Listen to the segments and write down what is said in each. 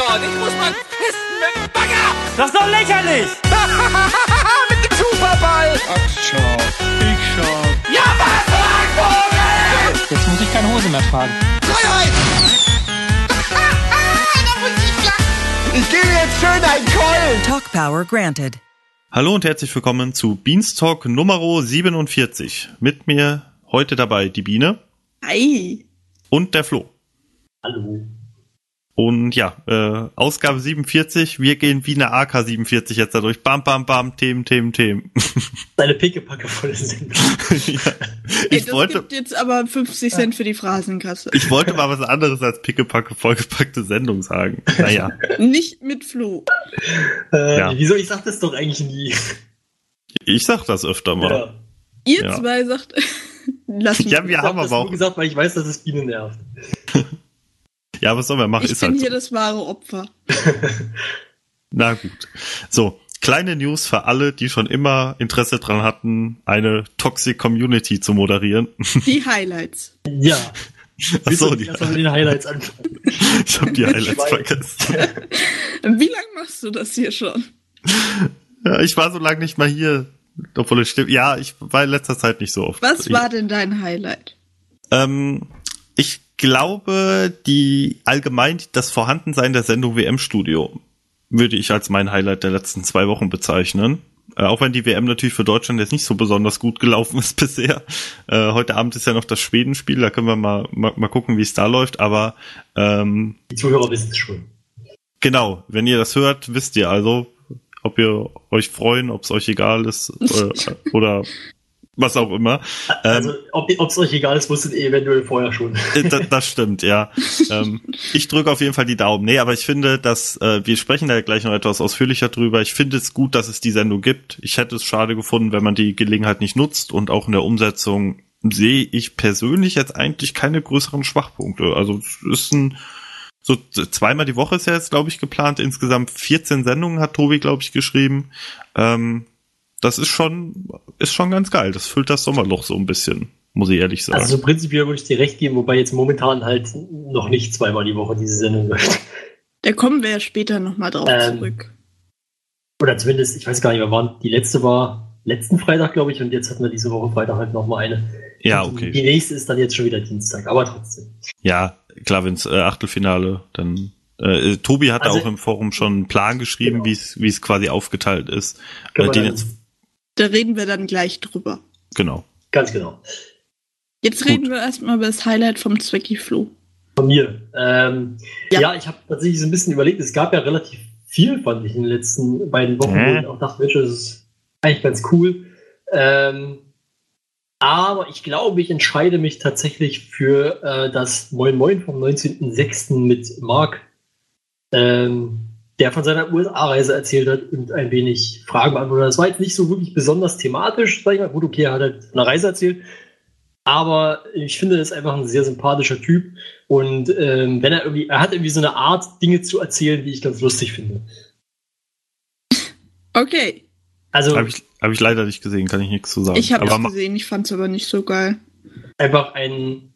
dort. Ich muss mal pissen mit dem Bagger. Das ist doch lächerlich! mit dem Superball. Ach, schau. Ich schau. Ja, was, Vogel? Jetzt muss ich keine Hose mehr tragen. Freiheit. ich gebe jetzt schön ein Keulen. Talk Power granted. Hallo und herzlich willkommen zu Beanstalk Nummer 47. Mit mir heute dabei die Biene Ei. und der Flo. Hallo. Und ja, äh, Ausgabe 47, wir gehen wie eine AK 47 jetzt dadurch. Bam, bam, bam, Themen, Themen, Themen. Deine Pickepacke volle Sendung. ja. Ey, Ich das wollte, gibt jetzt aber 50 Cent für die Phrasenkasse. ich wollte mal was anderes als pickepacke vollgepackte Sendung sagen. Naja, Nicht mit Flo. Äh, Ja. Wieso? Ich sag das doch eigentlich nie. ich sag das öfter mal. Ja. Ihr Ja. zwei sagt. Lass mich. Ja, wir haben aber auch. gesagt, weil ich weiß, dass es Bienen nervt. Ja, was sollen wir machen? ich Ist bin halt hier so. das wahre Opfer. Na gut. So, kleine News für alle, die schon immer Interesse dran hatten, eine Toxic Community zu moderieren. Die Highlights. Ja. Achso, die, Erstmal den Highlights anfangen. ich habe die Highlights vergessen. Wie lange machst du das hier schon? Ja, ich war so lange nicht mal hier, obwohl es stimmt. Ja, ich war in letzter Zeit nicht so oft. Was war denn dein Highlight? Ähm, glaube, die allgemein das Vorhandensein der Sendung WM Studio würde ich als mein Highlight der letzten zwei Wochen bezeichnen. Äh, auch wenn die WM natürlich für Deutschland jetzt nicht so besonders gut gelaufen ist bisher. Äh, heute Abend ist ja noch das Schwedenspiel, da können wir mal, mal, mal gucken, wie es da läuft. Aber ähm, Die Zuhörer wissen es schon. genau, wenn ihr das hört, wisst ihr also, ob ihr euch freuen, ob es euch egal ist äh, oder was auch immer. Also, ob es euch egal ist, wusstet ihr eventuell vorher schon. Äh, da, das stimmt, ja. ähm, ich drücke auf jeden Fall die Daumen. Nee, aber ich finde, dass äh, wir sprechen da gleich noch etwas ausführlicher drüber. Ich finde es gut, dass es die Sendung gibt. Ich hätte es schade gefunden, wenn man die Gelegenheit nicht nutzt und auch in der Umsetzung sehe ich persönlich jetzt eigentlich keine größeren Schwachpunkte. Also es ist ein so zweimal die Woche ist ja jetzt, glaube ich, geplant. Insgesamt 14 Sendungen hat Tobi, glaube ich, geschrieben. Ähm, das ist schon, ist schon ganz geil. Das füllt das Sommerloch so ein bisschen, muss ich ehrlich sagen. Also prinzipiell würde ich dir recht geben, wobei jetzt momentan halt noch nicht zweimal die Woche diese Sendung läuft. Da kommen wir ja später nochmal drauf Ähm, zurück. Oder zumindest, ich weiß gar nicht, wir waren, die letzte war letzten Freitag, glaube ich, und jetzt hatten wir diese Woche Freitag halt nochmal eine. ja, Und okay. Die nächste ist dann jetzt schon wieder Dienstag, aber trotzdem. Ja, klar, wenn's äh, Achtelfinale, dann äh, Tobi hat Also- auch im Forum schon einen Plan geschrieben, Genau. wie es wie es quasi aufgeteilt ist. Äh, den jetzt, Da reden wir dann gleich drüber. genau. Ganz genau. Jetzt Gut. reden wir erstmal über das Highlight vom Zwecki Flo. Von mir. Ähm, Ja. ja. ich habe tatsächlich so ein bisschen überlegt, es gab ja relativ viel, fand ich, in den letzten beiden Wochen, Hä? wo ich auch dachte, Mensch, das ist eigentlich ganz cool. Ähm, aber ich glaube, ich entscheide mich tatsächlich für äh, das Moin Moin vom 19.06. mit Marc, ähm, der von seiner USA-Reise erzählt hat und ein wenig Fragen beantwortet. hat. Das war jetzt nicht so wirklich besonders thematisch, sag ich mal. Gut, okay, er hat halt von einer Reise erzählt. Aber ich finde, er ist einfach ein sehr sympathischer Typ. Und ähm, wenn er irgendwie, er hat irgendwie so eine Art, Dinge zu erzählen, die ich ganz lustig finde. Okay, Also Habe ich, hab ich leider nicht gesehen, kann ich nichts zu sagen. ich habe es gesehen, ich fand es aber nicht so geil. einfach ein,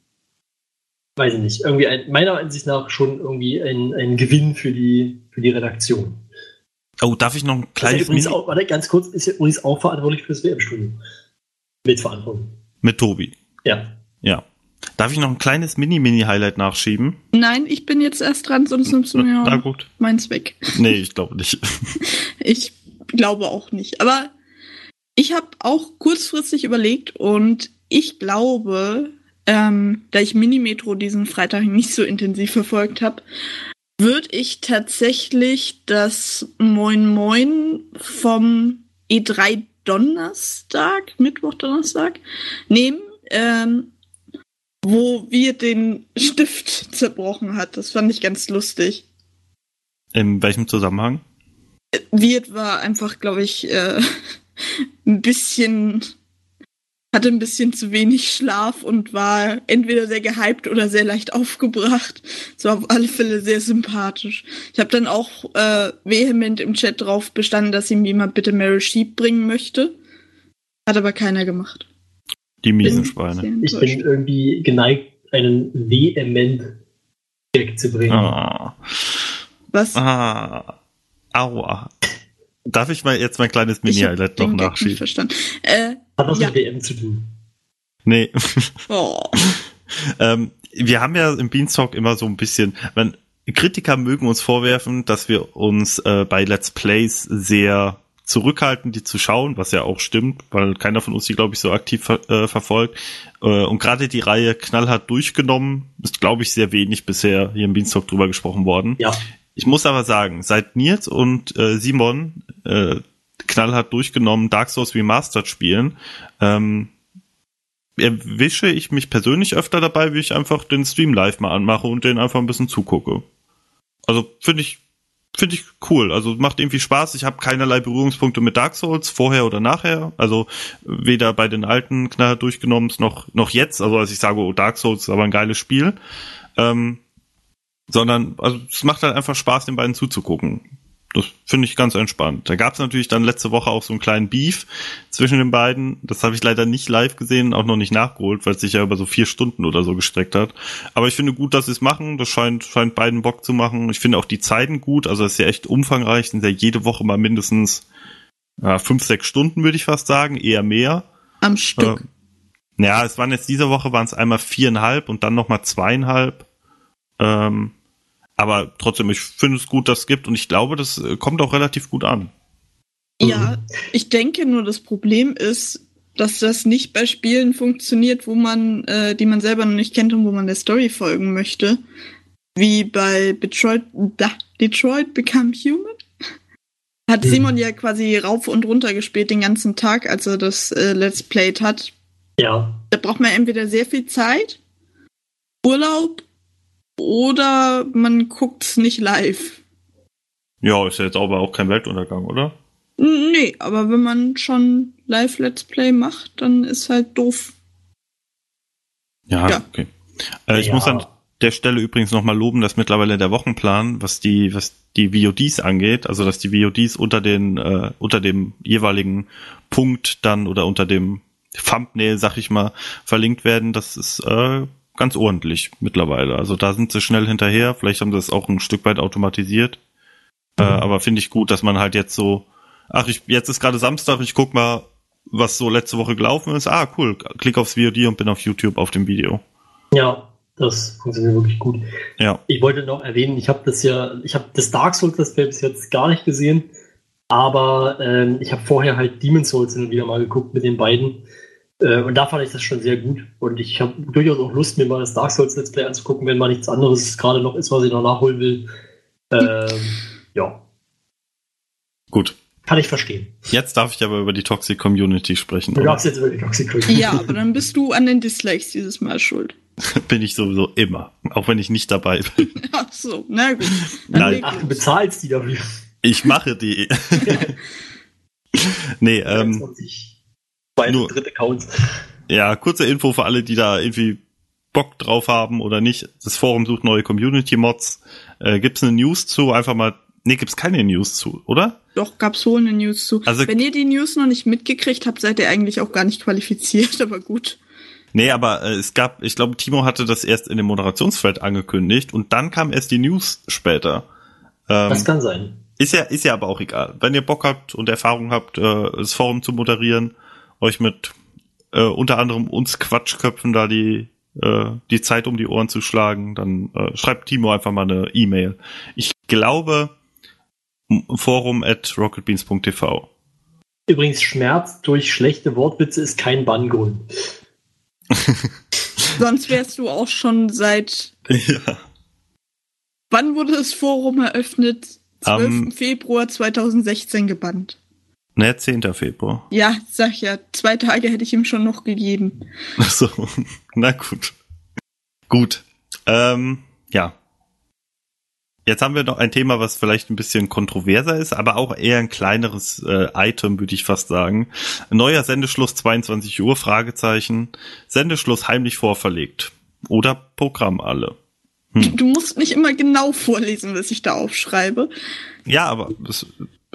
weiß ich nicht, irgendwie ein, meiner Ansicht nach schon irgendwie ein, ein Gewinn für die, für die Redaktion. oh, darf ich noch ein Also kleines Mini auch, warte, ganz kurz, ist ja übrigens auch verantwortlich für das WM-Studio. Mitverantwortlich. mit Tobi? Ja. Ja. Darf ich noch ein kleines Mini-Mini-Highlight nachschieben? Nein, ich bin jetzt erst dran, sonst nimmst du mir Na auch gut. meins weg. Nee, ich glaube nicht. Ich glaube auch nicht. Aber ich habe auch kurzfristig überlegt und ich glaube, ähm, da ich Minimetro diesen Freitag nicht so intensiv verfolgt habe, würde ich tatsächlich das Moin Moin vom E3 Donnerstag, Mittwoch, Donnerstag nehmen, ähm, wo wir den Stift zerbrochen hat. Das fand ich ganz lustig. In welchem Zusammenhang? Wirt war einfach, glaube ich, äh, ein bisschen, hatte ein bisschen zu wenig Schlaf und war entweder sehr gehypt oder sehr leicht aufgebracht. Es war auf alle Fälle sehr sympathisch. Ich habe dann auch äh, vehement im Chat drauf bestanden, dass ihm jemand bitte Meryl Sheep bringen möchte. Hat aber keiner gemacht. Die miesen Bin Schweine. Ich bin irgendwie geneigt, einen vehement Gag zu bringen. Ah. Was? Ah, aua. Darf ich mal jetzt mein kleines Mini-Highlight noch nachschieben? verstanden. Äh, Hat was Ja. mit WM zu tun. Nee. oh. ähm, wir haben ja im Beanstalk immer so ein bisschen, man, Kritiker mögen uns vorwerfen, dass wir uns äh, bei Let's Plays sehr zurückhalten, die zu schauen, was ja auch stimmt, weil keiner von uns die, glaube ich, so aktiv ver äh, verfolgt. Äh, und gerade die Reihe knallhart durchgenommen ist, glaube ich, sehr wenig bisher hier im Beanstalk drüber gesprochen worden. Ja. Ich muss aber sagen, seit Nils und äh, Simon äh, knallhart durchgenommen Dark Souls Remastered spielen, ähm, erwische ich mich persönlich öfter dabei, wie ich einfach den Stream live mal anmache und den einfach ein bisschen zugucke. Also finde ich finde ich cool. Also macht irgendwie Spaß. Ich habe keinerlei Berührungspunkte mit Dark Souls vorher oder nachher. Also weder bei den alten knallhart durchgenommen noch noch jetzt. Also als ich sage, oh, Dark Souls ist aber ein geiles Spiel. Ähm, sondern also es macht halt einfach Spaß, den beiden zuzugucken. Das finde ich ganz entspannt. Da gab es natürlich dann letzte Woche auch so einen kleinen Beef zwischen den beiden. Das habe ich leider nicht live gesehen, auch noch nicht nachgeholt, weil es sich ja über so vier Stunden oder so gestreckt hat. Aber ich finde gut, dass sie es machen. Das scheint, scheint beiden Bock zu machen. Ich finde auch die Zeiten gut. Also es ist ja echt umfangreich. Sind ja jede Woche mal mindestens ja, fünf, sechs Stunden, würde ich fast sagen. Eher mehr. Am Stück. Äh, ja, es waren jetzt diese Woche waren es einmal viereinhalb und dann nochmal zweieinhalb. Ähm, aber trotzdem, ich finde es gut, dass es gibt und ich glaube, das äh, kommt auch relativ gut an. Ja, ich denke nur, das Problem ist, dass das nicht bei Spielen funktioniert, wo man, äh, die man selber noch nicht kennt und wo man der Story folgen möchte. Wie bei Detroit, da, Detroit Become Human. Hat Mhm. Simon ja quasi rauf und runter gespielt den ganzen Tag, als er das äh, Let's Played hat. Ja. Da braucht man entweder sehr viel Zeit, Urlaub oder man guckt's nicht live. Ja, ist ja jetzt aber auch kein Weltuntergang, oder? Nee, aber wenn man schon Live-Let's Play macht, dann ist halt doof. Ja, Ja. okay. Äh, ich Ja. muss an der Stelle übrigens nochmal loben, dass mittlerweile der Wochenplan, was die, was die VODs angeht, also dass die VODs unter den, äh, unter dem jeweiligen Punkt dann oder unter dem Thumbnail, sag ich mal, verlinkt werden, das ist äh, ganz ordentlich mittlerweile. Also da sind sie schnell hinterher. Vielleicht haben sie das auch ein Stück weit automatisiert. Äh, aber finde ich gut, dass man halt jetzt so, ach, ich, jetzt ist gerade Samstag, ich guck mal, was so letzte Woche gelaufen ist. Ah, cool. Klick aufs VOD und bin auf YouTube auf dem Video. Ja, das funktioniert wirklich gut. Ja. Ich wollte noch erwähnen, ich habe das ja, ich habe das Dark Souls Play bis jetzt gar nicht gesehen, aber ähm, ich habe vorher halt Demon Souls hin und wieder mal geguckt mit den beiden. Äh, und da fand ich das schon sehr gut. Und ich habe durchaus auch Lust, mir mal das Dark Souls Let's Play anzugucken, wenn mal nichts anderes gerade noch ist, was ich noch nachholen will. Ähm, ja, Gut. kann ich verstehen. Jetzt darf ich aber über die Toxic Community sprechen. Du oder? darfst jetzt über die Toxic Community. Ja, aber dann bist du an den Dislikes dieses Mal schuld. Bin ich sowieso immer. Auch wenn ich nicht dabei bin. Ach so, na gut. Nein. Ach, du bezahlst die dafür. Ich mache die. nee, ähm, 20 zweite, nur- dritte Accounts. ja, kurze Info für alle, die da irgendwie Bock drauf haben oder nicht. Das Forum sucht neue Community-Mods. Äh, gibt's eine News zu? Einfach mal. Nee, gibt's keine News zu, oder? Doch, gab's wohl eine News zu. Also- Wenn ihr die News noch nicht mitgekriegt habt, seid ihr eigentlich auch gar nicht qualifiziert, aber gut. Nee, aber äh, es gab, ich glaube, Timo hatte das erst in dem Moderationsfeld angekündigt und dann kam erst die News später. Ähm, Das kann sein. Ist ja, ist ja aber auch egal. Wenn ihr Bock habt und Erfahrung habt, äh, das Forum zu moderieren, euch mit äh, unter anderem uns Quatschköpfen da die, äh, die Zeit um die Ohren zu schlagen, dann äh, schreibt Timo einfach mal eine E-Mail. Ich glaube, forum at rocketbeans.tv. Übrigens, Schmerz durch schlechte Wortwitze ist kein Banngrund. Sonst wärst du auch schon seit. ja. Wann wurde das Forum eröffnet? 12. Am- Februar 2016 gebannt. Ne, 10. Februar. Ja, sag ja, zwei Tage hätte ich ihm schon noch gegeben. Ach so, na gut. Gut. Ähm, ja. Jetzt haben wir noch ein Thema, was vielleicht ein bisschen kontroverser ist, aber auch eher ein kleineres äh, Item, würde ich fast sagen. Neuer Sendeschluss 22 Uhr, Fragezeichen. Sendeschluss heimlich vorverlegt. Oder Programm alle. Hm. Du musst nicht immer genau vorlesen, was ich da aufschreibe. Ja, aber es,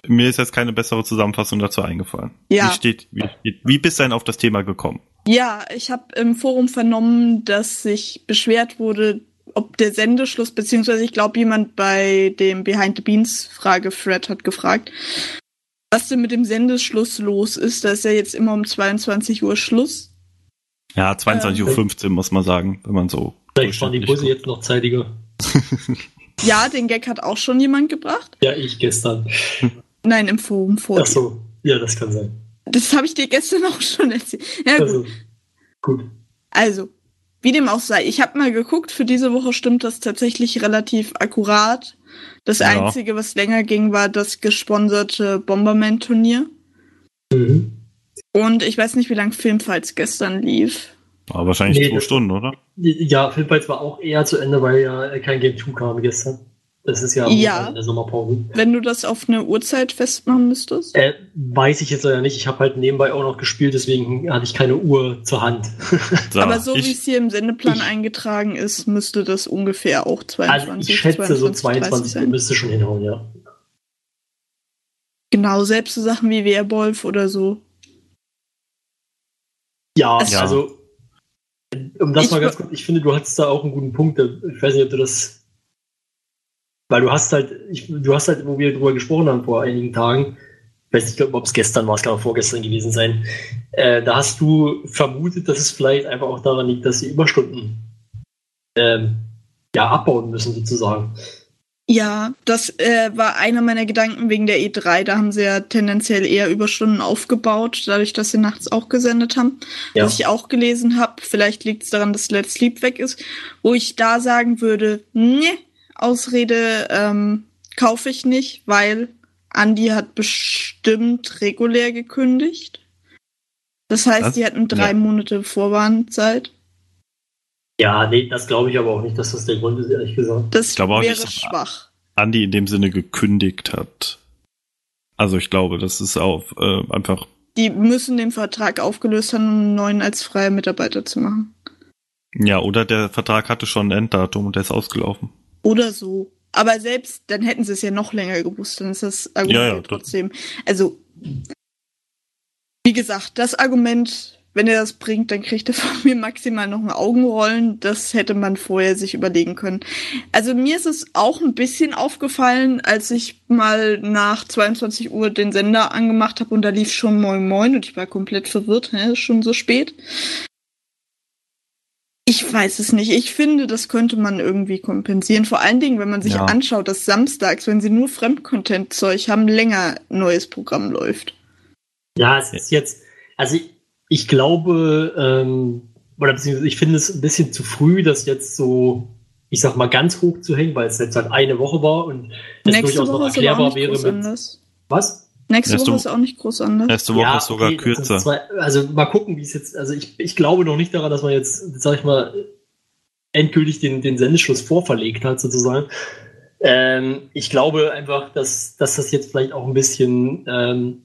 mir ist jetzt keine bessere Zusammenfassung dazu eingefallen. Ja. Wie, steht, wie, steht, wie bist du denn auf das Thema gekommen? Ja, ich habe im Forum vernommen, dass sich beschwert wurde, ob der Sendeschluss, beziehungsweise ich glaube, jemand bei dem Behind the Beans Frage-Thread hat gefragt, was denn mit dem Sendeschluss los ist. Da ist ja jetzt immer um 22 Uhr Schluss. Ja, 22.15 Uhr muss man sagen, wenn man so. Vielleicht fahren die Busse jetzt noch zeitiger. Ja, den Gag hat auch schon jemand gebracht. Ja, ich gestern. Nein, im Forum vor. Ach so, ja, das kann sein. Das habe ich dir gestern auch schon erzählt. Ja, gut. Also, gut. Also, wie dem auch sei, ich habe mal geguckt, für diese Woche stimmt das tatsächlich relativ akkurat. Das Ja. Einzige, was länger ging, war das gesponserte Bomberman-Turnier. Mhm. Und ich weiß nicht, wie lang Filmfights gestern lief. Aber wahrscheinlich Nee, zwei Stunden, oder? Ja, Filmfights war auch eher zu Ende, weil ja kein Game 2 kam gestern. Das ist ja, Ja. in der Sommerpause. Wenn du das auf eine Uhrzeit festmachen müsstest. Äh, weiß ich jetzt leider nicht. Ich habe halt nebenbei auch noch gespielt, deswegen hatte ich keine Uhr zur Hand. So, Aber so wie es hier im Sendeplan ich- eingetragen ist, müsste das ungefähr auch Also 22, ich schätze so 22, 30 22 sein. müsste schon hinhauen, ja. Genau, selbst so Sachen wie Werwolf oder so. Ja, Es- Ja. also um das Ich mal ganz kurz, ich finde, du hattest da auch einen guten Punkt. Ich weiß nicht, ob du das. Weil du hast halt, ich, du hast halt, wo wir drüber gesprochen haben vor einigen Tagen, ich weiß nicht, ob es gestern war, es kann auch vorgestern gewesen sein, äh, da hast du vermutet, dass es vielleicht einfach auch daran liegt, dass sie Überstunden ähm, ja, abbauen müssen, sozusagen. Ja, das äh, war einer meiner Gedanken wegen der E3. Da haben sie ja tendenziell eher Überstunden aufgebaut, dadurch, dass sie nachts auch gesendet haben. Ja. Was ich auch gelesen habe, vielleicht liegt es daran, dass Let's Sleep weg ist, wo ich da sagen würde, ne, Ausrede ähm, kaufe ich nicht, weil Andy hat bestimmt regulär gekündigt. Das heißt, Was? die hatten drei Ja. Monate Vorwarnzeit. Ja, nee, das glaube ich aber auch nicht, dass das der Grund ist, ehrlich gesagt. Das glaube auch wäre nicht, dass- schwach. Andi in dem Sinne gekündigt hat. Also ich glaube, das ist auch äh, einfach. Die müssen den Vertrag aufgelöst haben, um einen neuen als freier Mitarbeiter zu machen. Ja, oder der Vertrag hatte schon ein Enddatum und der ist ausgelaufen. Oder so. Aber selbst, dann hätten sie es ja noch länger gewusst, dann ist das Argument Ja, ja, trotzdem. Also, wie gesagt, das Argument, wenn er das bringt, dann kriegt er von mir maximal noch ein Augenrollen. Das hätte man vorher sich überlegen können. Also mir ist es auch ein bisschen aufgefallen, als ich mal nach 22 Uhr den Sender angemacht habe und da lief schon Moin Moin und ich war komplett verwirrt, hä, ist schon so spät. Ich weiß es nicht. Ich finde, das könnte man irgendwie kompensieren. Vor allen Dingen, wenn man sich Ja. anschaut, dass samstags, wenn sie nur Fremdcontent-Zeug haben, länger neues Programm läuft. Ja, es ist jetzt, also ich, ich glaube, ähm, oder beziehungsweise ich finde es ein bisschen zu früh, das jetzt so, ich sag mal, ganz hoch zu hängen, weil es jetzt halt eine Woche war und es Nächste durchaus noch Woche auch erklärbar wäre mit. anders. Was? Nächste Nächste Woche ist auch nicht groß anders. Nächste Woche ist sogar okay, kürzer. Zwei, also mal gucken, wie es jetzt, also ich, ich glaube noch nicht daran, dass man jetzt, sag ich mal, endgültig den, den Sendeschluss vorverlegt hat, sozusagen. Ähm, ich glaube einfach, dass, dass das jetzt vielleicht auch ein bisschen, ähm,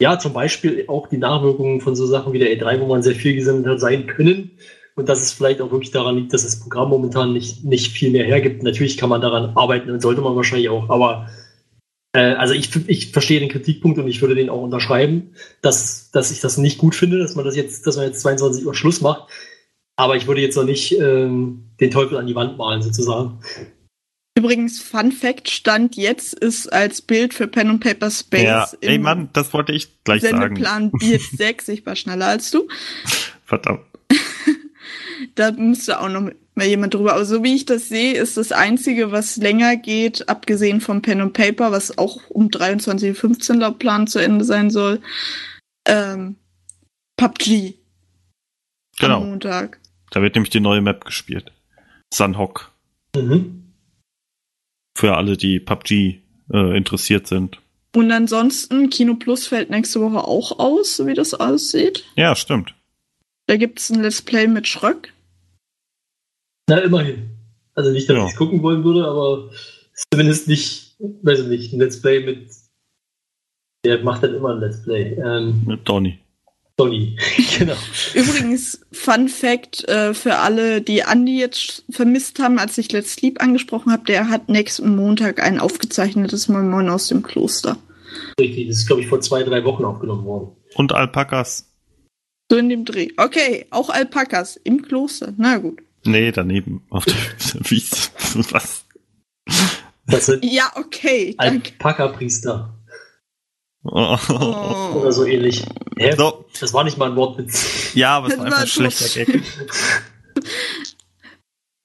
ja, zum Beispiel auch die Nachwirkungen von so Sachen wie der E3, wo man sehr viel gesendet hat, sein können. Und dass es vielleicht auch wirklich daran liegt, dass das Programm momentan nicht, nicht viel mehr hergibt. Natürlich kann man daran arbeiten und sollte man wahrscheinlich auch, aber also ich, ich verstehe den Kritikpunkt und ich würde den auch unterschreiben, dass, dass ich das nicht gut finde, dass man das jetzt, dass man jetzt 22 Uhr Schluss macht. Aber ich würde jetzt noch nicht ähm, den Teufel an die Wand malen, sozusagen. Übrigens, Fun Fact, Stand jetzt ist als Bild für Pen and Paper Space Ja, ey Mann, das wollte ich gleich sagen. Sendeplan Beat 6, ich war schneller als du. Verdammt. Da müsste auch noch mal jemand drüber. Aber so wie ich das sehe, ist das Einzige, was länger geht, abgesehen vom Pen and Paper, was auch um 23.15 Uhr laut Plan zu Ende sein soll, ähm, PUBG am Genau. Montag. Da wird nämlich die neue Map gespielt. Sunhawk. Mhm. Für alle, die PUBG äh, interessiert sind. Und ansonsten, Kino Plus fällt nächste Woche auch aus, so wie das aussieht. Ja, stimmt. Da gibt's ein Let's Play mit Schröck. Na, immerhin. Also nicht, dass Ja. ich es gucken wollen würde, aber zumindest nicht, weiß ich nicht, ein Let's Play mit. Der macht dann immer ein Let's Play. Ähm, Mit Donny. Donny. genau. Übrigens, Fun Fact äh, für alle, die Andy jetzt vermisst haben, als ich Let's Sleep angesprochen habe, der hat nächsten Montag ein aufgezeichnetes Moin Moin aus dem Kloster. Richtig, das ist, glaube ich, vor zwei, drei Wochen aufgenommen worden. Und Alpakas. So in dem Dreh. Okay, auch Alpakas im Kloster. Na gut. Nee, daneben auf der Wiese. Was? Das sind Ja, okay. Danke. Alpaka-Priester Oh. Oder so ähnlich. Hä? So, Das war nicht mal ein Wortwitz. ja, aber es war einfach ein schlechter Gag.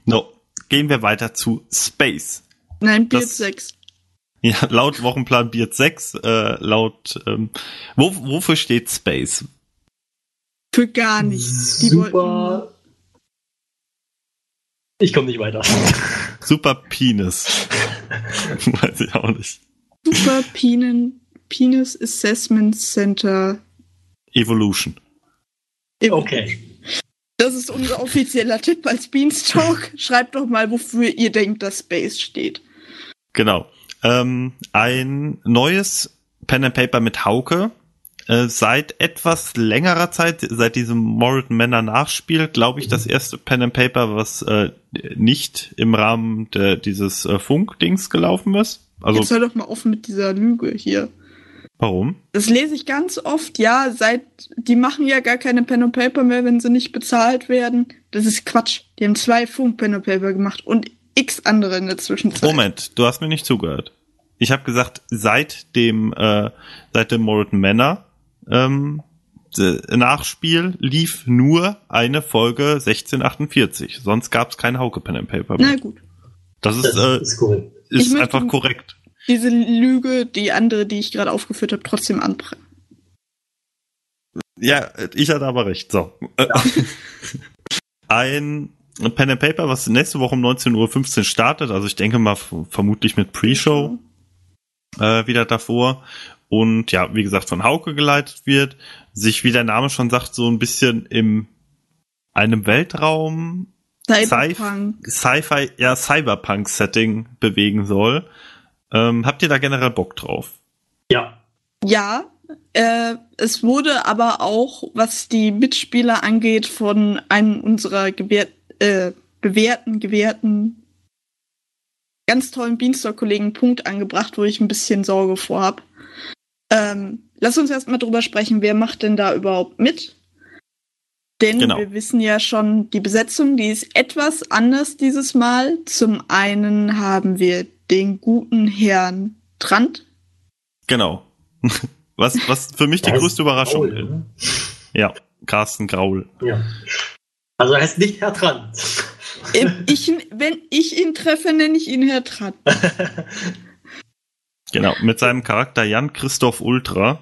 No, gehen wir weiter zu Space. Nein, Beard Das- 6. Ja, laut Wochenplan Beard 6, äh, laut, ähm, wo, wofür steht Space? Für gar nichts. Die wollten Super. Ich komme nicht weiter. Super Penis. Weiß ich auch nicht. Super Penen, Penis Assessment Center. Evolution. Okay. Das ist unser offizieller Tipp als Beanstalk. Schreibt doch mal, wofür ihr denkt, dass Space steht. Genau. Ähm, ein neues Pen and Paper mit Hauke. Äh, seit etwas längerer Zeit, seit diesem Morriton Manor Nachspiel, glaube ich, das erste Pen and Paper, was äh, nicht im Rahmen der, dieses äh, Funk-Dings gelaufen ist. Also, Jetzt hör doch mal auf mit dieser Lüge hier. warum? Das lese ich ganz oft, ja, seit, die machen ja gar keine Pen and Paper mehr, wenn sie nicht bezahlt werden. Das ist Quatsch. Die haben zwei Funk Pen and Paper gemacht und x andere in der Zwischenzeit. Moment, du hast mir nicht zugehört. Ich habe gesagt, seit dem, äh, seit dem Morriton Manor ähm, Nachspiel lief nur eine Folge 1648. Sonst gab es kein Hauke Pen and Paper mehr. Na gut. Das ist, äh, ist cool. Ist einfach korrekt. Diese Lüge, die andere, die ich gerade aufgeführt habe, trotzdem anbringen. Ja, ich hatte aber recht. So. Ein Pen and Paper, was nächste Woche um 19.15 Uhr startet. Also ich denke mal vermutlich mit Pre-Show äh, wieder davor. Und ja, wie gesagt, von Hauke geleitet wird. Sich, wie der Name schon sagt, so ein bisschen im einem Weltraum Cyberpunk. Sci-Fi, ja, Cyberpunk-Setting bewegen soll. Ähm, habt ihr da generell Bock drauf? Ja. Ja, äh, es wurde aber auch, was die Mitspieler angeht, von einem unserer gewährt, äh, bewährten, gewährten, ganz tollen Beanstalk-Kollegen einen Punkt angebracht, wo ich ein bisschen Sorge vor habe. Ähm, lass uns erstmal drüber sprechen, wer macht denn da überhaupt mit? Denn Genau. wir wissen ja schon, die Besetzung, die ist etwas anders dieses Mal. Zum einen haben wir den guten Herrn Trant, Genau. Was, was für mich die größte Überraschung Paul, ist. ne? Ja, Carsten Graul. Ja. Also er heißt nicht Herr Trant. Ähm, Ich, wenn ich ihn treffe, nenne ich ihn Herr Trat. Genau, mit seinem Charakter Jan Christoph Ultra.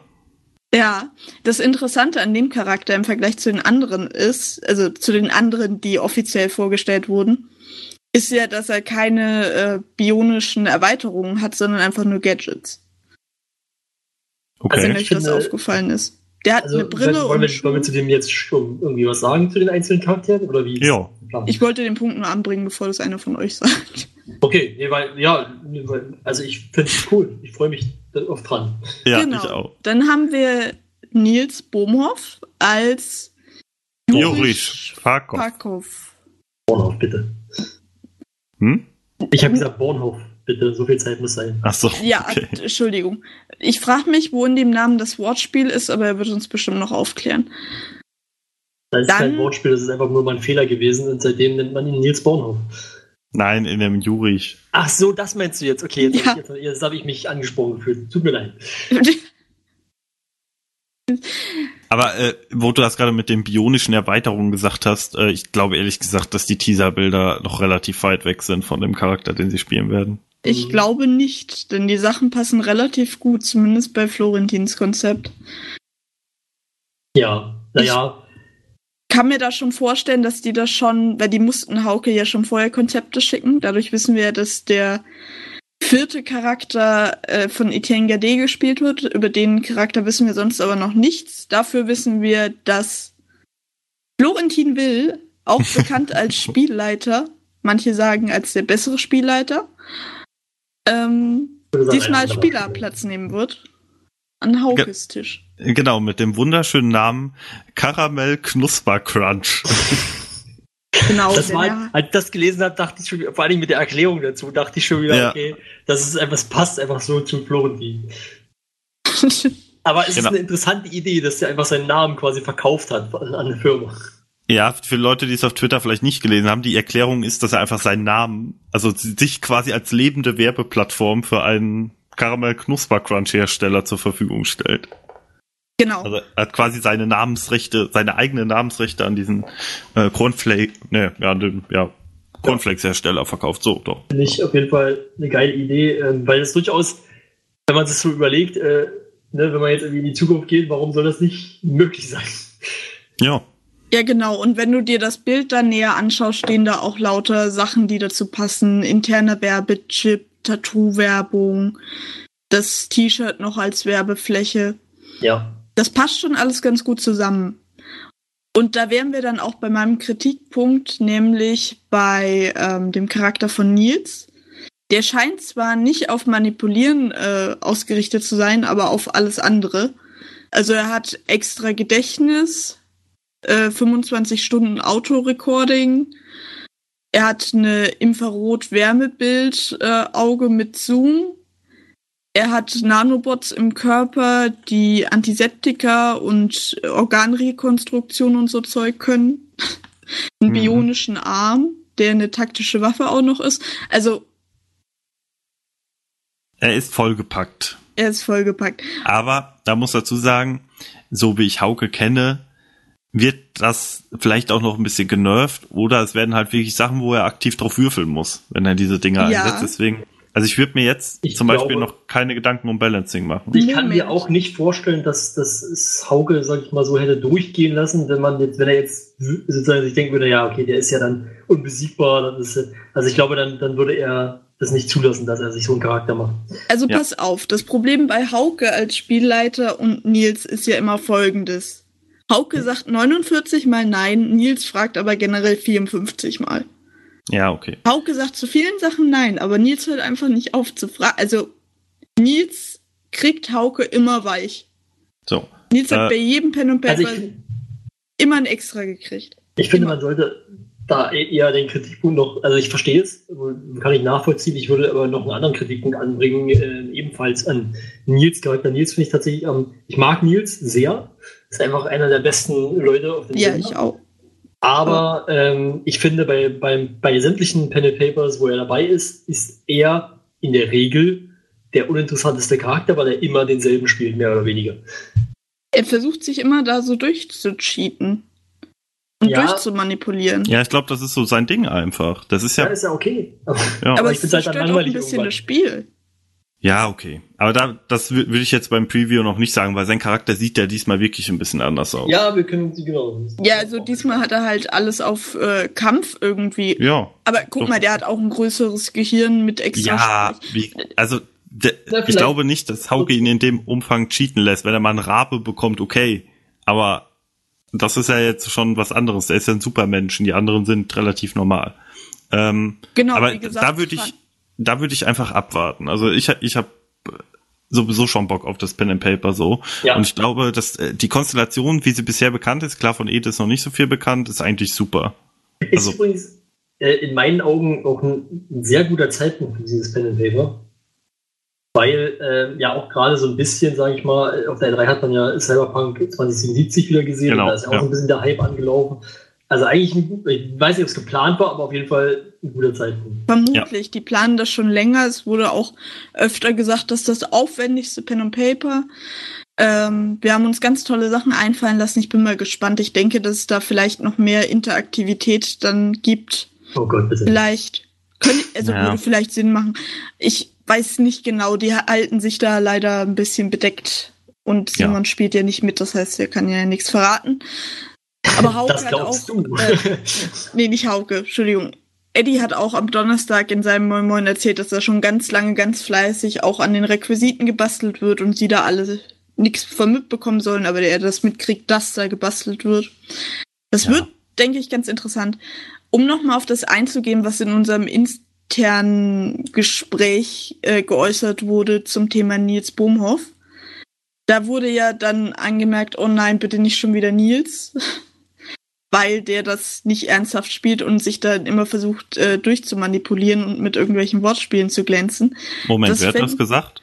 Ja, das Interessante an dem Charakter im Vergleich zu den anderen ist, also zu den anderen, die offiziell vorgestellt wurden, ist ja, dass er keine äh, bionischen Erweiterungen hat, sondern einfach nur Gadgets. Okay. Also wenn ich euch das aufgefallen ist. Der hat Also, eine Brille wollen, und wir, wollen wir zu dem jetzt schon irgendwie was sagen zu den einzelnen Charakteren? Oder wie? Ja. Ich wollte den Punkt nur anbringen, bevor das einer von euch sagt. Okay, nee, weil, ja, nee, weil- also ich finde es cool. Ich freue mich oft dran. Ja, genau. ich auch. Dann haben wir Nils Bohmhoff als Jurisch Farkov. Parkov. Bornhof, bitte. Hm? Ich habe gesagt Bornhof, bitte. So viel Zeit muss sein. Ach so. Ja, okay. Entschuldigung. Ich frage mich, wo in dem Namen das Wortspiel ist, aber er wird uns bestimmt noch aufklären. Das ist Dann- kein Wortspiel, das ist einfach nur mal ein Fehler gewesen und seitdem nennt man ihn Nils Bornhof. Nein, in dem Jurich. Ach so, das meinst du jetzt. Okay, jetzt, Ja. hab ich, jetzt, jetzt habe ich mich angesprochen gefühlt. Tut mir leid. Aber äh, wo du das gerade mit den bionischen Erweiterungen gesagt hast, äh, ich glaube ehrlich gesagt, dass die Teaserbilder noch relativ weit weg sind von dem Charakter, den sie spielen werden. Ich Mhm. glaube nicht, denn die Sachen passen relativ gut, zumindest bei Florentins Konzept. Ja, naja. Kann mir da schon vorstellen, dass die das schon, weil die mussten Hauke ja schon vorher Konzepte schicken. Dadurch wissen wir ja, dass der vierte Charakter äh, von Etienne Gade gespielt wird. Über den Charakter wissen wir sonst aber noch nichts. Dafür wissen wir, dass Florentin Will, auch bekannt als Spielleiter, manche sagen als der bessere Spielleiter, ähm, diesmal als einer Spieler anderer. Platz nehmen wird. An Haukes Tisch. Genau, mit dem wunderschönen Namen Karamell Knusper Crunch. Genau. Das war, als ich das gelesen habe, dachte ich schon, wieder- vor allem mit der Erklärung dazu, dachte ich schon wieder, Ja. okay, das ist einfach, es passt einfach so zu Florentin. Aber es Genau. ist eine interessante Idee, dass er einfach seinen Namen quasi verkauft hat an an eine Firma. Ja, für Leute, die es auf Twitter vielleicht nicht gelesen haben, die Erklärung ist, dass er einfach seinen Namen, also sich quasi als lebende Werbeplattform für einen Karamell Knusper Crunch Hersteller zur Verfügung stellt. Genau. Also er hat quasi seine Namensrechte, seine eigenen Namensrechte an diesen äh, Cornflake, ne, ja, an den, ja, Cornflakes-Hersteller verkauft. So, doch. Finde ich auf jeden Fall eine geile Idee, ähm, weil es durchaus, wenn man sich so überlegt, äh, ne, wenn man jetzt irgendwie in die Zukunft geht, warum soll das nicht möglich sein? Ja. Ja, genau. Und wenn du dir das Bild dann näher anschaust, stehen da auch lauter Sachen, die dazu passen. Interner Werbechip, Tattoo-Werbung, das T-Shirt noch als Werbefläche. Ja. Das passt schon alles ganz gut zusammen. Und da wären wir dann auch bei meinem Kritikpunkt, nämlich bei ähm, dem Charakter von Nils. Der scheint zwar nicht auf Manipulieren äh, ausgerichtet zu sein, aber auf alles andere. Also er hat extra Gedächtnis, äh, 25 Stunden Autorecording. Er hat eine Infrarot-Wärmebild-Auge mit Zoom. Er hat Nanobots im Körper, die Antiseptika und Organrekonstruktion und so Zeug können. Einen Mhm. bionischen Arm, der eine taktische Waffe auch noch ist. Also Er ist vollgepackt. er ist vollgepackt. Aber da muss dazu sagen, so wie ich Hauke kenne, wird das vielleicht auch noch ein bisschen genervt oder es werden halt wirklich Sachen, wo er aktiv drauf würfeln muss, wenn er diese Dinger Ja. einsetzt. Deswegen, also ich würde mir jetzt Ich zum Beispiel glaube- noch keine Gedanken um Balancing machen. Ich kann mir auch nicht vorstellen, dass das Hauke, sag ich mal so, hätte durchgehen lassen, wenn man jetzt, wenn er jetzt sozusagen sich denken würde, ja, okay, der ist ja dann unbesiegbar, dann ist, er- also ich glaube, dann, dann würde er das nicht zulassen, dass er sich so einen Charakter macht. Also Ja. pass auf, das Problem bei Hauke als Spielleiter und Nils ist ja immer folgendes. Hauke sagt 49 mal nein, Nils fragt aber generell 54 mal. Ja, okay. Hauke sagt zu vielen Sachen nein, aber Nils hört einfach nicht auf zu fragen. Also Nils kriegt Hauke immer weich. So. Nils hat Äh, bei jedem Pen und Also Paper ich, immer ein Extra gekriegt. ich finde, man sollte da e- eher den Kritikpunkt noch, also ich verstehe es, kann ich nachvollziehen, ich würde aber noch einen anderen Kritikpunkt anbringen, äh, ebenfalls an Nils Charakter. Nils finde ich tatsächlich, ähm, ich mag Nils sehr, ist einfach einer der besten Leute auf dem Ja, Sender. ich auch. Aber ähm, ich finde, bei, bei, bei sämtlichen Pen and Papers, wo er dabei ist, ist er in der Regel der uninteressanteste Charakter, weil er immer denselben spielt, mehr oder weniger. Er versucht sich immer da so durchzucheaten. Und Ja. durchzumanipulieren. Ja, ich glaube, das ist so sein Ding einfach. Das ist Ja, ja, ist ja okay. Aber, ja, Aber ich es find's halt ein bisschen irgendwann. das Spiel. Ja, okay. Aber da, das wü- würde ich jetzt beim Preview noch nicht sagen, weil sein Charakter sieht ja diesmal wirklich ein bisschen anders aus. ja, wir können, genau. Ja, also diesmal hat er halt alles auf äh, Kampf irgendwie. Ja. Aber guck Doch. mal, der hat auch ein größeres Gehirn mit extra Ja, wie, also de, Na, ich glaube nicht, dass Hauke ihn in dem Umfang cheaten lässt. Wenn er mal einen Rabe bekommt, okay. Aber das ist ja jetzt schon was anderes. Er ist ja ein Supermensch und die anderen sind relativ normal. Ähm, Genau, aber wie gesagt, da würde ich, da würde ich einfach abwarten. Also ich, ich habe sowieso schon Bock auf das Pen and Paper so. Ja. Und ich glaube, dass äh, die Konstellation, wie sie bisher bekannt ist, klar von Ed ist noch nicht so viel bekannt, ist eigentlich super. Ist Also- übrigens äh, in meinen Augen auch ein, ein sehr guter Zeitpunkt für dieses Pen and Paper. Weil äh, ja auch gerade so ein bisschen, sage ich mal, auf der E3 hat man ja Cyberpunk 2077 wieder gesehen Genau, und da ist ja auch ja. so ein bisschen der Hype angelaufen. Also eigentlich, ich weiß nicht, ob es geplant war, aber auf jeden Fall ein guter Zeitpunkt. Vermutlich, die planen das schon länger. Es wurde auch öfter gesagt, dass das aufwendigste Pen und Paper. Ähm, wir haben uns ganz tolle Sachen einfallen lassen. Ich bin mal gespannt. Ich denke, dass es da vielleicht noch mehr Interaktivität dann gibt. Oh Gott, bitte. Vielleicht könnte, also Ja. würde vielleicht Sinn machen. Ich weiß nicht genau. Die halten sich da leider ein bisschen bedeckt. Und Ja. Simon spielt ja nicht mit, das heißt, er kann ja nichts verraten. Aber Hauke Das hat glaubst auch, du. Äh, nee, nicht Hauke, Entschuldigung. Eddie hat auch am Donnerstag in seinem Moin Moin erzählt, dass er schon ganz lange, ganz fleißig auch an den Requisiten gebastelt wird und sie da alle nichts von mitbekommen sollen, aber er das mitkriegt, dass da gebastelt wird. Das Ja. wird, denke ich, ganz interessant. Um nochmal auf das einzugehen, was in unserem internen Gespräch äh, geäußert wurde zum Thema Nils Bohmhoff. Da wurde ja dann angemerkt, oh nein, bitte nicht schon wieder Nils. weil der das nicht ernsthaft spielt und sich dann immer versucht äh, durchzumanipulieren und mit irgendwelchen Wortspielen zu glänzen. Moment, Das wer hat das gesagt?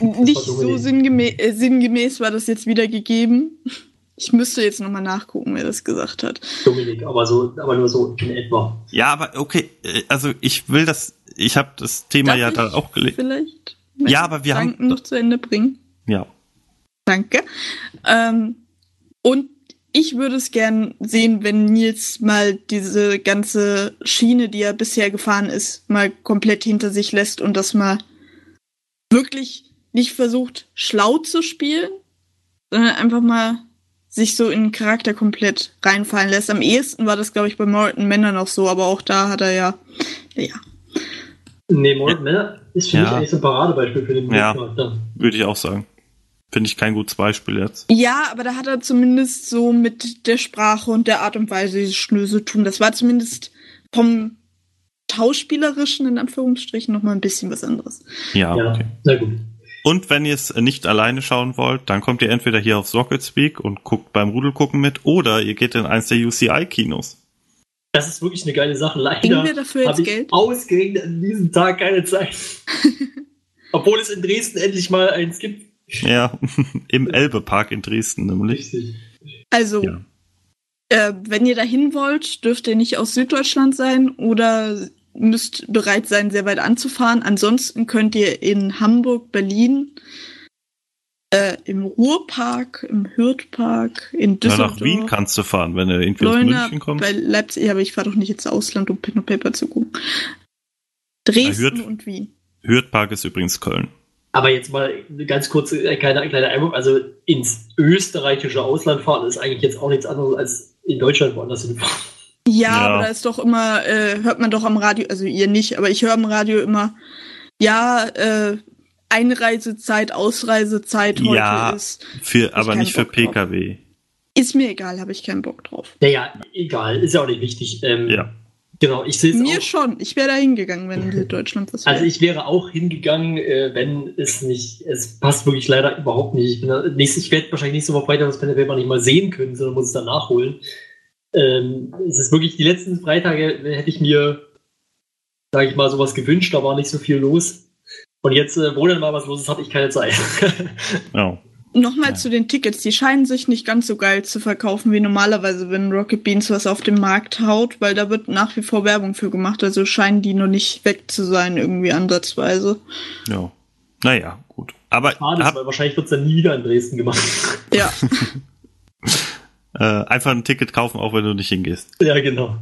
nicht so sinngemäß, äh, sinngemäß war das jetzt wieder gegeben. Ich müsste jetzt nochmal nachgucken, wer das gesagt hat. Dominik, aber so, aber nur so in etwa. Ja, aber okay, äh, also ich will das, ich habe das Thema Darf ja ich da auch gelesen. Vielleicht? Ja, aber wir haben- Gedanken noch zu Ende bringen. Ja. Danke. Ähm, und ich würde es gern sehen, wenn Nils mal diese ganze Schiene, die er bisher gefahren ist, mal komplett hinter sich lässt und das mal wirklich nicht versucht, schlau zu spielen, sondern einfach mal sich so in den Charakter komplett reinfallen lässt. Am ehesten war das, glaube ich, bei Morton Männer noch so, aber auch da hat er ja, ja. Nee, Morton Männer ist für Ja. mich eigentlich so ein Paradebeispiel für den Ja. Charakter. Würde ich auch sagen. Finde ich kein gutes Beispiel jetzt. Ja, aber da hat er zumindest so mit der Sprache und der Art und Weise dieses Schnöse tun. Das war zumindest vom Schauspielerischen in Anführungsstrichen noch mal ein bisschen was anderes. Ja, Ja, okay. sehr gut. Und wenn ihr es nicht alleine schauen wollt, dann kommt ihr entweder hier auf Socket Speak und guckt beim Rudelgucken mit oder ihr geht in eins der UCI-Kinos. Das ist wirklich eine geile Sache. Leider wir dafür jetzt habe ich Geld? ausgerechnet an diesem Tag keine Zeit. Obwohl es in Dresden endlich mal eins gibt. Ja, im Elbe-Park in Dresden nämlich. Richtig. Also, Ja. äh, wenn ihr dahin wollt, dürft ihr nicht aus Süddeutschland sein oder müsst bereit sein, sehr weit anzufahren. Ansonsten könnt ihr in Hamburg, Berlin, äh, im Ruhrpark, im Hürthpark, in Ja, Düsseldorf. nach Wien kannst du fahren, wenn du irgendwie aus Leuna, München kommst. bei Leipzig, aber ich fahre doch nicht ins Ausland, um Pen und Paper zu gucken. Dresden Hürth- und Wien. Hürth-Park ist übrigens Köln. Aber jetzt mal eine ganz kurze, äh, kleiner, kleiner Einwurf. Also ins österreichische Ausland fahren ist eigentlich jetzt auch nichts anderes als in Deutschland woanders hinfahren. Ja, Ja. aber da ist doch immer, äh, hört man doch am Radio, also ihr nicht, aber ich höre am Radio immer, ja, äh, Einreisezeit, Ausreisezeit heute Ja. ist. Für, aber nicht für Bock drauf. PKW. Ist mir egal, habe ich keinen Bock drauf. Naja, egal, ist ja auch nicht wichtig. Ähm, Ja. Genau, ich sehe es Mir auch. schon. Ich wäre da hingegangen, wenn in Süddeutschland was wäre. Also ich wäre auch hingegangen, äh, wenn es nicht, es passt wirklich leider überhaupt nicht. Ich, bin da, nächst, ich werde wahrscheinlich nächste Woche Freitag das Pen nicht mal sehen können, sondern muss es dann nachholen. Ähm, es ist wirklich, die letzten Freitage hätte ich mir, sage ich mal, sowas gewünscht, da war nicht so viel los. Und jetzt, äh, wo dann mal was los ist, habe ich keine Zeit. Ja. Nochmal Ja. zu den Tickets. Die scheinen sich nicht ganz so geil zu verkaufen wie normalerweise, wenn Rocket Beans was auf den Markt haut, weil da wird nach wie vor Werbung für gemacht. Also scheinen die noch nicht weg zu sein, irgendwie ansatzweise. ja. Naja, gut. Aber Schade, hab, weil wahrscheinlich wird es dann nie wieder in Dresden gemacht. Ja. äh, einfach ein Ticket kaufen, auch wenn du nicht hingehst. ja, genau.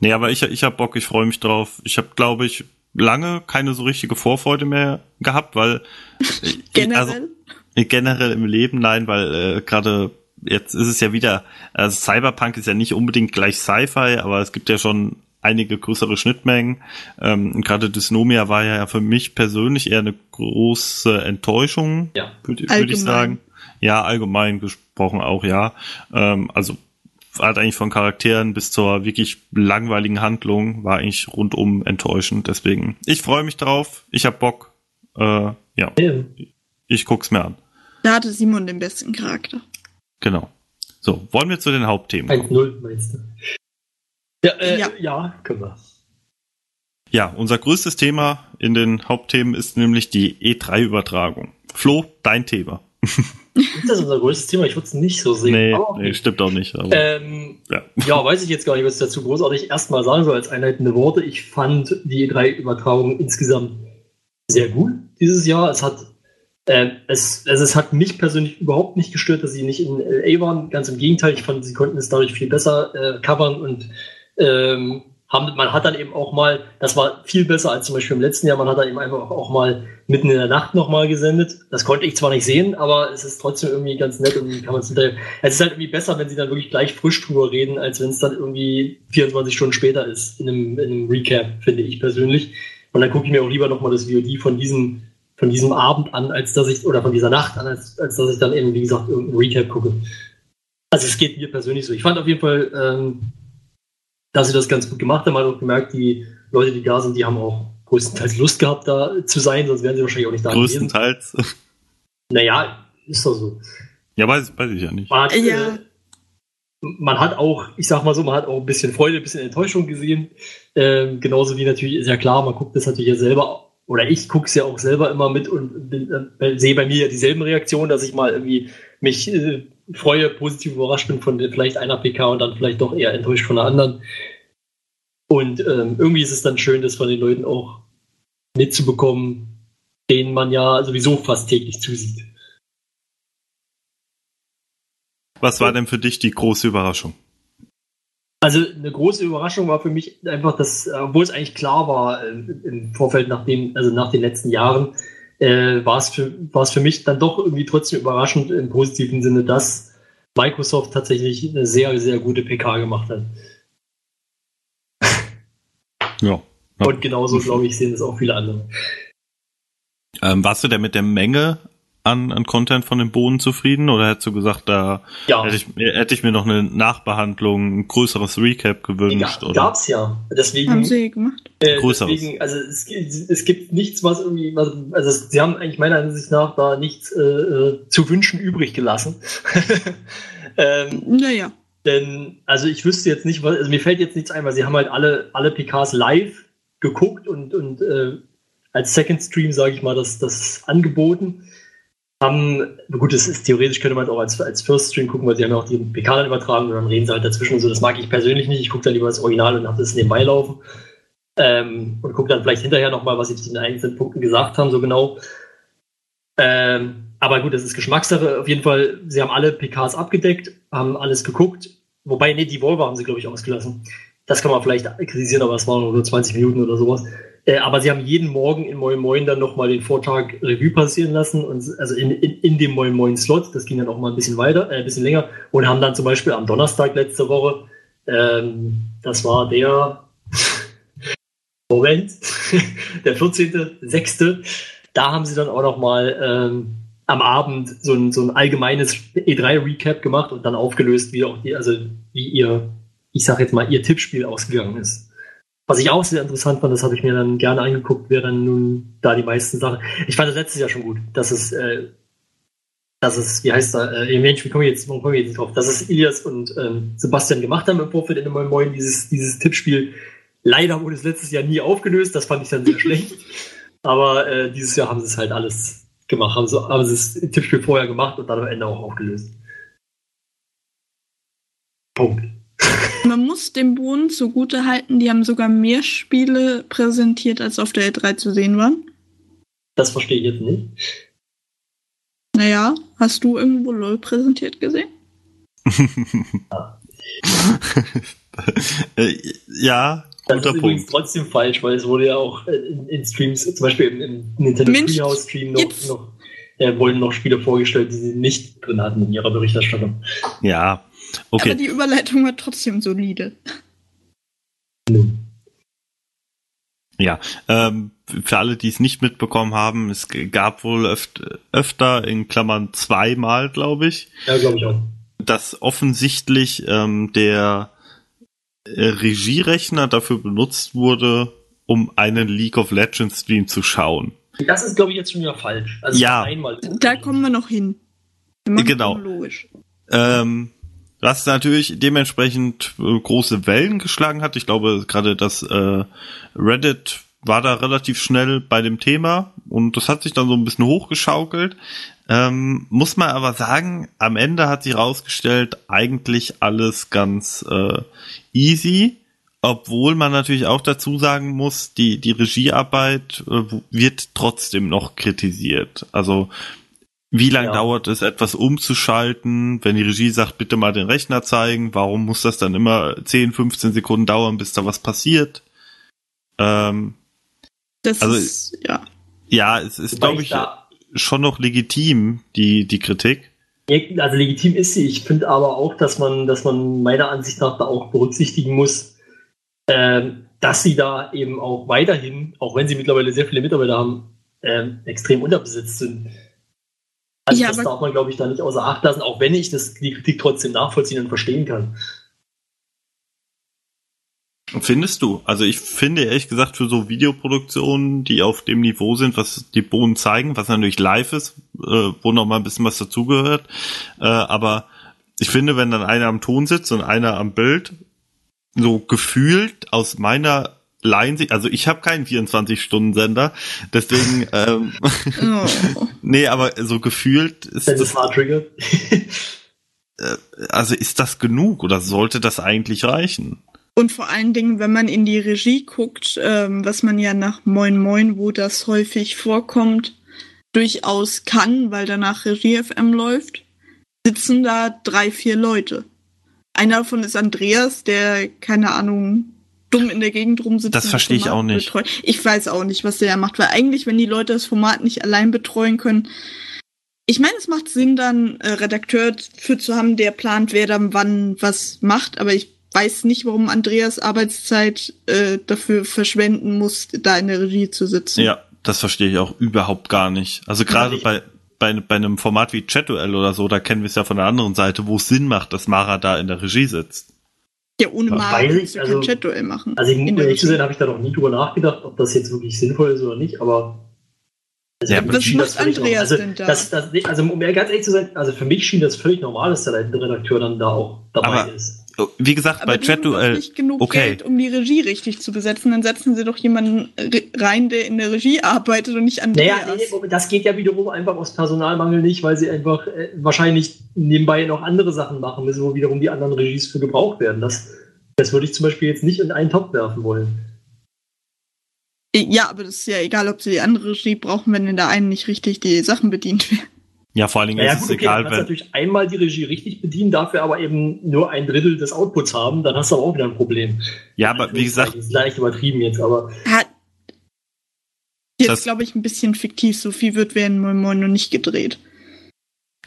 Nee, aber ich, ich hab Bock, ich freue mich drauf. Ich habe, glaube ich, lange keine so richtige Vorfreude mehr gehabt, weil Generell. Also, generell im Leben, nein, weil äh, gerade jetzt ist es ja wieder, also Cyberpunk ist ja nicht unbedingt gleich Sci-Fi, aber es gibt ja schon einige größere Schnittmengen. Ähm, und gerade Dysnomia war ja für mich persönlich eher eine große Enttäuschung, Ja. würde würd Allgemein. ich sagen. Ja, allgemein gesprochen auch, ja. Ähm, also hat eigentlich von Charakteren bis zur wirklich langweiligen Handlung war eigentlich rundum enttäuschend. Deswegen, ich freue mich drauf. Ich hab Bock. Äh, ja, ich guck's mir an. Da hatte Simon den besten Charakter. Genau. So, wollen wir zu den Hauptthemen kommen? 1-0 meinst du? Ja, äh, Ja. ja. können wir. Ja, unser größtes Thema in den Hauptthemen ist nämlich die E3-Übertragung. Flo, dein Thema. Ist das unser größtes Thema? Ich würde es nicht so sehen. Nee, Aber okay. nee, stimmt auch nicht. Aber, Ähm, ja. ja, weiß ich jetzt gar nicht, was ich dazu großartig erstmal sagen soll als einleitende Worte. Ich fand die E3-Übertragung insgesamt sehr gut dieses Jahr. Es hat, äh, es, also es hat mich persönlich überhaupt nicht gestört, dass sie nicht in LA waren. Ganz im Gegenteil, ich fand, sie konnten es dadurch viel besser äh, covern und ähm, haben, man hat dann eben auch mal, das war viel besser als zum Beispiel im letzten Jahr, man hat dann eben einfach auch mal mitten in der Nacht nochmal gesendet. Das konnte ich zwar nicht sehen, aber es ist trotzdem irgendwie ganz nett und kann man es. Es ist halt irgendwie besser, wenn sie dann wirklich gleich frisch drüber reden, als wenn es dann irgendwie 24 Stunden später ist in einem, in einem Recap, finde ich persönlich. Und dann gucke ich mir auch lieber nochmal das VOD von diesem, von diesem Abend an, als dass ich, oder von dieser Nacht an, als, als dass ich dann eben, wie gesagt, irgendein Recap gucke. Also es geht mir persönlich so. Ich fand auf jeden Fall, ähm, dass sie das ganz gut gemacht haben. Man hat auch gemerkt, die Leute, die da sind, die haben auch größtenteils Lust gehabt, da zu sein, sonst wären sie wahrscheinlich auch nicht da gewesen. Größtenteils. Naja, ist doch so. ja, weiß, weiß ich ja nicht. Man hat, Ja. äh, man hat auch, ich sag mal so, man hat auch ein bisschen Freude, ein bisschen Enttäuschung gesehen. Ähm, genauso wie natürlich ist ja klar, man guckt das natürlich ja selber, oder ich gucke es ja auch selber immer mit und äh, sehe bei mir ja dieselben Reaktionen, dass ich mal irgendwie mich äh, freue, positiv überrascht bin von vielleicht einer PK und dann vielleicht doch eher enttäuscht von der anderen. Und ähm, irgendwie ist es dann schön, das von den Leuten auch mitzubekommen, denen man ja sowieso fast täglich zusieht. Was war denn für dich die große Überraschung? Also eine große Überraschung war für mich einfach, dass, obwohl es eigentlich klar war äh, im Vorfeld nach dem, also nach den letzten Jahren, äh, war es für war es für mich dann doch irgendwie trotzdem überraschend im positiven Sinne, dass Microsoft tatsächlich eine sehr sehr gute PK gemacht hat. Ja. ja. Und genauso glaube ich sehen es auch viele andere. Ähm, warst du denn mit der Menge an, an Content von den Bohnen zufrieden oder hättest du gesagt, da Ja. hätte, ich, hätte ich mir noch eine Nachbehandlung, ein größeres Recap gewünscht? Ja, oder? gab's ja. Deswegen, Haben sie gemacht. äh, Größeres. deswegen also es, gibt- es gibt nichts, was irgendwie, was, also es, sie haben eigentlich meiner Ansicht nach da nichts äh, äh, zu wünschen übrig gelassen. ähm, Naja. denn, also ich wüsste jetzt nicht, was, also mir fällt jetzt nichts ein, weil sie haben halt alle, alle PKs live geguckt und, und äh, als Second Stream, sage ich mal, das, das angeboten. Haben, gut, das ist theoretisch könnte man es auch als, als First Stream gucken, weil sie haben ja auch die PK dann übertragen und dann reden sie halt dazwischen und so. Das mag ich persönlich nicht. Ich gucke dann lieber das Original und habe das nebenbei laufen. Ähm, und gucke dann vielleicht hinterher nochmal, was sie zu den einzelnen Punkten gesagt haben, so genau. Ähm, aber gut, das ist Geschmackssache. Auf jeden Fall, sie haben alle PKs abgedeckt, haben alles geguckt. Wobei, nee, die Volvo haben sie, glaube ich, ausgelassen. Das kann man vielleicht kritisieren, aber es waren nur 20 Minuten oder sowas. Äh, aber sie haben jeden Morgen in Moin Moin dann nochmal den Vortag Revue passieren lassen. Und, also in, in, in dem Moin Moin Slot, das ging dann auch mal ein bisschen weiter, äh, ein bisschen länger. Und haben dann zum Beispiel am Donnerstag letzte Woche, ähm, das war der Moment, der 14.06., da haben sie dann auch nochmal ähm, am Abend so ein, so ein allgemeines E3-Recap gemacht und dann aufgelöst, wie auch die, also wie ihr, ich sag jetzt mal, ihr Tippspiel ausgegangen ist. Was ich auch sehr interessant fand, das habe ich mir dann gerne angeguckt, wer dann nun da die meisten Sachen. Ich fand das letztes Jahr schon gut, dass es, äh, dass es, wie heißt da, äh, Mensch, wie komme ich jetzt, warum komme ich jetzt drauf, dass es Ilias und ähm, Sebastian gemacht haben im Vorfeld in dem Moin dieses, dieses Tippspiel. Leider wurde es letztes Jahr nie aufgelöst, das fand ich dann sehr schlecht. Aber äh, dieses Jahr haben sie es halt alles gemacht, haben, so, haben sie das Tippspiel vorher gemacht und dann am Ende auch aufgelöst. Punkt. Man muss dem Bohnen zugute halten, die haben sogar mehr Spiele präsentiert, als auf der E3 zu sehen waren. Das verstehe ich jetzt nicht. Naja, hast du irgendwo LOL präsentiert gesehen? äh, ja, Das ist übrigens Punkt. trotzdem falsch, weil es wurde ja auch in, in Streams, zum Beispiel im, im Nintendo Mensch, Treehouse Stream noch, noch äh, wurden noch Spiele vorgestellt, die sie nicht drin hatten in ihrer Berichterstattung. Ja, Aber okay. die Überleitung war trotzdem solide. Nun. Ja, ähm, für alle, die es nicht mitbekommen haben, es gab wohl öft, öfter, in Klammern zweimal, glaube ich, Ja, glaube ich auch. dass offensichtlich ähm, der äh, Regierechner dafür benutzt wurde, um einen League of Legends Stream zu schauen. Das ist, glaube ich, jetzt schon wieder falsch. Also Ja. einmal. Da kommen wir noch hin. Wir Genau. chronologisch. Ähm, was natürlich dementsprechend äh, große Wellen geschlagen hat. Ich glaube, gerade das äh, Reddit war da relativ schnell bei dem Thema und das hat sich dann so ein bisschen hochgeschaukelt. Ähm, muss man aber sagen, am Ende hat sich rausgestellt, eigentlich alles ganz äh, easy. Obwohl man natürlich auch dazu sagen muss, die, die Regiearbeit äh, wird trotzdem noch kritisiert. Also wie lange Ja. dauert es, etwas umzuschalten? Wenn die Regie sagt, bitte mal den Rechner zeigen, warum muss das dann immer 10, 15 Sekunden dauern, bis da was passiert? Ähm, Das Also- ist, ja. ja, es ist, glaube ich, da, schon noch legitim, die, die Kritik. also legitim ist sie. Ich finde aber auch, dass man, dass man meiner Ansicht nach da auch berücksichtigen muss, ähm, dass sie da eben auch weiterhin, auch wenn sie mittlerweile sehr viele Mitarbeiter haben, ähm, extrem unterbesetzt sind. Also Ja, das darf man, glaube ich, da nicht außer Acht lassen, auch wenn ich das, die Kritik trotzdem nachvollziehen und verstehen kann. Findest du? Also ich finde ehrlich gesagt für so Videoproduktionen, die auf dem Niveau sind, was die Bohnen zeigen, was natürlich live ist, äh, wo noch mal ein bisschen was dazugehört, äh, aber ich finde, wenn dann einer am Ton sitzt und einer am Bild, so gefühlt aus meiner Leinsicht, also ich habe keinen 24-Stunden-Sender, deswegen, ähm, Oh. nee, aber so gefühlt ist Wenn das triggert. äh, also ist das genug oder sollte das eigentlich reichen? Und vor allen Dingen, wenn man in die Regie guckt, ähm, was man ja nach Moin Moin, wo das häufig vorkommt, durchaus kann, weil danach Regie FM läuft, sitzen da drei, vier Leute. Einer davon ist Andreas, der, keine Ahnung, dumm in der Gegend rumsitzt. Das verstehe ich auch nicht. Betreut. Ich weiß auch nicht, was der da macht, weil eigentlich, wenn die Leute das Format nicht allein betreuen können, ich meine, es macht Sinn, dann äh, Redakteur für zu haben, der plant, wer dann wann was macht, aber ich weiß nicht, warum Andreas Arbeitszeit äh, dafür verschwenden muss, da in der Regie zu sitzen. Ja, das verstehe ich auch überhaupt gar nicht. Also gerade bei, bei, bei einem Format wie Chat-Duell oder so, da kennen wir es ja von der anderen Seite, wo es Sinn macht, dass Mara da in der Regie sitzt. Ja, ohne Ja, mal weiß ich, kannst du also- kein Chat-Duell machen. Also, In um der ehrlich zu sein, habe ich da noch nie drüber nachgedacht, ob das jetzt wirklich sinnvoll ist oder nicht, aber. Also Ja, für was mich schien macht das völlig Andreas normal. denn da? Das, das, also, um ganz ehrlich zu sein, also für mich schien das völlig normal, dass der leitende Redakteur dann da auch dabei Aber- ist. Wie gesagt, Aber bei Chat-Duell, nicht genug okay. Geld, um die Regie richtig zu besetzen. Dann setzen sie doch jemanden re- rein, der in der Regie arbeitet und nicht Andreas. Naja, nee, nee, das geht ja wiederum einfach aus Personalmangel nicht, weil sie einfach äh, wahrscheinlich nebenbei noch andere Sachen machen müssen, wo wiederum die anderen Regies für gebraucht werden. Das, das würde ich zum Beispiel jetzt nicht in einen Topf werfen wollen. Ja, aber das ist ja egal, ob sie die andere Regie brauchen, wenn in der einen nicht richtig die Sachen bedient werden. Ja, vor allen Dingen Naja, ist gut, es okay, egal, dann kannst du wenn, natürlich einmal die Regie richtig bedienen, dafür aber eben nur ein Drittel des Outputs haben, dann hast du aber auch wieder ein Problem. ja, aber wie gesagt, Das ist leicht übertrieben jetzt, aber Hat jetzt, glaube ich, ein bisschen fiktiv. So viel wird während Moin Moin noch nicht gedreht.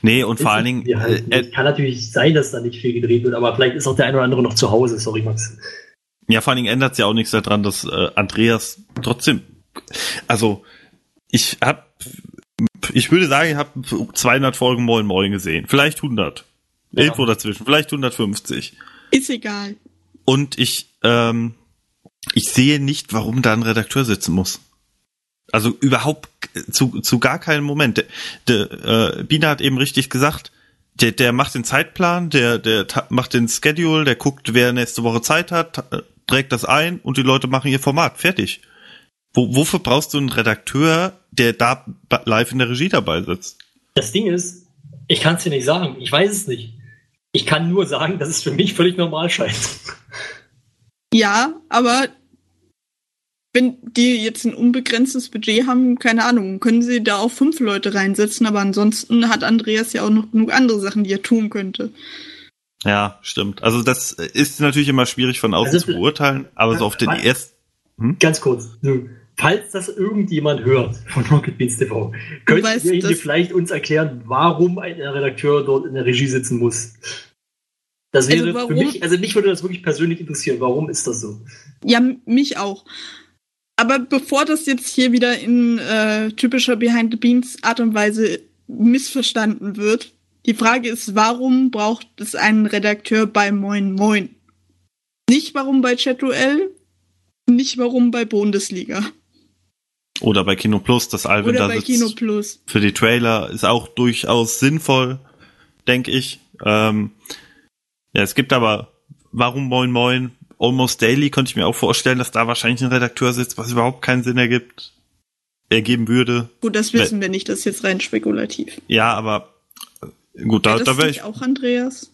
nee, und vor allen Dingen, Ja, halt äh, kann natürlich sein, dass da nicht viel gedreht wird, aber vielleicht ist auch der ein oder andere noch zu Hause. Sorry, Max. Ja, vor allen Dingen ändert es ja auch nichts daran, dass äh, Andreas trotzdem, also ich hab, ich würde sagen, ich habe 200 Folgen Moin Moin gesehen, vielleicht 100, Ja. irgendwo dazwischen, vielleicht 150. Ist egal. Und ich, ähm, ich sehe nicht, warum da ein Redakteur sitzen muss. Also überhaupt zu, zu gar keinem Moment. Der, der, äh, Bina hat eben richtig gesagt, der, der macht den Zeitplan, der, der macht den Schedule, der guckt, wer nächste Woche Zeit hat, ta- trägt das ein und die Leute machen ihr Format. Fertig. Wo, wofür brauchst du einen Redakteur, der da live in der Regie dabei sitzt? Das Ding ist, ich kann es dir nicht sagen. Ich weiß es nicht. Ich kann nur sagen, dass es für mich völlig normal scheint. Ja, aber wenn die jetzt ein unbegrenztes Budget haben, keine Ahnung, können sie da auch fünf Leute reinsetzen, aber ansonsten hat Andreas ja auch noch genug andere Sachen, die er tun könnte. Ja, stimmt. Also das ist natürlich immer schwierig von außen Also, zu beurteilen, aber so auf den ersten Ganz kurz. Du, falls das irgendjemand hört von Rocket Beans TV, könnt weißt, ihr dass- vielleicht uns erklären, warum ein Redakteur dort in der Regie sitzen muss? Das wäre Also für warum- mich, also mich würde das wirklich persönlich interessieren. Warum ist das so? Ja, mich auch. Aber bevor das jetzt hier wieder in äh, typischer Behind the Beans Art und Weise missverstanden wird, die Frage ist, warum braucht es einen Redakteur bei Moin Moin? Nicht warum bei Chat-Duell, nicht warum bei Bundesliga Oder bei Kino Plus, das Alvin oder da sitzt. Kino Plus. Für die Trailer ist auch durchaus sinnvoll, denke ich. Ähm, ja, es gibt aber, warum Moin Moin? Almost Daily könnte ich mir auch vorstellen, dass da wahrscheinlich ein Redakteur sitzt, was überhaupt keinen Sinn ergibt, ergeben würde. Gut, das wissen wir nicht, das ist jetzt rein spekulativ. Ja, aber äh, gut, da, Wäre da das wäre ich, auch Andreas?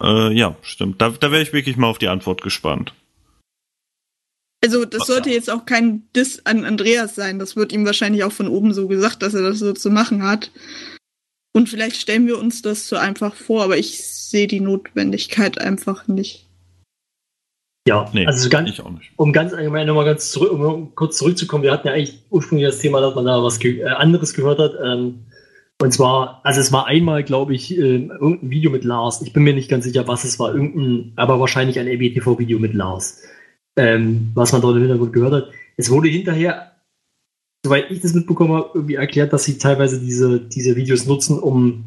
äh, ja, stimmt. Da, da wäre ich wirklich mal auf die Antwort gespannt. Also, das sollte jetzt auch kein Diss an Andreas sein. Das wird ihm wahrscheinlich auch von oben so gesagt, dass er das so zu machen hat. Und vielleicht stellen wir uns das so einfach vor, aber ich sehe die Notwendigkeit einfach nicht. Ja, Nee, also ganz, ich auch nicht. um ganz allgemein nochmal ganz zurück, um kurz zurückzukommen, wir hatten ja eigentlich ursprünglich das Thema, dass man da was ge äh, anderes gehört hat. Ähm, und zwar, also es war einmal, glaube ich, äh, irgendein Video mit Lars. Ich bin mir nicht ganz sicher, was es war. Irgendein, aber wahrscheinlich ein EBTV-Video mit Lars. Ähm, was man dort im Hintergrund gehört hat. Es wurde hinterher, soweit ich das mitbekommen habe, irgendwie erklärt, dass sie teilweise diese, diese Videos nutzen, um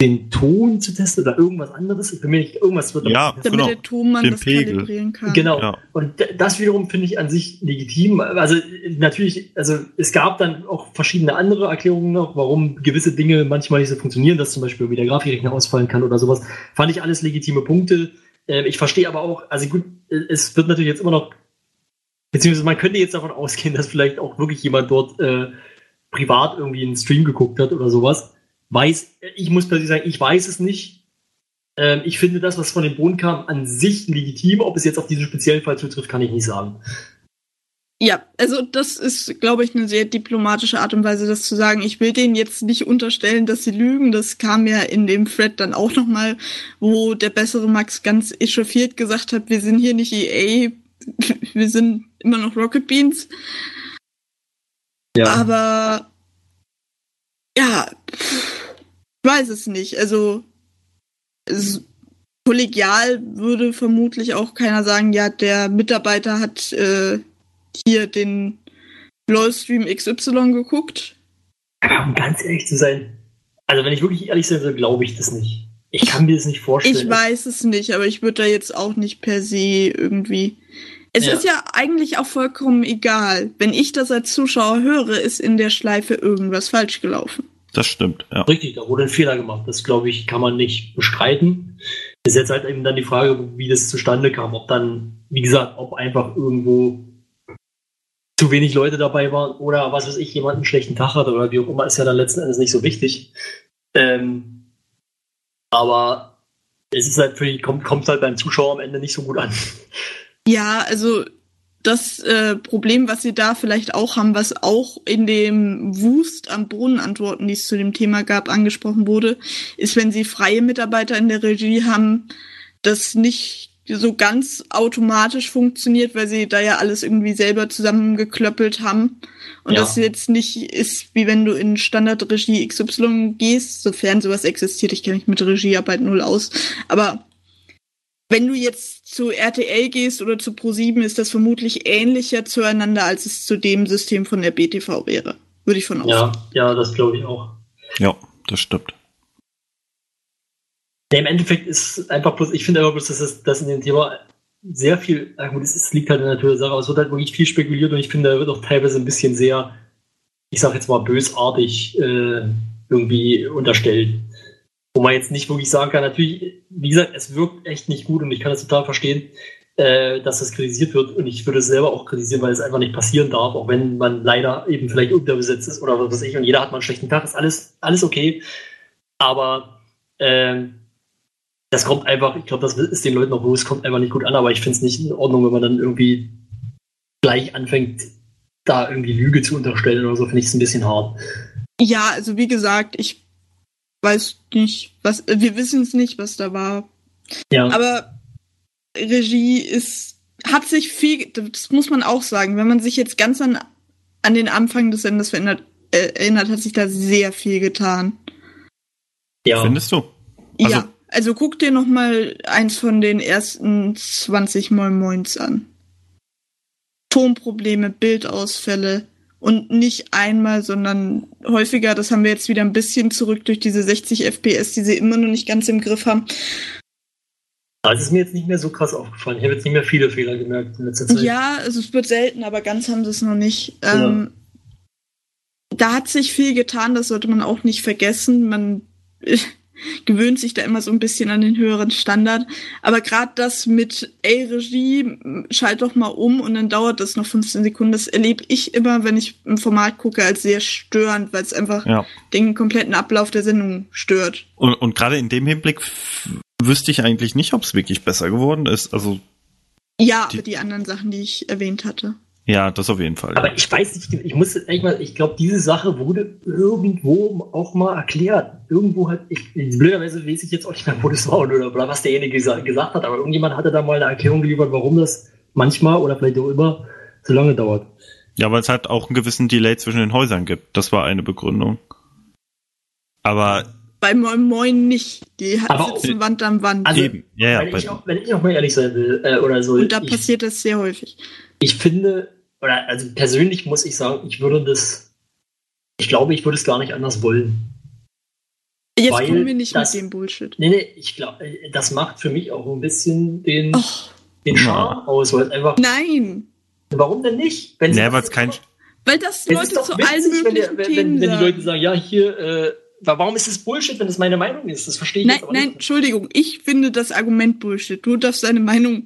den Ton zu testen oder irgendwas anderes. Ich bin mir nicht, irgendwas wird Ja, Damit genau. der Tonmann Den das Pegel. kalibrieren kann. Genau. Ja. Und das wiederum finde ich an sich legitim. Also natürlich, also es gab dann auch verschiedene andere Erklärungen noch, warum gewisse Dinge manchmal nicht so funktionieren, dass zum Beispiel wie der Grafikrechner ausfallen kann oder sowas. Fand ich alles legitime Punkte. Ähm, ich verstehe aber auch, also gut, äh, es wird natürlich jetzt immer noch, beziehungsweise man könnte jetzt davon ausgehen, dass vielleicht auch wirklich jemand dort äh, privat irgendwie einen Stream geguckt hat oder sowas. Weiß, ich muss persönlich sagen, ich weiß es nicht. Ähm, ich finde das, was von dem Boden kam, an sich legitim. Ob es jetzt auf diesen speziellen Fall zutrifft, kann ich nicht sagen. Ja, also das ist, glaube ich, eine sehr diplomatische Art und Weise, das zu sagen. Ich will denen jetzt nicht unterstellen, dass sie lügen. Das kam ja in dem Thread dann auch nochmal, wo der bessere Max ganz echauffiert gesagt hat, wir sind hier nicht EA, wir sind immer noch Rocket Beans. Ja. Aber ja, ich weiß es nicht. Also es, kollegial würde vermutlich auch keiner sagen, ja, der Mitarbeiter hat äh, hier den LOL-Stream XY geguckt. Aber um ganz ehrlich zu sein, also wenn ich wirklich ehrlich sein soll, glaube ich das nicht. Ich kann mir das nicht vorstellen. Ich weiß es nicht, aber ich würde da jetzt auch nicht per se irgendwie. Es Ja. ist ja eigentlich auch vollkommen egal. Wenn ich das als Zuschauer höre, ist in der Schleife irgendwas falsch gelaufen. Das stimmt, ja. Richtig, da wurde ein Fehler gemacht. Das, glaube ich, kann man nicht bestreiten. Ist jetzt halt eben dann die Frage, wie das zustande kam. Ob dann, wie gesagt, ob einfach irgendwo zu wenig Leute dabei waren oder was weiß ich, jemand einen schlechten Tag hatte oder wie auch immer, ist ja dann letzten Endes nicht so wichtig. Ähm, aber es ist halt für die, kommt, kommt halt beim Zuschauer am Ende nicht so gut an. Ja, also das äh, Problem, was sie da vielleicht auch haben, was auch in dem Wust an Bohnenantworten, die es zu dem Thema gab, angesprochen wurde, ist, wenn sie freie Mitarbeiter in der Regie haben, das nicht so ganz automatisch funktioniert, weil sie da ja alles irgendwie selber zusammengeklöppelt haben. Und Ja. das jetzt nicht ist, wie wenn du in Standardregie XY gehst, sofern sowas existiert. Ich kenne mich mit Regiearbeit null aus. Aber wenn du jetzt zu RTL gehst oder zu Pro7, ist das vermutlich ähnlicher zueinander, als es zu dem System von der BTV wäre. Würde ich von ausgehen. Ja, ja, das glaube ich auch. Ja, das stimmt. Im Endeffekt ist einfach bloß, ich finde aber bloß, dass es dass in dem Thema sehr viel, gut, es liegt halt in der Natur der Sache, aber es wird halt wirklich viel spekuliert und ich finde, da wird auch teilweise ein bisschen sehr, ich sag jetzt mal, bösartig äh, irgendwie unterstellt. Wo man jetzt nicht wirklich sagen kann, natürlich, wie gesagt, es wirkt echt nicht gut und ich kann das total verstehen, äh, dass das kritisiert wird und ich würde es selber auch kritisieren, weil es einfach nicht passieren darf, auch wenn man leider eben vielleicht unterbesetzt ist oder was weiß ich und jeder hat mal einen schlechten Tag, ist alles, alles okay. Aber ähm, das kommt einfach, ich glaube, das ist den Leuten auch bewusst, kommt einfach nicht gut an, aber ich finde es nicht in Ordnung, wenn man dann irgendwie gleich anfängt, da irgendwie Lüge zu unterstellen oder so, finde ich es ein bisschen hart. Ja, also wie gesagt, ich weiß nicht, was, wir wissen es nicht, was da war. Ja, Aber Regie ist, hat sich viel, das muss man auch sagen, wenn man sich jetzt ganz an, an den Anfang des Senders verändert, äh, erinnert, hat sich da sehr viel getan. ja. Findest du? Also- ja, also guck dir noch mal eins von den ersten 20 Moin Moins an. Tonprobleme, Bildausfälle und nicht einmal, sondern häufiger, das haben wir jetzt wieder ein bisschen zurück durch diese 60 FPS, die sie immer noch nicht ganz im Griff haben. Das ist mir jetzt nicht mehr so krass aufgefallen. Ich habe jetzt nicht mehr viele Fehler gemerkt in letzter Zeit. Ja, also es wird selten, aber ganz haben sie es noch nicht. Ähm, Da hat sich viel getan, das sollte man auch nicht vergessen. Man gewöhnt sich da immer so ein bisschen an den höheren Standard. Aber gerade das mit, ey, Regie, schalt doch mal um und dann dauert das noch 15 Sekunden. Das erlebe ich immer, wenn ich im Format gucke, als sehr störend, weil es einfach Ja. den kompletten Ablauf der Sendung stört. Und, und gerade in dem Hinblick wüsste ich eigentlich nicht, ob es wirklich besser geworden ist. Also, Ja, Die- aber die anderen Sachen, die ich erwähnt hatte. Ja, das auf jeden Fall. Aber ich weiß nicht, ich muss ehrlich mal, ich glaube, diese Sache wurde irgendwo auch mal erklärt. Irgendwo hat, ich, blöderweise weiß ich jetzt auch nicht mehr, wo das war oder, oder was derjenige gesa gesagt hat, aber irgendjemand hatte da mal eine Erklärung geliefert, warum das manchmal oder vielleicht auch immer so lange dauert. Ja, weil es halt auch einen gewissen Delay zwischen den Häusern gibt. Das war eine Begründung. Aber Bei Moin Moin nicht. Die hat Aber auch- sitzen Wand an Wand. Also, eben, ja, ja, wenn, ich auch, wenn ich auch mal ehrlich sein will, äh, oder so, und da ich, passiert das sehr häufig. ich finde, oder also persönlich muss ich sagen, ich würde das, ich glaube, ich würde es gar nicht anders wollen. Jetzt Weil kommen wir nicht das- mit dem Bullshit. Nee, nee, ich glaube, das macht für mich auch ein bisschen den, Och, den Charme aus, weil es einfach, nein. warum denn nicht? Wenn nee, weil es kein, Weil das Leute zu witzig, allen wenn, möglichen der, wenn, Themen wenn, wenn die. Leute sagen, ja, hier, äh, warum ist es Bullshit, wenn es meine Meinung ist? Das verstehe ich nein, jetzt aber nein, nicht. Entschuldigung. Ich finde das Argument Bullshit. Du darfst deine Meinung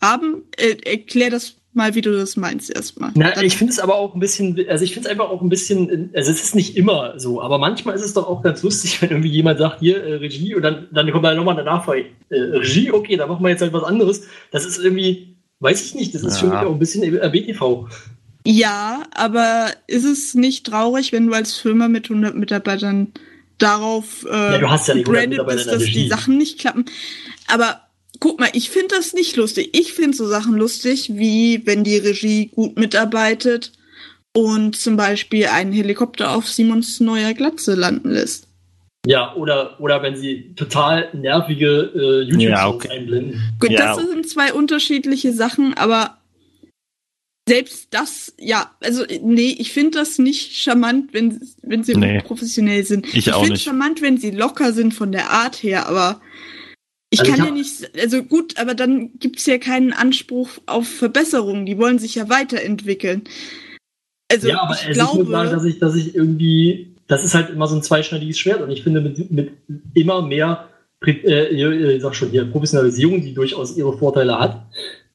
haben. Äh, erklär das mal, wie du das meinst erstmal. Na, Dann- ich finde es aber auch ein bisschen, also ich finde es einfach auch ein bisschen, also es ist nicht immer so, aber manchmal ist es doch auch ganz lustig, wenn irgendwie jemand sagt, hier, äh, Regie, und dann, dann kommt da nochmal eine Nachfrage, äh, Regie, okay, dann machen wir jetzt halt was anderes. Das ist irgendwie, weiß ich nicht, das ist für Ja. mich auch ein bisschen RBTV. Ja, aber ist es nicht traurig, wenn du als Firma mit 100 Mitarbeitern darauf äh, Ja, du hast ja nicht 100 gebrandet Mitarbeiter bist, dass die. Sachen nicht klappen? Aber guck mal, ich finde das nicht lustig. Ich finde so Sachen lustig, wie wenn die Regie gut mitarbeitet und zum Beispiel einen Helikopter auf Simons neuer Glatze landen lässt. Ja, oder, oder wenn sie total nervige äh, YouTube-Shows Ja, okay. einblenden. Gut, Ja. das sind zwei unterschiedliche Sachen, aber selbst das, ja, also nee, ich finde das nicht charmant, wenn, wenn sie Nee. professionell sind. Ich auch finde nicht. charmant, wenn sie locker sind von der Art her, aber ich Also kann ja nicht, also gut, aber dann gibt's ja keinen Anspruch auf Verbesserung. Die wollen sich ja weiterentwickeln. Also ja, aber ich es ist nur glaube, sagen, dass ich, dass ich irgendwie, das ist halt immer so ein zweischneidiges Schwert und ich finde mit, mit immer mehr, Pri- äh, ich sag schon hier, Professionalisierung, die durchaus ihre Vorteile hat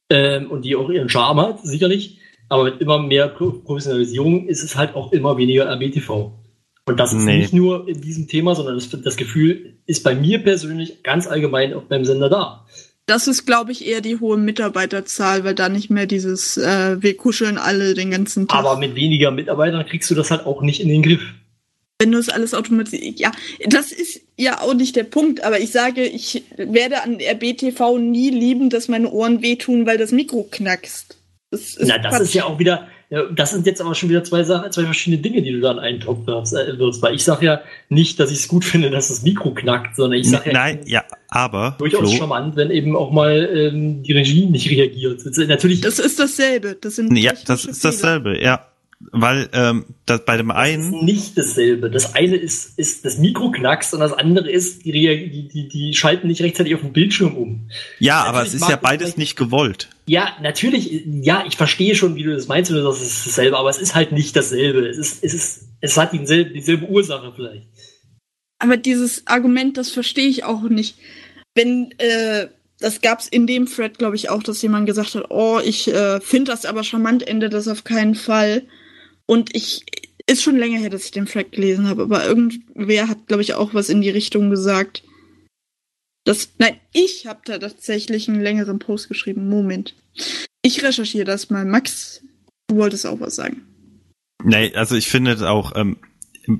ähm, und die auch ihren Charme hat, sicherlich, aber mit immer mehr Pro Professionalisierung ist es halt auch immer weniger RBTV. Und das ist Nee. nicht nur in diesem Thema, sondern das, das Gefühl ist bei mir persönlich ganz allgemein auch beim Sender da. das ist, glaube ich, eher die hohe Mitarbeiterzahl, weil da nicht mehr dieses, äh, wir kuscheln alle den ganzen Tag. Aber mit weniger Mitarbeitern kriegst du das halt auch nicht in den Griff. wenn du es alles automatisiert. Ja, das ist ja auch nicht der Punkt, aber ich sage, ich werde an RBTV nie lieben, dass meine Ohren wehtun, weil das Mikro knackst. Das ist Na, das ist ja auch wieder, ja, das sind jetzt aber schon wieder zwei Sachen, zwei verschiedene Dinge, die du da in einen Topf wirfst. Äh, wirfst. Weil ich sage ja nicht, dass ich es gut finde, dass das Mikro knackt, sondern ich sage ja, Nein, ja, aber durchaus Flo, charmant, wenn eben auch mal ähm, die Regie nicht reagiert. Das ist Natürlich, Das ist dasselbe. Das sind ja, das ist dasselbe, ja. Weil ähm, das, bei dem das einen, ist nicht dasselbe. Das eine ist, ist das Mikro knackst und das andere ist, die, die, die, die schalten nicht rechtzeitig auf den Bildschirm um. ja, aber es natürlich ist ja das beides nicht gewollt. Ja, natürlich, ja, ich verstehe schon, wie du das meinst, wenn du sagst, es ist dasselbe, aber es ist halt nicht dasselbe. Es ist, es ist, es hat dieselbe, dieselbe Ursache vielleicht. Aber dieses Argument, das verstehe ich auch nicht. Wenn, äh, das gab's in dem Thread, glaube ich, auch, dass jemand gesagt hat, oh, ich äh, finde das aber charmant, endet das auf keinen Fall. Und ich, ist schon länger her, dass ich den Thread gelesen habe, aber irgendwer hat, glaube ich, auch was in die Richtung gesagt. Das, nein, ich habe da tatsächlich einen längeren Post geschrieben. Moment. Ich recherchiere das mal. Max, du wolltest auch was sagen. Nee, also ich finde es auch, ähm,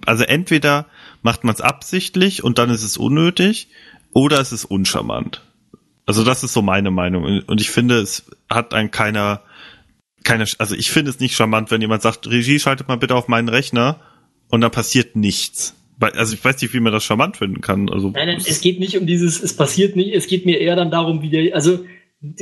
also entweder macht man es absichtlich und dann ist es unnötig, oder es ist uncharmant. Also das ist so meine Meinung. Und ich finde, es hat ein keiner, keine, also ich finde es nicht charmant, wenn jemand sagt, Regie, schaltet mal bitte auf meinen Rechner und dann passiert nichts. Also ich weiß nicht, wie man das charmant finden kann. Also Nein, nein, es geht nicht um dieses, es passiert nicht, es geht mir eher dann darum, wie der, also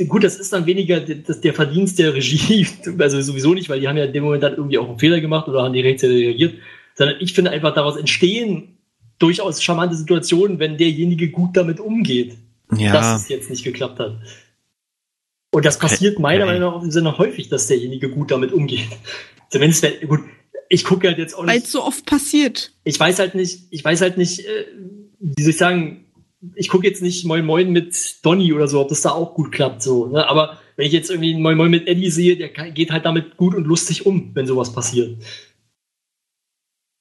gut, das ist dann weniger der Verdienst der Regie, also sowieso nicht, weil die haben ja in dem Moment dann irgendwie auch einen Fehler gemacht oder haben die rechtzeitig reagiert, sondern ich finde einfach daraus entstehen durchaus charmante Situationen, wenn derjenige gut damit umgeht, ja, dass es jetzt nicht geklappt hat. Und das passiert meiner. Meinung nach im Sinne häufig, dass derjenige gut damit umgeht. Zumindest, wenn, gut, ich gucke halt jetzt auch Weil nicht es so oft passiert. ich weiß halt nicht, ich weiß halt nicht, äh, wie soll ich sagen, ich gucke jetzt nicht Moin Moin mit Donny oder so, ob das da auch gut klappt, so, ne? Aber wenn ich jetzt irgendwie Moin Moin mit Eddie sehe, der geht halt damit gut und lustig um, wenn sowas passiert.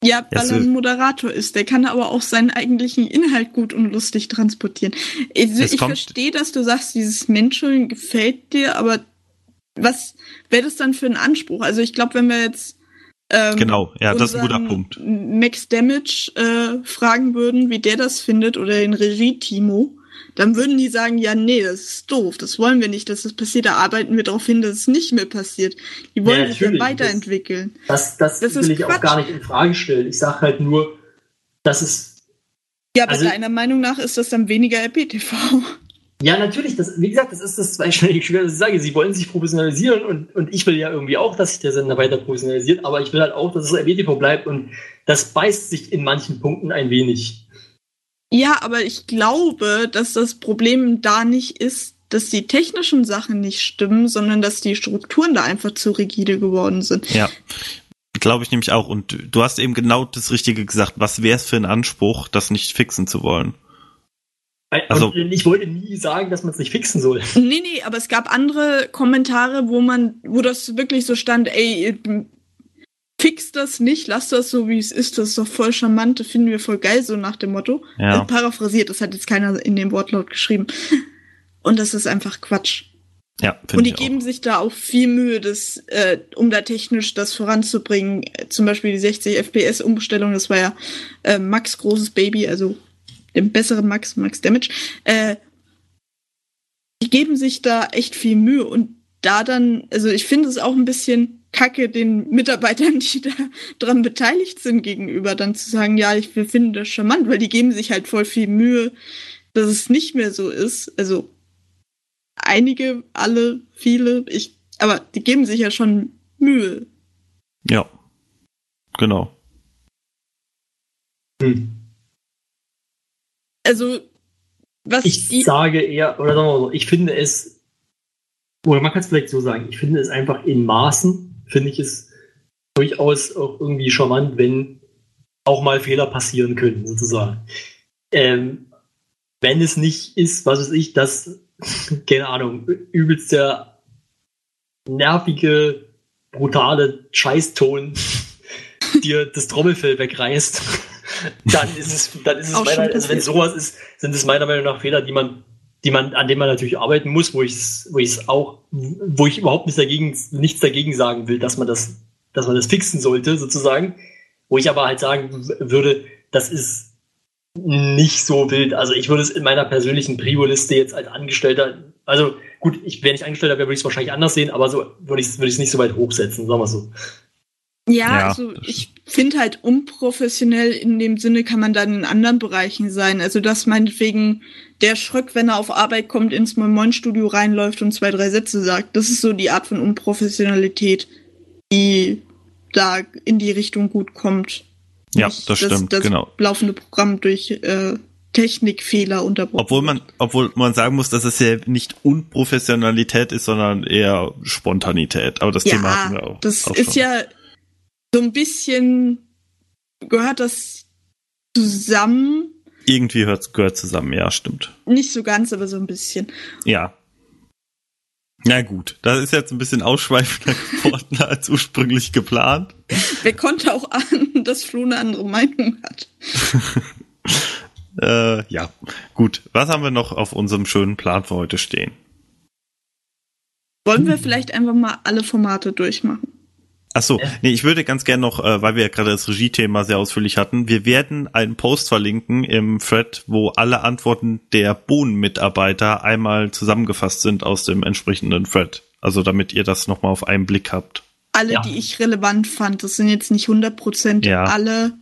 Ja, weil er ein Moderator ist. Der kann aber auch seinen eigentlichen Inhalt gut und lustig transportieren. Also ich verstehe, dass du sagst, dieses Menscheln gefällt dir, aber was wäre das dann für ein Anspruch? Also ich glaube, wenn wir jetzt ähm, genau, ja, das ist ein guter Punkt. Max Damage äh, fragen würden, wie der das findet, oder den Regie-Timo, dann würden die sagen, ja, nee, das ist doof, das wollen wir nicht, dass das passiert, da arbeiten wir darauf hin, dass es nicht mehr passiert. Die wollen Ja, sich ja natürlich, das- weiterentwickeln. Das, das, Das will ich auch Quatsch. gar nicht in Frage stellen. Ich sage halt nur, dass es Ja, aber Also- deiner Meinung nach ist das dann weniger RPTV. Ja, natürlich, das, wie gesagt, das ist das zweischneidige Schwert, das ich sage. Sie wollen sich professionalisieren und, und ich will ja irgendwie auch, dass sich der Sender weiter professionalisiert, aber ich will halt auch, dass es RBTV bleibt und das beißt sich in manchen Punkten ein wenig. Ja, aber ich glaube, dass das Problem da nicht ist, dass die technischen Sachen nicht stimmen, sondern dass die Strukturen da einfach zu rigide geworden sind. Ja, glaube ich nämlich auch. Und du hast eben genau das Richtige gesagt. Was wäre es für ein Anspruch, das nicht fixen zu wollen? Also- Also, ich wollte nie sagen, dass man es nicht fixen soll. Nee, nee, aber es gab andere Kommentare, wo man, wo das wirklich so stand, ey, fix das nicht, lass das so, wie es ist, das ist doch voll charmant, das finden wir voll geil, so nach dem Motto. Ja. Also paraphrasiert, das hat jetzt keiner in dem Wortlaut geschrieben. Und das ist einfach Quatsch. Ja, Und die geben sich da auch viel Mühe, das, äh, um da technisch das voranzubringen. Zum Beispiel die 60 FPS Umstellung, das war ja äh, Max großes Baby, also dem besseren Max, Max Damage. Äh, die geben sich da echt viel Mühe und da dann, also ich finde es auch ein bisschen kacke, den Mitarbeitern, die da dran beteiligt sind, gegenüber, dann zu sagen, ja, ich wir finden das charmant, weil die geben sich halt voll viel Mühe, dass es nicht mehr so ist. Also einige, alle, viele, ich, aber die geben sich ja schon Mühe. Ja. Genau. Hm. Also, was Ich die, sage eher, oder sagen wir mal so, ich finde es, oder man kann es vielleicht so sagen, ich finde es einfach in Maßen, finde ich es durchaus auch irgendwie charmant, wenn auch mal Fehler passieren können, sozusagen. Ähm, wenn es nicht ist, was weiß ich, dass, keine Ahnung, übelst der nervige, brutale Scheißton dir das Trommelfell wegreißt, dann ist es, dann ist es meiner, also wenn sowas ist, sind es meiner Meinung nach Fehler, die man, die man, an denen man natürlich arbeiten muss, wo ich es, wo ich es auch, wo ich überhaupt nichts dagegen, nichts dagegen sagen will, dass man das, dass man das fixen sollte, sozusagen. Wo ich aber halt sagen würde, das ist nicht so wild. Also ich würde es in meiner persönlichen Prio-Liste jetzt als Angestellter, also gut, ich, wenn ich Angestellter wäre, würde ich es wahrscheinlich anders sehen, aber so würde ich es würde ich es nicht so weit hochsetzen, sagen wir so. Ja, Ja, also ich finde halt unprofessionell in dem Sinne kann man dann in anderen Bereichen sein. Also dass meinetwegen der Schröck, wenn er auf Arbeit kommt, ins Moin Studio reinläuft und zwei, drei Sätze sagt. Das ist so die Art von Unprofessionalität, die da in die Richtung gut kommt. Ja, Nicht das stimmt, das genau. laufende Programm durch äh, Technikfehler unterbrochen. Obwohl man, obwohl man sagen muss, dass es ja nicht Unprofessionalität ist, sondern eher Spontanität. Aber das Thema hatten wir auch. das auch ist schon. ja so ein bisschen gehört das zusammen, Irgendwie hört, gehört zusammen, ja, stimmt. nicht so ganz, aber so ein bisschen. Ja. Na gut, das ist jetzt ein bisschen ausschweifender geworden als ursprünglich geplant. Wer konnte auch ahnen, dass Flo eine andere Meinung hat? Äh, ja, gut. Was haben wir noch auf unserem schönen Plan für heute stehen? Wollen wir vielleicht einfach mal alle Formate durchmachen? Ach so, nee, ich würde ganz gern noch, äh, weil wir ja gerade das Regie-Thema sehr ausführlich hatten, wir werden einen Post verlinken im Thread, wo alle Antworten der Bohnen-Mitarbeiter einmal zusammengefasst sind aus dem entsprechenden Thread. Also damit ihr das nochmal auf einen Blick habt. Alle, Ja. die ich relevant fand, das sind jetzt nicht 100% Ja. alle.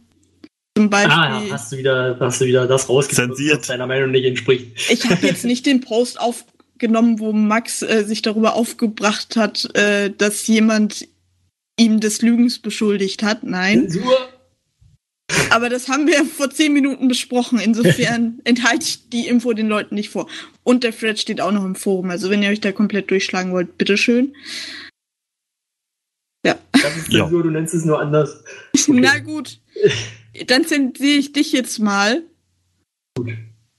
Zum Beispiel, Ah, ja, hast du wieder, hast du wieder das rausgefunden, Zensiert. was deiner Meinung nicht entspricht. ich habe jetzt nicht den Post aufgenommen, wo Max äh, sich darüber aufgebracht hat, äh, dass jemand ihm des Lügens beschuldigt hat. Nein. Zensur. Aber das haben wir vor zehn Minuten besprochen. Insofern enthalte ich die Info den Leuten nicht vor. Und der Thread steht auch noch im Forum. Also wenn ihr euch da komplett durchschlagen wollt, bitteschön. Ja. Das ist Ja. Zensur, du nennst es nur anders. Na gut. Dann zensiere ich dich jetzt mal.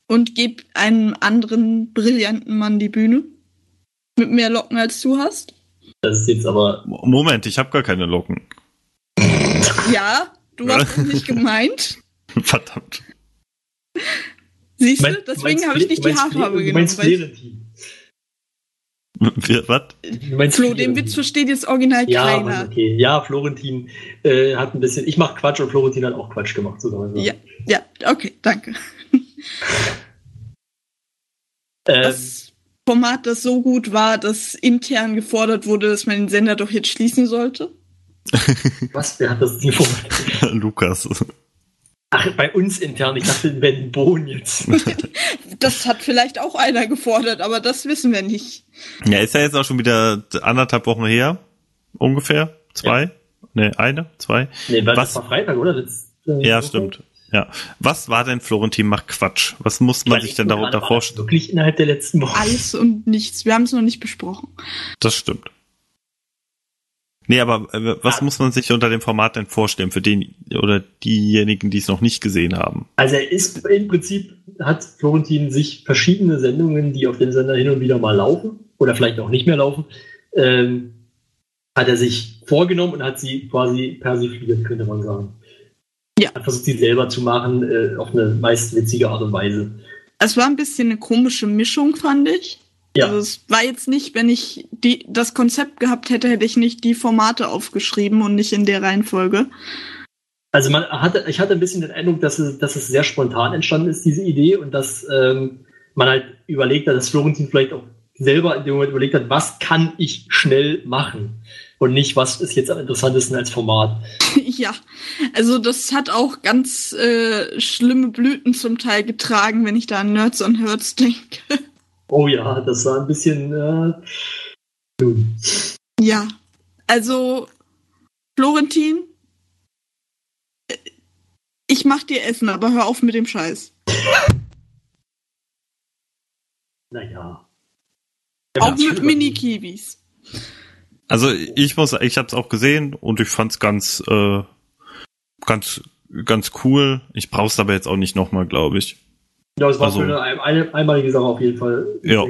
Und gebe einem anderen brillanten Mann die Bühne. Mit mehr Locken als du hast. Das ist jetzt aber. Mo- Moment, ich habe gar keine Locken. Ja, du hast es nicht gemeint. Verdammt. Siehst du? Deswegen habe ich nicht die Haarfarbe genommen. was? Flo, den. Witz versteht jetzt original Ja, keiner. Mann, okay. Ja, Florentin äh, hat ein bisschen. Ich mache Quatsch und Florentin hat auch Quatsch gemacht. So. Ja, ja, okay, danke. Ähm, Das Format, das so gut war, dass intern gefordert wurde, dass man den Sender doch jetzt schließen sollte. was? Wer hat das Ding vor? Lukas. Ach, bei uns intern. Ich dachte, Ben Bohn jetzt. Das hat vielleicht auch einer gefordert, aber das wissen wir nicht. Ja, ist ja jetzt auch schon wieder anderthalb Wochen her. Ungefähr. Zwei? Nee, eine? Zwei? nee, weil Was? das war Freitag, oder? Das, äh, Ja, Woche? stimmt. Ja. Was war denn Florentin macht Quatsch? Was muss man sich denn darunter vorstellen? Wirklich innerhalb der letzten Woche. Alles und nichts. Wir haben es noch nicht besprochen. Das stimmt. Nee, aber äh, was muss man sich unter dem Format denn vorstellen für den oder diejenigen, die es noch nicht gesehen haben? Also er ist im Prinzip, hat Florentin sich verschiedene Sendungen, die auf dem Sender hin und wieder mal laufen oder vielleicht auch nicht mehr laufen, ähm, hat er sich vorgenommen und hat sie quasi persifliert, könnte man sagen. Ja. Versucht, sie selber zu machen, äh, auf eine meist witzige Art und Weise. Es war ein bisschen eine komische Mischung, fand ich. Ja. Also es war jetzt nicht, wenn ich die, das Konzept gehabt hätte, hätte ich nicht die Formate aufgeschrieben und nicht in der Reihenfolge. Also man hatte, ich hatte ein bisschen den Eindruck, dass es, dass es sehr spontan entstanden ist, diese Idee, und dass ähm, man halt überlegt hat, dass Florentin vielleicht auch selber in dem Moment überlegt hat, was kann ich schnell machen? Und nicht, was ist jetzt am interessantesten als Format. ja, also das hat auch ganz äh, schlimme Blüten zum Teil getragen, wenn ich da an Nerds on Herds denke. Oh ja, das war ein bisschen. Äh, nun. Ja, also Florentin, äh, ich mach dir Essen, aber hör auf mit dem Scheiß. Naja. Auch mit Mini-Kiwis. Also ich muss, ich habe es auch gesehen und ich fand's ganz, äh, ganz, ganz cool. Ich brauch's aber jetzt auch nicht nochmal, glaube ich. Ja, es war Also- für eine, ein- eine einmalige Sache auf jeden Fall. Ja.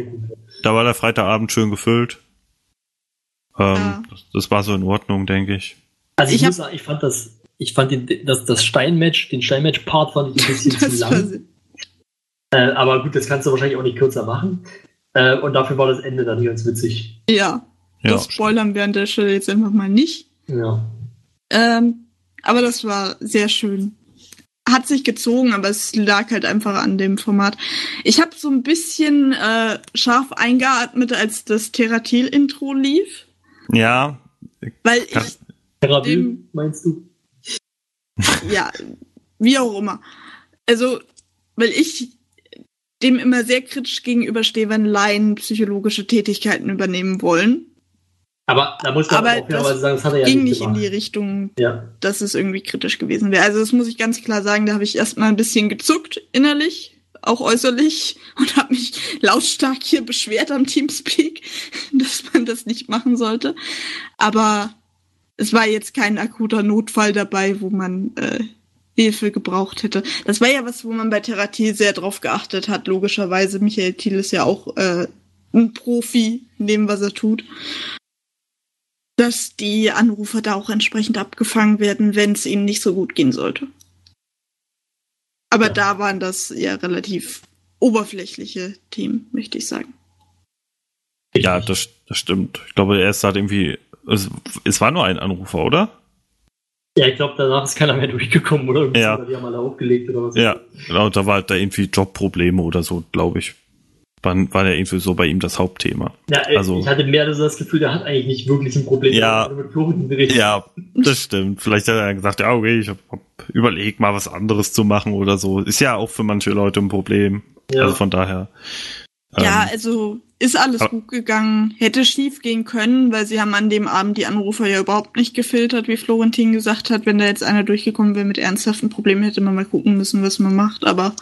Da war der Freitagabend schön gefüllt. Ähm, Ja. das, das war so in Ordnung, denke ich. Also ich, Ich hab- muss sagen, ich fand das, ich fand den, das, das Steinmatch, den Steinmatch-Part fand ich ein bisschen zu lang. Äh, aber gut, das kannst du wahrscheinlich auch nicht kürzer machen. Äh, und dafür war das Ende dann ganz witzig. ja, Ja. das spoilern wir an der Stelle jetzt einfach mal nicht. Ja. Ähm, aber das war sehr schön. Hat sich gezogen, aber es lag halt einfach an dem Format. Ich habe so ein bisschen äh, scharf eingeatmet, als das Teratil-Intro lief, Ja, weil ich, Terrabil, Dem- meinst du? ja, wie auch immer. Also, weil ich dem immer sehr kritisch gegenüberstehe, wenn Laien psychologische Tätigkeiten übernehmen wollen. Aber da muss man Aber auch das sagen, das hat er ja Ging nicht nicht in die Richtung, Ja. dass es irgendwie kritisch gewesen wäre. Also das muss ich ganz klar sagen, da habe ich erstmal ein bisschen gezuckt innerlich, auch äußerlich und habe mich lautstark hier beschwert am Teamspeak, dass man das nicht machen sollte. Aber es war jetzt kein akuter Notfall dabei, wo man äh, Hilfe gebraucht hätte. Das war ja was, wo man bei Theratil sehr drauf geachtet hat, logischerweise. Michael Thiel ist ja auch äh, ein Profi in dem, was er tut dass die Anrufer da auch entsprechend abgefangen werden, wenn es ihnen nicht so gut gehen sollte. Aber Ja. da waren das ja relativ oberflächliche Themen, möchte ich sagen. ja, das, das stimmt. Ich glaube, der erste hat irgendwie, es, es war nur ein Anrufer, oder? Ja, ich glaube, danach ist keiner mehr durchgekommen, oder? Ja. Oder Die haben alle aufgelegt oder was. Ja, genau, da war halt da irgendwie Jobprobleme oder so, glaube ich. War, war ja irgendwie so bei ihm das Hauptthema. Ja, Also- ich hatte mehr so das Gefühl, der hat eigentlich nicht wirklich ein Problem. Ja. Mit geredet. Ja, das stimmt. Vielleicht hat er gesagt, ja, okay, ich hab, hab überlegt, mal was anderes zu machen oder so. Ist ja auch für manche Leute ein Problem. Ja. Also von daher. ja, ähm, also ist alles aber- gut gegangen. Hätte schief gehen können, weil sie haben an dem Abend die Anrufer ja überhaupt nicht gefiltert, wie Florentin gesagt hat. Wenn da jetzt einer durchgekommen wäre mit ernsthaften Problemen, hätte man mal gucken müssen, was man macht. Aber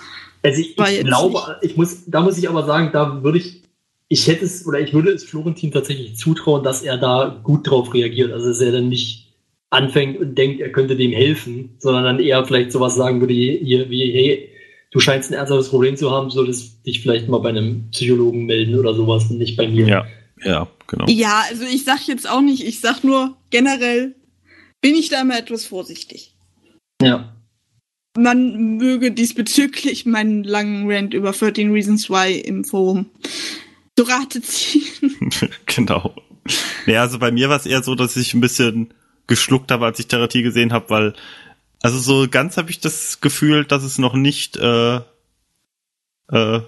Also ich, ich glaube, ich muss, da muss ich aber sagen, da würde ich, ich hätte es oder ich würde es Florentin tatsächlich zutrauen, dass er da gut drauf reagiert. Also dass er dann nicht anfängt und denkt, er könnte dem helfen, sondern dann eher vielleicht sowas sagen würde, hier, wie, hey, du scheinst ein ernsthaftes Problem zu haben, solltest dich vielleicht mal bei einem Psychologen melden oder sowas und nicht bei mir. ja, ja, genau. ja, also ich sag jetzt auch nicht, ich sag nur generell bin ich da mal etwas vorsichtig. ja. Man möge diesbezüglich meinen langen Rant über 13 Reasons Why im Forum zu Rate ziehen. genau. Ja, also bei mir war es eher so, dass ich ein bisschen geschluckt habe, als ich Therapie gesehen habe, weil also so ganz habe ich das Gefühl, dass es noch nicht äh, äh,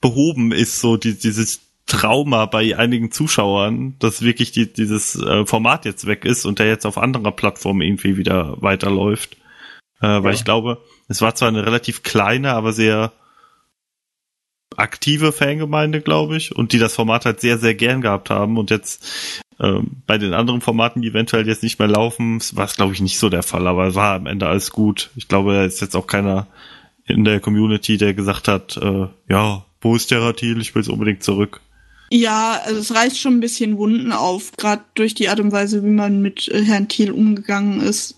behoben ist, so die, dieses Trauma bei einigen Zuschauern, dass wirklich die, dieses äh, Format jetzt weg ist und der jetzt auf anderer Plattform irgendwie wieder weiterläuft. Äh, weil Ja. ich glaube, es war zwar eine relativ kleine, aber sehr aktive Fangemeinde, glaube ich, und die das Format halt sehr, sehr gern gehabt haben und jetzt ähm, bei den anderen Formaten, die eventuell jetzt nicht mehr laufen, war es, glaube ich, nicht so der Fall, aber es war am Ende alles gut. Ich glaube, da ist jetzt auch keiner in der Community, der gesagt hat, äh, ja, wo ist der Ratil? Ich will es unbedingt zurück. Ja, also es reißt schon ein bisschen Wunden auf, gerade durch die Art und Weise, wie man mit äh, Herrn Thiel umgegangen ist.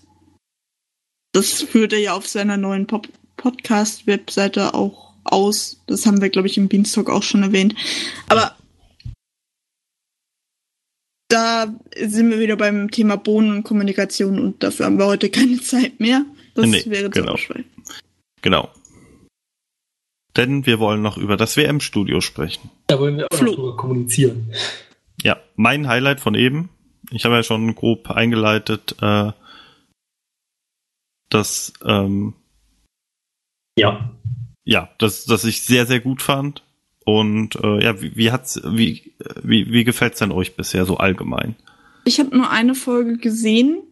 Das führt er ja auf seiner neuen Pop Podcast-Webseite auch aus. Das haben wir, glaube ich, im Beanstalk auch schon erwähnt. Aber da sind wir wieder beim Thema Bohnen und Kommunikation und dafür haben wir heute keine Zeit mehr. Das Nee, wäre zu genau. Genau. Denn wir wollen noch über das WM-Studio sprechen. Da wollen wir auch Flo. noch drüber kommunizieren. Ja, mein Highlight von eben. Ich habe ja schon grob eingeleitet, äh, dass ähm, Ja. ja, dass dass ich sehr sehr gut fand. Und äh, ja, wie, wie hat's, wie wie wie gefällt's denn euch bisher so allgemein? Ich habe nur eine Folge gesehen.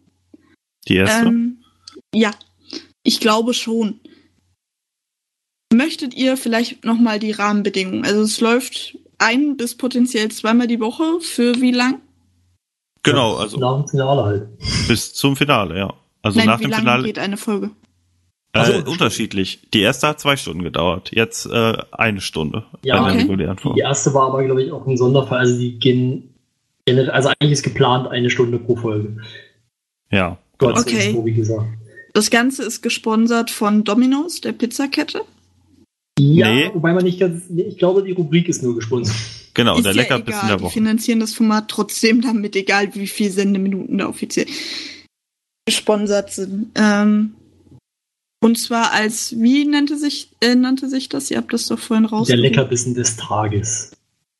Die erste? Ähm, ja, ich glaube schon. Möchtet ihr vielleicht nochmal die Rahmenbedingungen? Also es läuft ein bis potenziell zweimal die Woche. Für wie lang? genau, also Nach dem Finale halt. bis zum Finale, ja. Also Nein, nach wie dem lange Finale geht eine Folge? äh, Also- unterschiedlich. Die erste hat zwei Stunden gedauert, jetzt äh, eine Stunde Ja, okay. Die erste war aber, glaube ich, auch ein Sonderfall. Also die gehen, also eigentlich ist geplant eine Stunde pro Folge. Ja. Gott Okay. sei Dank, wie gesagt. Das Ganze ist gesponsert von Domino's, der Pizzakette. Ja, Nee. wobei man nicht ganz, nee, ich glaube, die Rubrik ist nur gesponsert. Genau, ist der ja Leckerbissen egal, der die Woche. finanzieren das Format trotzdem damit, egal wie viel Sendeminuten da offiziell gesponsert sind. Ähm, und zwar als, wie nannte sich, äh, nannte sich das? Ihr habt das doch vorhin Der rausgesucht. Leckerbissen des Tages.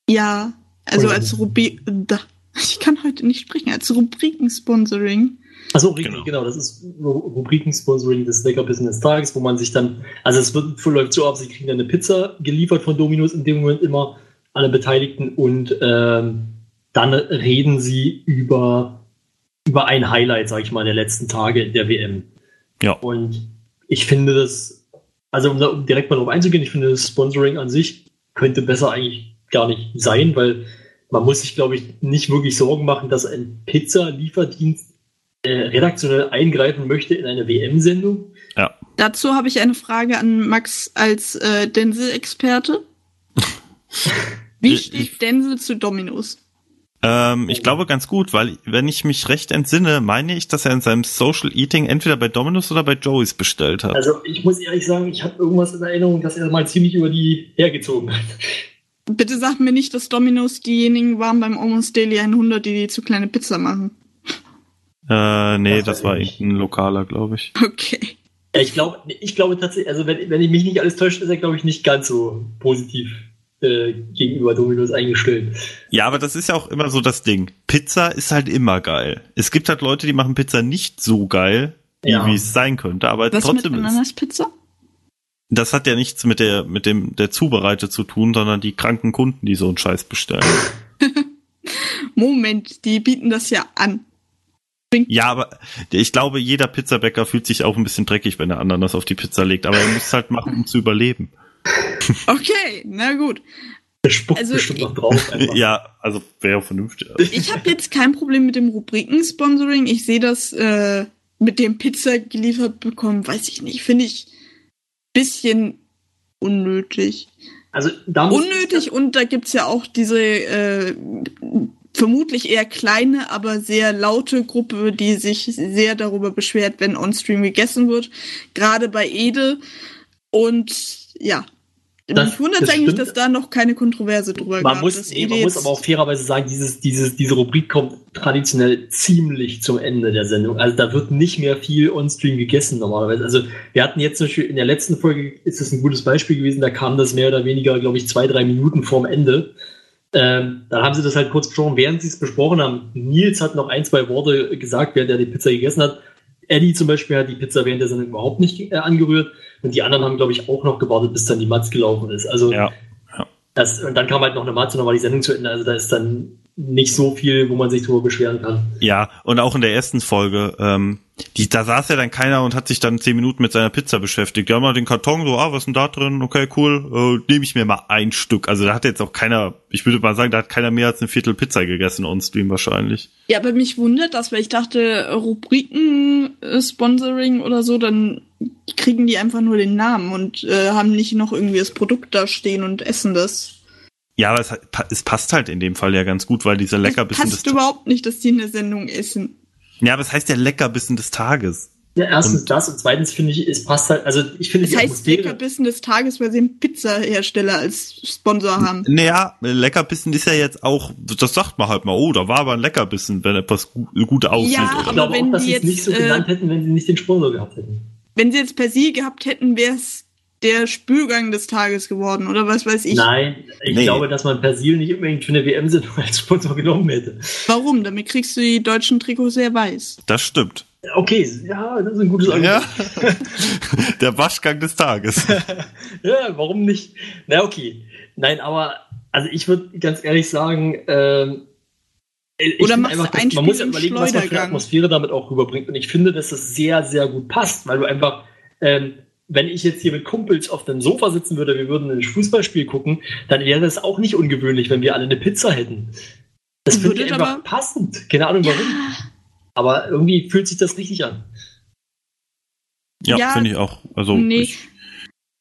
Ja, also Oder als. Rubrik, da, ich kann heute nicht sprechen, als Rubriken-Sponsoring. Achso, Genau. genau. Das ist Ru- Rubriken-Sponsoring des Leckerbissen des Tages, wo man sich dann, also es wird, läuft so ab, sie kriegen dann eine Pizza geliefert von Domino's in dem Moment immer, alle Beteiligten, und ähm, dann reden sie über, über ein Highlight, sag ich mal, der letzten Tage der WM. Ja. Und ich finde das, also um, da, um direkt mal drauf einzugehen, ich finde das Sponsoring an sich könnte besser eigentlich gar nicht sein, weil man muss sich, glaube ich, nicht wirklich Sorgen machen, dass ein Pizza-Lieferdienst äh, redaktionell eingreifen möchte in eine WM-Sendung. Dazu habe ich eine Frage an Max als äh, Denzel-Experte. Wie steht Denzel zu Domino's? Ähm, ich glaube ganz gut, weil wenn ich mich recht entsinne, meine ich, dass er in seinem Social Eating entweder bei Domino's oder bei Joey's bestellt hat. Also ich muss ehrlich sagen, ich habe irgendwas in Erinnerung, dass er mal ziemlich über die hergezogen hat. Bitte sag mir nicht, dass Domino's diejenigen waren beim Almost Daily 100, die die zu kleine Pizza machen. Äh, nee, Das das, war irgendein lokaler, glaube ich. Okay. Ja, ich glaube, ich glaube tatsächlich, also wenn, wenn ich mich nicht alles täusche, ist er, glaube ich, nicht ganz so positiv äh, gegenüber Dominos eingestellt. Ja, aber das ist ja auch immer so das Ding. Pizza ist halt immer geil. Es gibt halt Leute, die machen Pizza nicht so geil, wie, Ja. wie es sein könnte, aber Was mit trotzdem ist, Ananaspizza? das hat ja nichts mit der, mit dem, der Zubereite zu tun, sondern die kranken Kunden, die so einen Scheiß bestellen. Moment, die bieten das ja an. ja, aber ich glaube, jeder Pizzabäcker fühlt sich auch ein bisschen dreckig, wenn er Ananas auf die Pizza legt, aber er muss es halt machen, um zu überleben. Okay, na gut. Der spuckt Also bestimmt ich- noch drauf. einfach. Ja, also wäre auch vernünftig. Ich habe jetzt kein Problem mit dem Rubriken-Sponsoring. Ich sehe das äh, mit dem Pizza geliefert bekommen, weiß ich nicht. Finde ich bisschen unnötig. Also Unnötig und da gibt's ja auch diese äh, vermutlich eher kleine, aber sehr laute Gruppe, die sich sehr darüber beschwert, wenn on-stream gegessen wird. Gerade bei Ede. Und ja. Das- Mich wundert das eigentlich, stimmt. dass da noch keine Kontroverse drüber Man gab. muss, Ede man muss aber auch fairerweise sagen, dieses, dieses, diese Rubrik kommt traditionell ziemlich zum Ende der Sendung. Also da wird nicht mehr viel on-stream gegessen normalerweise. Also wir hatten jetzt zum Beispiel in der letzten Folge, ist das ein gutes Beispiel gewesen, da kam das mehr oder weniger, glaube ich, zwei, drei Minuten vorm Ende. Ähm, dann haben sie das halt kurz besprochen, während sie es besprochen haben. Nils hat noch ein, zwei Worte gesagt, während er die Pizza gegessen hat. Eddie zum Beispiel hat die Pizza während der Sendung überhaupt nicht äh, angerührt. Und die anderen haben, glaube ich, auch noch gewartet, bis dann die Matz gelaufen ist. Also Ja. das, und dann kam halt noch eine Matze, dann war die Sendung zu Ende. Also da ist dann nicht so viel, wo man sich drüber beschweren kann. Ja, und auch in der ersten Folge, ähm, die, da saß ja dann keiner und hat sich dann zehn Minuten mit seiner Pizza beschäftigt. Die haben mal den Karton so, ah, was ist denn da drin? Okay, cool, äh, nehme ich mir mal ein Stück. Also da hat jetzt auch keiner, ich würde mal sagen, da hat keiner mehr als ein Viertel Pizza gegessen on Stream wahrscheinlich. Ja, aber mich wundert das, weil ich dachte, Rubriken-Sponsoring oder so, dann kriegen die einfach nur den Namen und äh, haben nicht noch irgendwie das Produkt da stehen und essen das. Ja, aber es, es passt halt in dem Fall ja ganz gut, weil diese Leckerbissen passt des überhaupt nicht, dass die in der Sendung essen. Ja, aber es heißt ja Leckerbissen des Tages. Ja, erstens Und- das und zweitens finde ich, es passt halt, also ich finde Das die heißt Atmosphäre. Leckerbissen des Tages, weil sie einen Pizzahersteller als Sponsor haben. Naja, Leckerbissen ist ja jetzt auch, das sagt man halt mal, oh, da war aber ein Leckerbissen, wenn etwas gu gut aussieht. Ja, oder ich aber glaube wenn auch, dass sie es nicht so äh, genannt hätten, wenn sie nicht den Sponsor gehabt hätten. Wenn sie jetzt Persil gehabt hätten, wäre es der Spülgang des Tages geworden, oder was weiß ich. Nein, ich Nee. glaube, dass man Persil nicht unbedingt für eine WM-Sendung als Sponsor genommen hätte. Warum? Damit kriegst du die deutschen Trikots sehr weiß. Das stimmt. Okay, ja, das ist ein gutes Argument. Ja. Der Waschgang des Tages. Ja, warum nicht? Na, okay. Nein, aber, also ich würde ganz ehrlich sagen, ähm, ich Oder finde machst du dass ein man muss ja überlegen, was man für eine? Atmosphäre damit auch rüberbringt. Und ich finde, dass das sehr, sehr gut passt, weil du einfach, ähm, wenn ich jetzt hier mit Kumpels auf dem Sofa sitzen würde, wir würden ein Fußballspiel gucken, dann wäre das auch nicht ungewöhnlich, wenn wir alle eine Pizza hätten. Das Würdet einfach aber- passend. Keine Ahnung warum. Aber irgendwie fühlt sich das richtig an. Ja, Ja, finde ich auch. Also, nee. ich,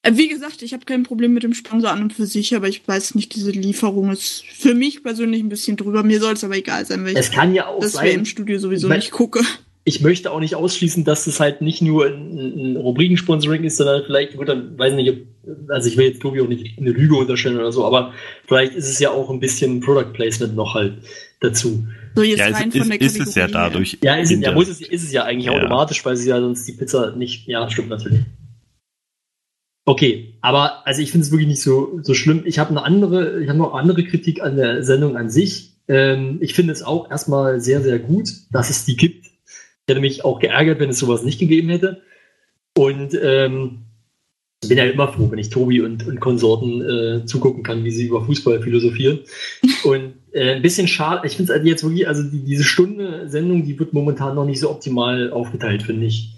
Äh, Wie gesagt, ich habe kein Problem mit dem Sponsor an und für sich, aber ich weiß nicht, diese Lieferung ist für mich persönlich ein bisschen drüber. Mir soll es aber egal sein, weil Es ich kann ja auch das sein, wir im Studio sowieso weil- nicht gucke. Ich möchte auch nicht ausschließen, dass es halt nicht nur ein, ein Rubrikensponsoring ist, sondern vielleicht, gut, dann weiß nicht, ob, also ich will jetzt Tobi auch nicht eine Lüge unterstellen oder so, aber vielleicht ist es ja auch ein bisschen Product Placement noch halt dazu. So jetzt ja, rein es, von der ist, ist es ja dadurch. Ja, ist, ja, muss es, ist es ja eigentlich Ja. automatisch, weil sie ja sonst die Pizza nicht, ja, stimmt natürlich. Okay, aber also ich finde es wirklich nicht so, so schlimm. Ich habe eine andere, ich habe noch andere Kritik an der Sendung an sich. Ähm, ich finde es auch erstmal sehr, sehr gut, dass es die gibt. Ich hätte mich auch geärgert, wenn es sowas nicht gegeben hätte. Und ähm, bin ja immer froh, wenn ich Tobi und, und Konsorten äh, zugucken kann, wie sie über Fußball philosophieren. Und äh, ein bisschen schade, ich finde es jetzt wirklich, also die, diese Stunde Sendung, die wird momentan noch nicht so optimal aufgeteilt, finde ich.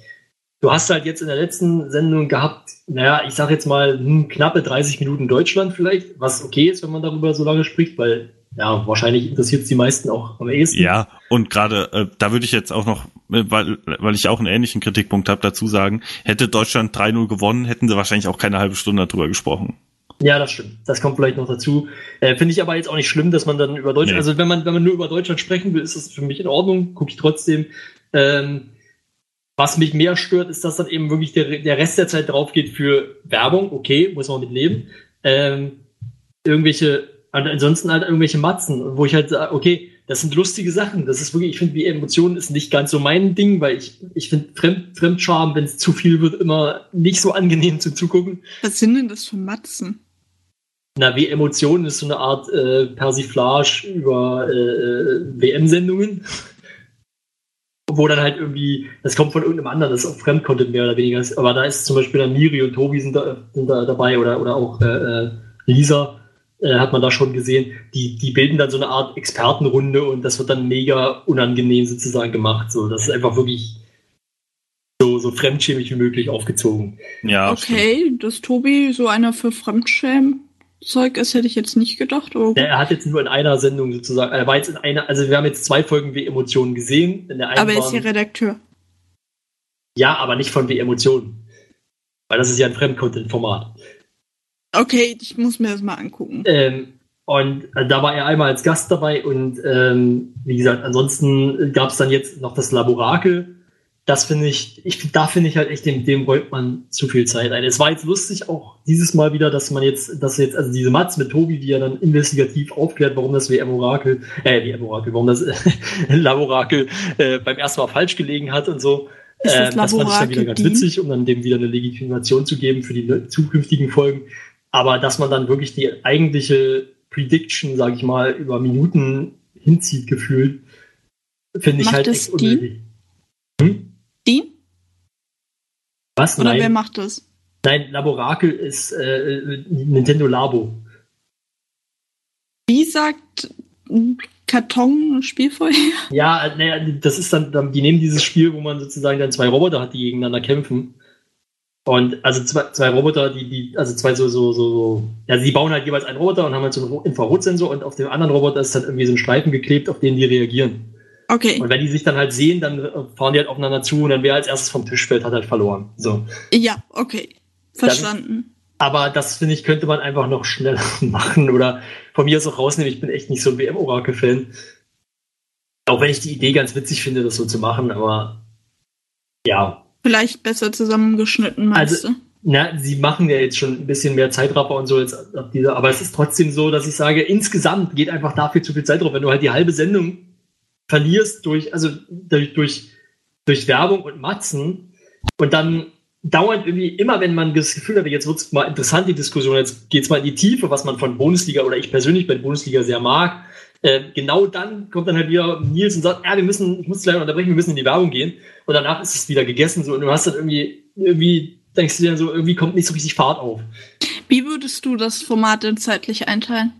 Du hast halt jetzt in der letzten Sendung gehabt, naja, ich sag jetzt mal hm, knappe 30 Minuten Deutschland vielleicht, was okay ist, wenn man darüber so lange spricht, weil ja, wahrscheinlich interessiert es die meisten auch am ehesten. Ja, und gerade äh, da würde ich jetzt auch noch, äh, weil, weil ich auch einen ähnlichen Kritikpunkt habe, dazu sagen, hätte Deutschland 3-0 gewonnen, hätten sie wahrscheinlich auch keine halbe Stunde darüber gesprochen. Ja, das stimmt. Das kommt vielleicht noch dazu. Äh, Finde ich aber jetzt auch nicht schlimm, dass man dann über Deutschland, Nee. also wenn man, wenn man nur über Deutschland sprechen will, ist das für mich in Ordnung, gucke ich trotzdem. Ähm, was mich mehr stört, ist, dass dann eben wirklich der, der Rest der Zeit drauf geht für Werbung, okay, muss man mit leben. Ähm, irgendwelche, und ansonsten halt irgendwelche Matzen, wo ich halt sage, okay, das sind lustige Sachen. Das ist wirklich, ich finde, die Emotionen ist nicht ganz so mein Ding, weil ich, ich finde Fremd, Fremdscham, wenn es zu viel wird, immer nicht so angenehm zu zugucken. Was sind denn das für Matzen? Na, wie Emotionen ist so eine Art äh, Persiflage über äh, WM-Sendungen. Wo dann halt irgendwie, das kommt von irgendeinem anderen, das ist auch Fremdcontent mehr oder weniger. ist. Aber da ist zum Beispiel dann Miri und Tobi sind da, sind da dabei oder, oder auch äh, äh, Lisa, äh, hat man da schon gesehen. Die, die bilden dann so eine Art Expertenrunde und das wird dann mega unangenehm sozusagen gemacht. So, das ist einfach wirklich so, so fremdschämig wie möglich aufgezogen. Ja, stimmt. okay, dass Tobi so einer für Fremdschäm-Zeug ist, hätte ich jetzt nicht gedacht. Ja, er hat jetzt nur in einer Sendung sozusagen, er war jetzt in einer, also wir haben jetzt zwei Folgen wie Emotionen gesehen. In der einen aber er ist ja Redakteur. ja, aber nicht von wie Emotionen. Weil das ist ja ein Fremdcontent-Format. Okay, ich muss mir das mal angucken. Ähm, und äh, da war er einmal als Gast dabei und ähm, wie gesagt, ansonsten gab es dann jetzt noch das Laborakel. Das finde ich, ich da finde ich halt echt, dem, dem räumt man zu viel Zeit ein. Es war jetzt lustig auch dieses Mal wieder, dass man jetzt, dass jetzt, also diese Matz mit Tobi, die ja dann investigativ aufklärt, warum das WM-Orakel, äh, WM-Orakel, warum das Laborakel äh, beim ersten Mal falsch gelegen hat und so. Ist das Ähm, das fand ich dann wieder ganz witzig, um dann dem wieder eine Legitimation zu geben für die ne- zukünftigen Folgen. Aber dass man dann wirklich die eigentliche Prediction, sage ich mal, über Minuten hinzieht, gefühlt, finde ich halt das echt die? unnötig. Hm? Die? Was? Oder wer Nein, macht das? nein, Laborakel ist äh, Nintendo Labo. Wie sagt ein Karton Spielfeuer? Ja, naja, das ist dann, die nehmen dieses Spiel, wo man sozusagen dann zwei Roboter hat, die gegeneinander kämpfen. Und also zwei, zwei Roboter, die, die, also zwei so, so, so, so, ja, die bauen halt jeweils einen Roboter und haben halt so einen Infrarotsensor und auf dem anderen Roboter ist dann irgendwie so ein Streifen geklebt, auf den die reagieren. Okay, Und wenn die sich dann halt sehen, dann äh, fahren die halt aufeinander zu und dann wer als erstes vom Tisch fällt, hat halt verloren. So. ja, okay. Verstanden. Aber das, finde ich, könnte man einfach noch schneller machen oder von mir aus auch rausnehmen. Ich bin echt nicht so ein WM-Orakel-Fan. Auch wenn ich die Idee ganz witzig finde, das so zu machen, aber ja. Vielleicht besser zusammengeschnitten, meinst Also- du? Na, sie machen ja jetzt schon ein bisschen mehr Zeitraffer und so jetzt ab dieser, aber es ist trotzdem so, dass ich sage, insgesamt geht einfach dafür zu viel Zeit drauf. Wenn du halt die halbe Sendung verlierst durch, also durch, durch, durch Werbung und Matzen und dann dauernd irgendwie, immer wenn man das Gefühl hat, jetzt wird's mal interessant, die Diskussion, jetzt geht's mal in die Tiefe, was man von Bundesliga oder ich persönlich bei Bundesliga sehr mag, äh, genau dann kommt dann halt wieder Nils und sagt, ja, wir müssen, ich muss leider unterbrechen, wir müssen in die Werbung gehen und danach ist es wieder gegessen so und du hast dann irgendwie, irgendwie denkst du dir so, irgendwie kommt nicht so richtig Fahrt auf. Wie würdest du das Format denn zeitlich einteilen?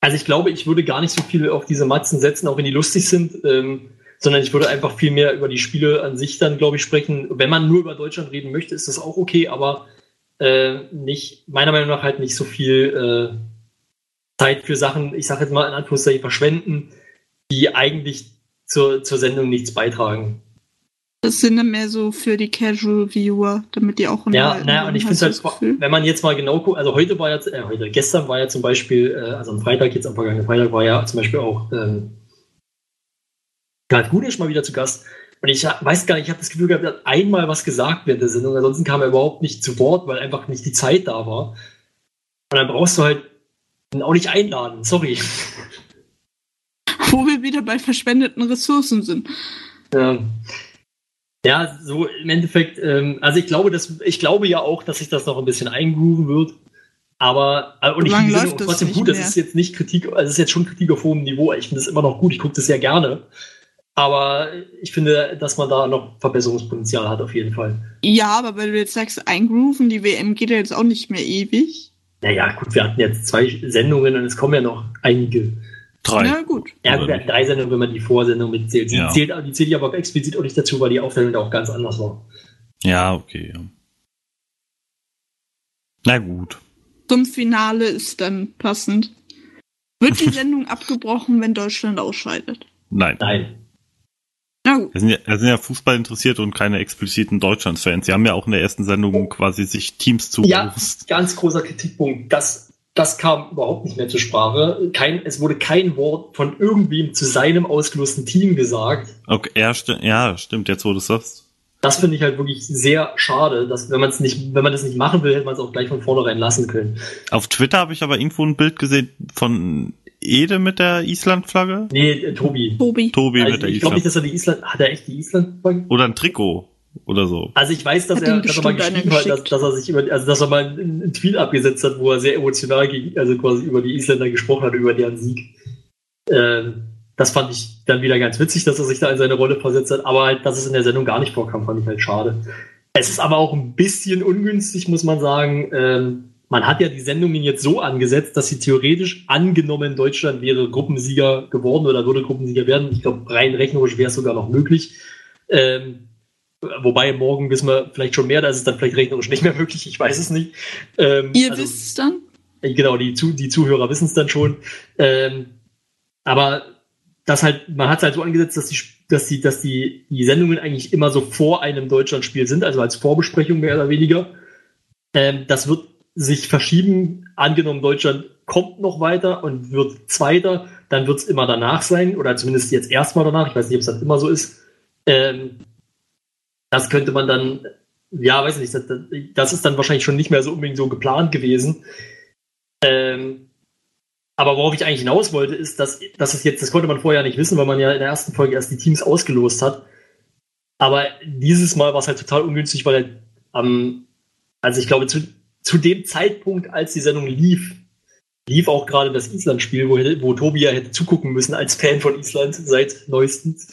Also ich glaube, ich würde gar nicht so viel auf diese Matzen setzen, auch wenn die lustig sind, ähm, sondern ich würde einfach viel mehr über die Spiele an sich dann, glaube ich, sprechen. Wenn man nur über Deutschland reden möchte, ist das auch okay, aber äh, nicht, meiner Meinung nach halt nicht so viel äh, Zeit für Sachen, ich sage jetzt mal in Anführungszeichen, verschwenden, die eigentlich zur, zur Sendung nichts beitragen. Das sind dann mehr so für die Casual Viewer, damit die auch Ja, naja, und ich finde du halt, wenn man jetzt mal genau guckt, also heute war jetzt, äh, heute, gestern war ja zum Beispiel, äh, also am Freitag, jetzt am vergangenen Freitag war ja zum Beispiel auch ähm, Gerd Gudisch mal wieder zu Gast. Und ich weiß gar nicht, ich habe das Gefühl gehabt, er hat einmal was gesagt während der Sendung, ansonsten kam er überhaupt nicht zu Wort, weil einfach nicht die Zeit da war. Und dann brauchst du halt ihn auch nicht einladen, sorry. Wo wir wieder bei verschwendeten Ressourcen sind. Ähm, ja, so im Endeffekt, ähm, also ich glaube, dass, ich glaube ja auch, dass sich das noch ein bisschen eingrooven wird. Aber, äh, und ich finde das trotzdem gut, das mehr. ist jetzt nicht Kritik, also es ist jetzt schon Kritik auf hohem Niveau. Ich finde das immer noch gut, ich gucke das sehr gerne. Aber ich finde, dass man da noch Verbesserungspotenzial hat, auf jeden Fall. Ja, aber wenn du jetzt sagst, eingrooven, die WM geht ja jetzt auch nicht mehr ewig. Naja, gut, wir hatten jetzt zwei Sendungen und es kommen ja noch einige. Drei. Na gut. Ja, gut, wir hatten drei Sendungen, wenn man die Vorsendung mitzählt. Die, Ja. zählt, die zählt ich aber explizit auch nicht dazu, weil die Aufteilung da auch ganz anders war. Ja, okay. Ja. Na gut. Zum Finale ist dann passend. Wird die Sendung abgebrochen, wenn Deutschland ausscheidet? Nein. Nein. Wir sind ja, wir sind ja Fußball interessiert und keine expliziten Deutschlands-Fans. Sie haben ja auch in der ersten Sendung quasi sich Teams Ja, zugerufen. ganz großer Kritikpunkt. Das, das kam überhaupt nicht mehr zur Sprache. Kein, es wurde kein Wort von irgendwem zu seinem ausgelosten Team gesagt. Okay, ja, sti ja, stimmt, jetzt wo du es sagst. Das finde ich halt wirklich sehr schade, dass wenn man es nicht, wenn man das nicht machen will, hätte man es auch gleich von vornherein lassen können. Auf Twitter habe ich aber irgendwo ein Bild gesehen von Ede mit der Island-Flagge. Nee, äh, Tobi. Tobi. Tobi Also mit der ich glaube nicht, Island. dass er die Island, hat er echt die Island? Oder ein Trikot oder so. Also ich weiß, dass er, dass er mal geschrieben hat, dass, dass er sich über, also dass er mal einen, einen Tweet abgesetzt hat, wo er sehr emotional gegen, also quasi über die Isländer gesprochen hat, über deren Sieg. Ähm, das fand ich dann wieder ganz witzig, dass er sich da in seine Rolle versetzt hat, aber halt, dass es in der Sendung gar nicht vorkam, fand ich halt schade. Es ist aber auch ein bisschen ungünstig, muss man sagen. Ähm, man hat ja die Sendungen jetzt so angesetzt, dass sie theoretisch angenommen, Deutschland wäre Gruppensieger geworden oder würde Gruppensieger werden. Ich glaube, rein rechnerisch wäre es sogar noch möglich. Ähm, wobei morgen wissen wir vielleicht schon mehr, da ist es dann vielleicht rechnerisch nicht mehr möglich, ich weiß es nicht. Ähm, Ihr also- wisst es dann? Genau, die, Zu die Zuhörer wissen es dann schon. Ähm, aber das halt, man hat es halt so angesetzt, dass die, dass die, dass die, die Sendungen eigentlich immer so vor einem Deutschlandspiel sind, also als Vorbesprechung mehr oder weniger. Ähm, das wird sich verschieben. Angenommen, Deutschland kommt noch weiter und wird Zweiter, dann wird es immer danach sein, oder zumindest jetzt erstmal danach. Ich weiß nicht, ob es dann immer so ist. Ähm, das könnte man dann, ja, weiß nicht, das, das ist dann wahrscheinlich schon nicht mehr so unbedingt so geplant gewesen. Ähm, aber worauf ich eigentlich hinaus wollte, ist, dass, dass es jetzt, das konnte man vorher nicht wissen, weil man ja in der ersten Folge erst die Teams ausgelost hat. Aber dieses Mal war es halt total ungünstig, weil halt am, also ich glaube, zu, zu dem Zeitpunkt, als die Sendung lief, lief auch gerade das Island-Spiel, wo, wo Tobi ja hätte zugucken müssen als Fan von Island seit neuestens.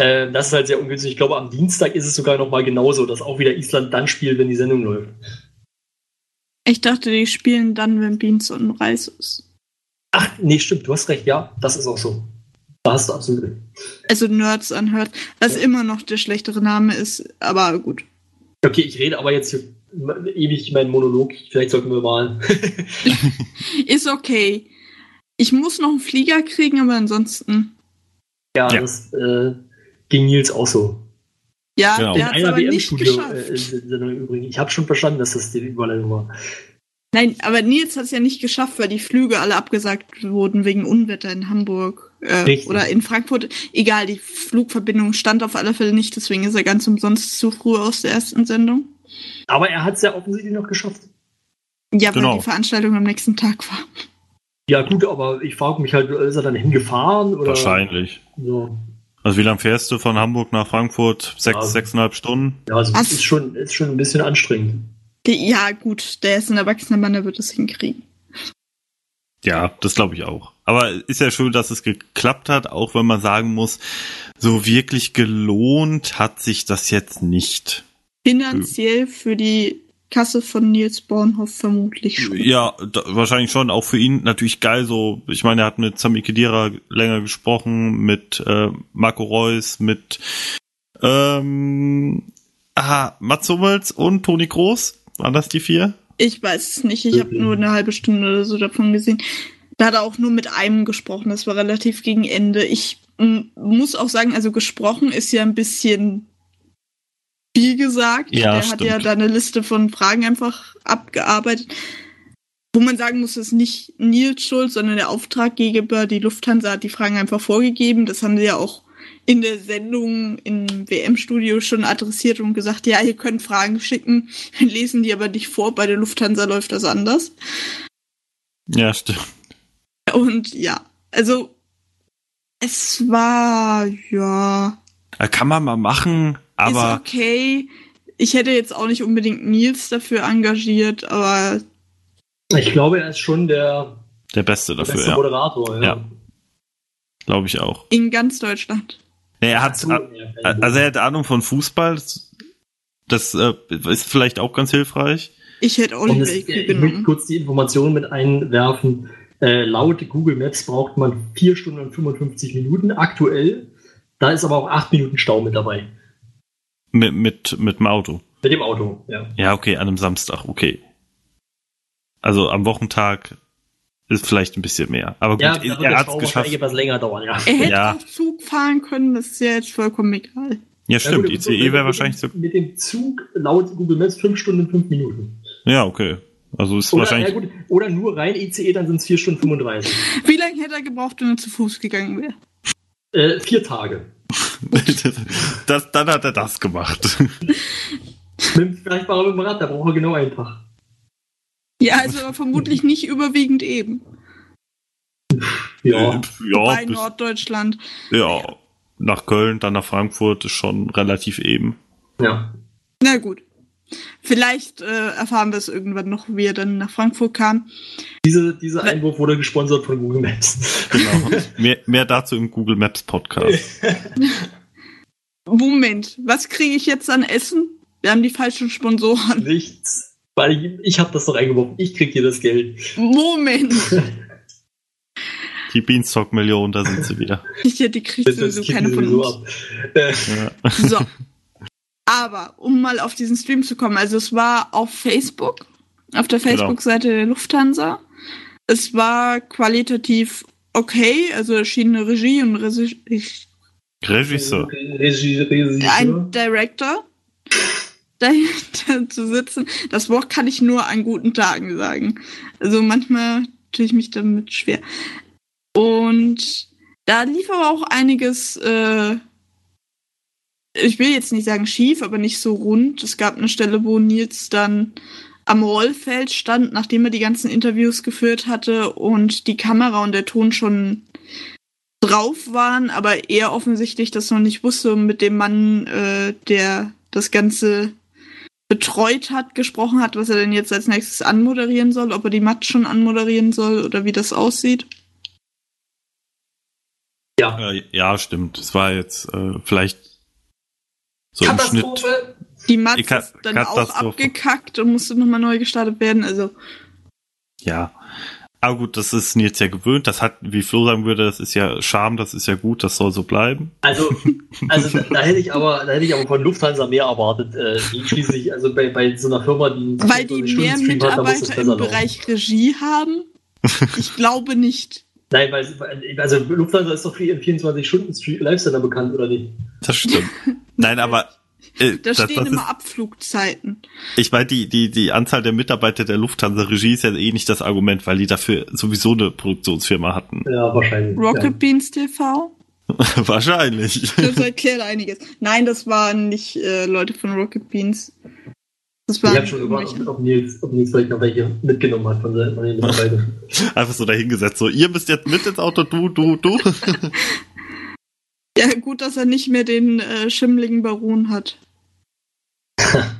Äh, das ist halt sehr ungünstig. Ich glaube, am Dienstag ist es sogar noch mal genauso, dass auch wieder Island dann spielt, wenn die Sendung läuft. Ich dachte, die spielen dann, wenn Beans und Reis ist. Ach, nee, stimmt, du hast recht, ja, das ist auch so. Da hast du absolut recht. Also Nerds anhört, was immer noch der schlechtere Name ist, aber gut. Okay, ich rede aber jetzt hier ewig meinen Monolog. Vielleicht sollten wir mal. Ist okay. Ich muss noch einen Flieger kriegen, aber ansonsten. ja, Ja. das äh, ging Nils auch so. Ja, Genau. der In hat es einer aber nicht geschafft. äh, im Übrigen. Ich habe schon verstanden, dass das die Überleitung war. Nein, aber Nils hat es ja nicht geschafft, weil die Flüge alle abgesagt wurden wegen Unwetter in Hamburg äh, oder in Frankfurt. Egal, die Flugverbindung stand auf alle Fälle nicht, deswegen ist er ganz umsonst zu früh aus der ersten Sendung. Aber er hat es ja offensichtlich noch geschafft. Ja, Genau. weil die Veranstaltung am nächsten Tag war. Ja, gut, aber ich frage mich halt, ist er dann hingefahren? Oder? Wahrscheinlich. So. Also wie lang fährst du von Hamburg nach Frankfurt? Sechs, Ja. sechseinhalb Stunden? Ja, also das ist schon, ist schon ein bisschen anstrengend. Ja, gut, der ist ein erwachsener Mann, der wird es hinkriegen. Ja, das glaube ich auch. Aber ist ja schön, dass es geklappt hat, auch wenn man sagen muss, so wirklich gelohnt hat sich das jetzt nicht. Finanziell für die Kasse von Nils Bornhoff vermutlich schon. Ja, da, wahrscheinlich schon. Auch für ihn natürlich geil. So, ich meine, er hat mit Sami Khedira länger gesprochen, mit äh, Marco Reus, mit ähm, aha, Mats Hummels und Toni Groß. Waren das die vier? Ich weiß es nicht, ich habe nur eine halbe Stunde oder so davon gesehen. Da hat er auch nur mit einem gesprochen, das war relativ gegen Ende. Ich muss auch sagen, also gesprochen ist ja ein bisschen viel gesagt. Ja, Der hat ja stimmt. da eine Liste von Fragen einfach abgearbeitet. Wo man sagen muss, ist nicht Nils Schuld, sondern der Auftraggeber, die Lufthansa hat die Fragen einfach vorgegeben. Das haben sie ja auch in der Sendung im WM-Studio schon adressiert und gesagt, ja, ihr könnt Fragen schicken, lesen die aber nicht vor. Bei der Lufthansa läuft das anders. Ja, stimmt. Und ja, also es war ja Kann man mal machen, aber ist okay. Ich hätte jetzt auch nicht unbedingt Nils dafür engagiert, aber Ich glaube, er ist schon der der Beste dafür, beste ja. Moderator. Ja. Ja. Glaube ich auch. in ganz Deutschland. Nee, er hat, also er hat Ahnung von Fußball. Das, das äh, ist vielleicht auch ganz hilfreich. Ich hätte es, Ekel ich möchte genommen. kurz die Information mit einwerfen. Äh, laut Google Maps braucht man 4 Stunden und 55 Minuten aktuell. Da ist aber auch 8 Minuten Stau mit dabei. Mit, mit, mit dem Auto. Mit dem Auto, ja. Ja, okay, an einem Samstag, okay. Also am Wochentag ist vielleicht ein bisschen mehr. Aber gut, Ja, er hat es geschafft. etwas länger dauern, ja. Er hätte Ja. auch Zug fahren können, das ist ja jetzt vollkommen egal. Ja, stimmt. gut, ICE wäre mit- wahrscheinlich so. Mit dem Zug laut Google Maps 5 Stunden und 5 Minuten. Ja, okay. Also ist Oder, wahrscheinlich. ja, gut, oder nur rein ICE, dann sind es 4 Stunden 35. Wie lange hätte er gebraucht, wenn er zu Fuß gegangen wäre? Äh, vier Tage. das, dann hat er das gemacht. Mit, vielleicht war er mit dem Rad, da braucht er genau einen Tag. Ja, also aber vermutlich nicht überwiegend eben. Ja. ja, Bei Norddeutschland. ja. Nach Köln, dann nach Frankfurt ist schon relativ eben. ja. Na gut. Vielleicht äh, erfahren wir es irgendwann noch, wie er dann nach Frankfurt kam. Diese, dieser Einwurf wurde gesponsert von Google Maps. Genau. mehr, mehr dazu im Google Maps Podcast. Moment, was kriege ich jetzt an Essen? Wir haben die falschen Sponsoren. Nichts. Weil ich, ich habe das doch eingeworfen. Ich krieg hier das Geld. Moment. Die Beanstalk-Million, da sind sie wieder. Ich, die kriegt Das sowieso keine von uns. ab. Äh, Ja. So. Aber, um mal auf diesen Stream zu kommen, also es war auf Facebook, auf der Genau. Facebook-Seite der Lufthansa. Es war qualitativ okay, also erschien eine Regie und Resi Regisseur. Regie, Regie, ein Director dahinter zu sitzen. Das Wort kann ich nur an guten Tagen sagen. Also manchmal tue ich mich damit schwer. Und da lief aber auch einiges, äh, ich will jetzt nicht sagen schief, aber nicht so rund. Es gab eine Stelle, wo Nils dann am Rollfeld stand, nachdem er die ganzen Interviews geführt hatte und die Kamera und der Ton schon drauf waren, aber er offensichtlich das noch nicht wusste und mit dem Mann, äh, der das Ganze betreut hat, gesprochen hat, was er denn jetzt als nächstes anmoderieren soll, ob er die Match schon anmoderieren soll oder wie das aussieht. Ja. Ja, stimmt. Es war jetzt äh, vielleicht so. Katastrophe. Die Ka- ist dann auch abgekackt und musste nochmal neu gestartet werden. Also Ja. Aber gut, das ist Nils ja gewöhnt. Das hat, wie Flo sagen würde, das ist ja Charme, das ist ja gut, das soll so bleiben. Also, also da, da hätte ich aber, da hätte ich aber von Lufthansa mehr erwartet. Äh, die schließlich, also bei, bei so einer Firma, die weil die mehr 24-Stunden-Stream hat, da muss das Mitarbeiter besser im laufen. Bereich Regie haben. Ich glaube nicht. Nein, weil, also Lufthansa ist doch für ihren 24-Stunden-Lifestyle bekannt, oder nicht? Das stimmt. Nein, aber äh, Da das, stehen das immer ist, Abflugzeiten. ich meine, die, die, die Anzahl der Mitarbeiter der Lufthansa-Regie ist ja eh nicht das Argument, weil die dafür sowieso eine Produktionsfirma hatten. Ja, wahrscheinlich. Rocket Beans TV? Wahrscheinlich. Das erklärt einiges. Nein, das waren nicht äh, Leute von Rocket Beans. Das Ich waren habe schon überlegt, ob Nils, ob Nils vielleicht noch welche mitgenommen hat von, seinen- von den Mitarbeitern. Einfach so dahingesetzt. So, ihr müsst jetzt mit ins Auto, du, du, du. Ja, gut, dass er nicht mehr den äh, schimmligen Baron hat.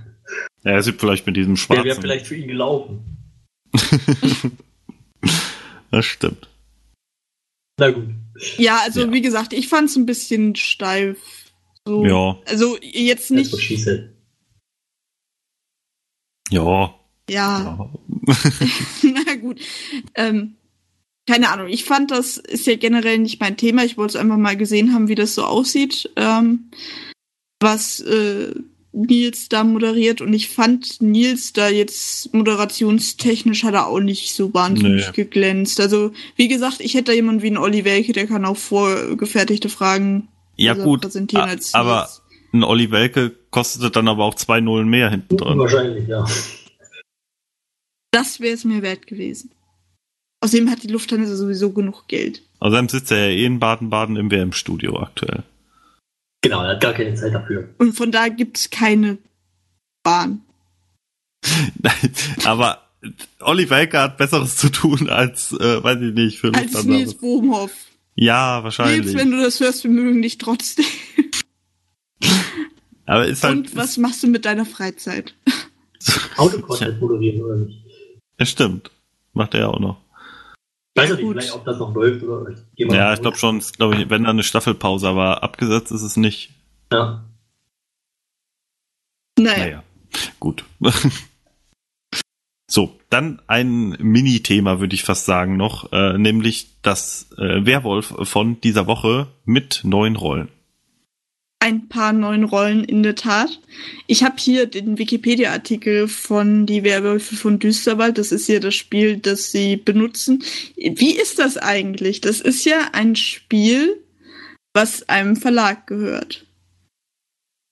Ja, er sieht vielleicht mit diesem Der schwarzen. wäre vielleicht für ihn gelaufen. Das stimmt. Na gut. Ja, also Ja. wie gesagt, ich fand es ein bisschen steif. So. Ja. Also jetzt nicht. Ja. Ja, ja. na gut. Ähm, keine Ahnung. Ich fand, das ist ja generell nicht mein Thema. Ich wollte es einfach mal gesehen haben, wie das so aussieht, ähm, was äh, Nils da moderiert. Und ich fand Nils da jetzt moderationstechnisch hat er auch nicht so wahnsinnig Nee. geglänzt. Also wie gesagt, ich hätte da jemanden wie einen Olli Welke, der kann auch vorgefertigte Fragen Ja, besser gut. präsentieren als Aber Nils. ein Olli Welke kostete dann aber auch zwei Nullen mehr hinten dran. Wahrscheinlich, ja. Das wäre es mir wert gewesen. Außerdem hat die Lufthansa sowieso genug Geld. Außerdem sitzt er ja eh in Baden-Baden im WM-Studio aktuell. Genau, er hat gar keine Zeit dafür. Und von da gibt's keine Bahn. Nein, aber Olli Welke hat Besseres zu tun als, äh, weiß ich nicht, für Als Lufthansa. Nils Bohmhoff. Ja, wahrscheinlich. Nils, wenn du das hörst, wir mögen dich trotzdem. aber ist halt. Und was machst du mit deiner Freizeit? Autocontent moderieren oder nicht? Ja, stimmt. Macht er ja auch noch. Ich weiß ja nicht, Gut. vielleicht, ob das noch läuft oder Ja, ich glaube schon, ist, glaub ich, wenn da eine Staffelpause, aber abgesetzt ist es nicht. Ja. Naja. Naja, gut. so, dann ein Mini-Thema, würde ich fast sagen, noch, äh, nämlich das äh, Werwolf von dieser Woche mit neuen Rollen. Ein paar neuen Rollen in der Tat. Ich habe hier den Wikipedia-Artikel von Die Werwölfe von Düsterwald. Das ist hier das Spiel, das sie benutzen. Wie ist das eigentlich? Das ist ja ein Spiel, was einem Verlag gehört.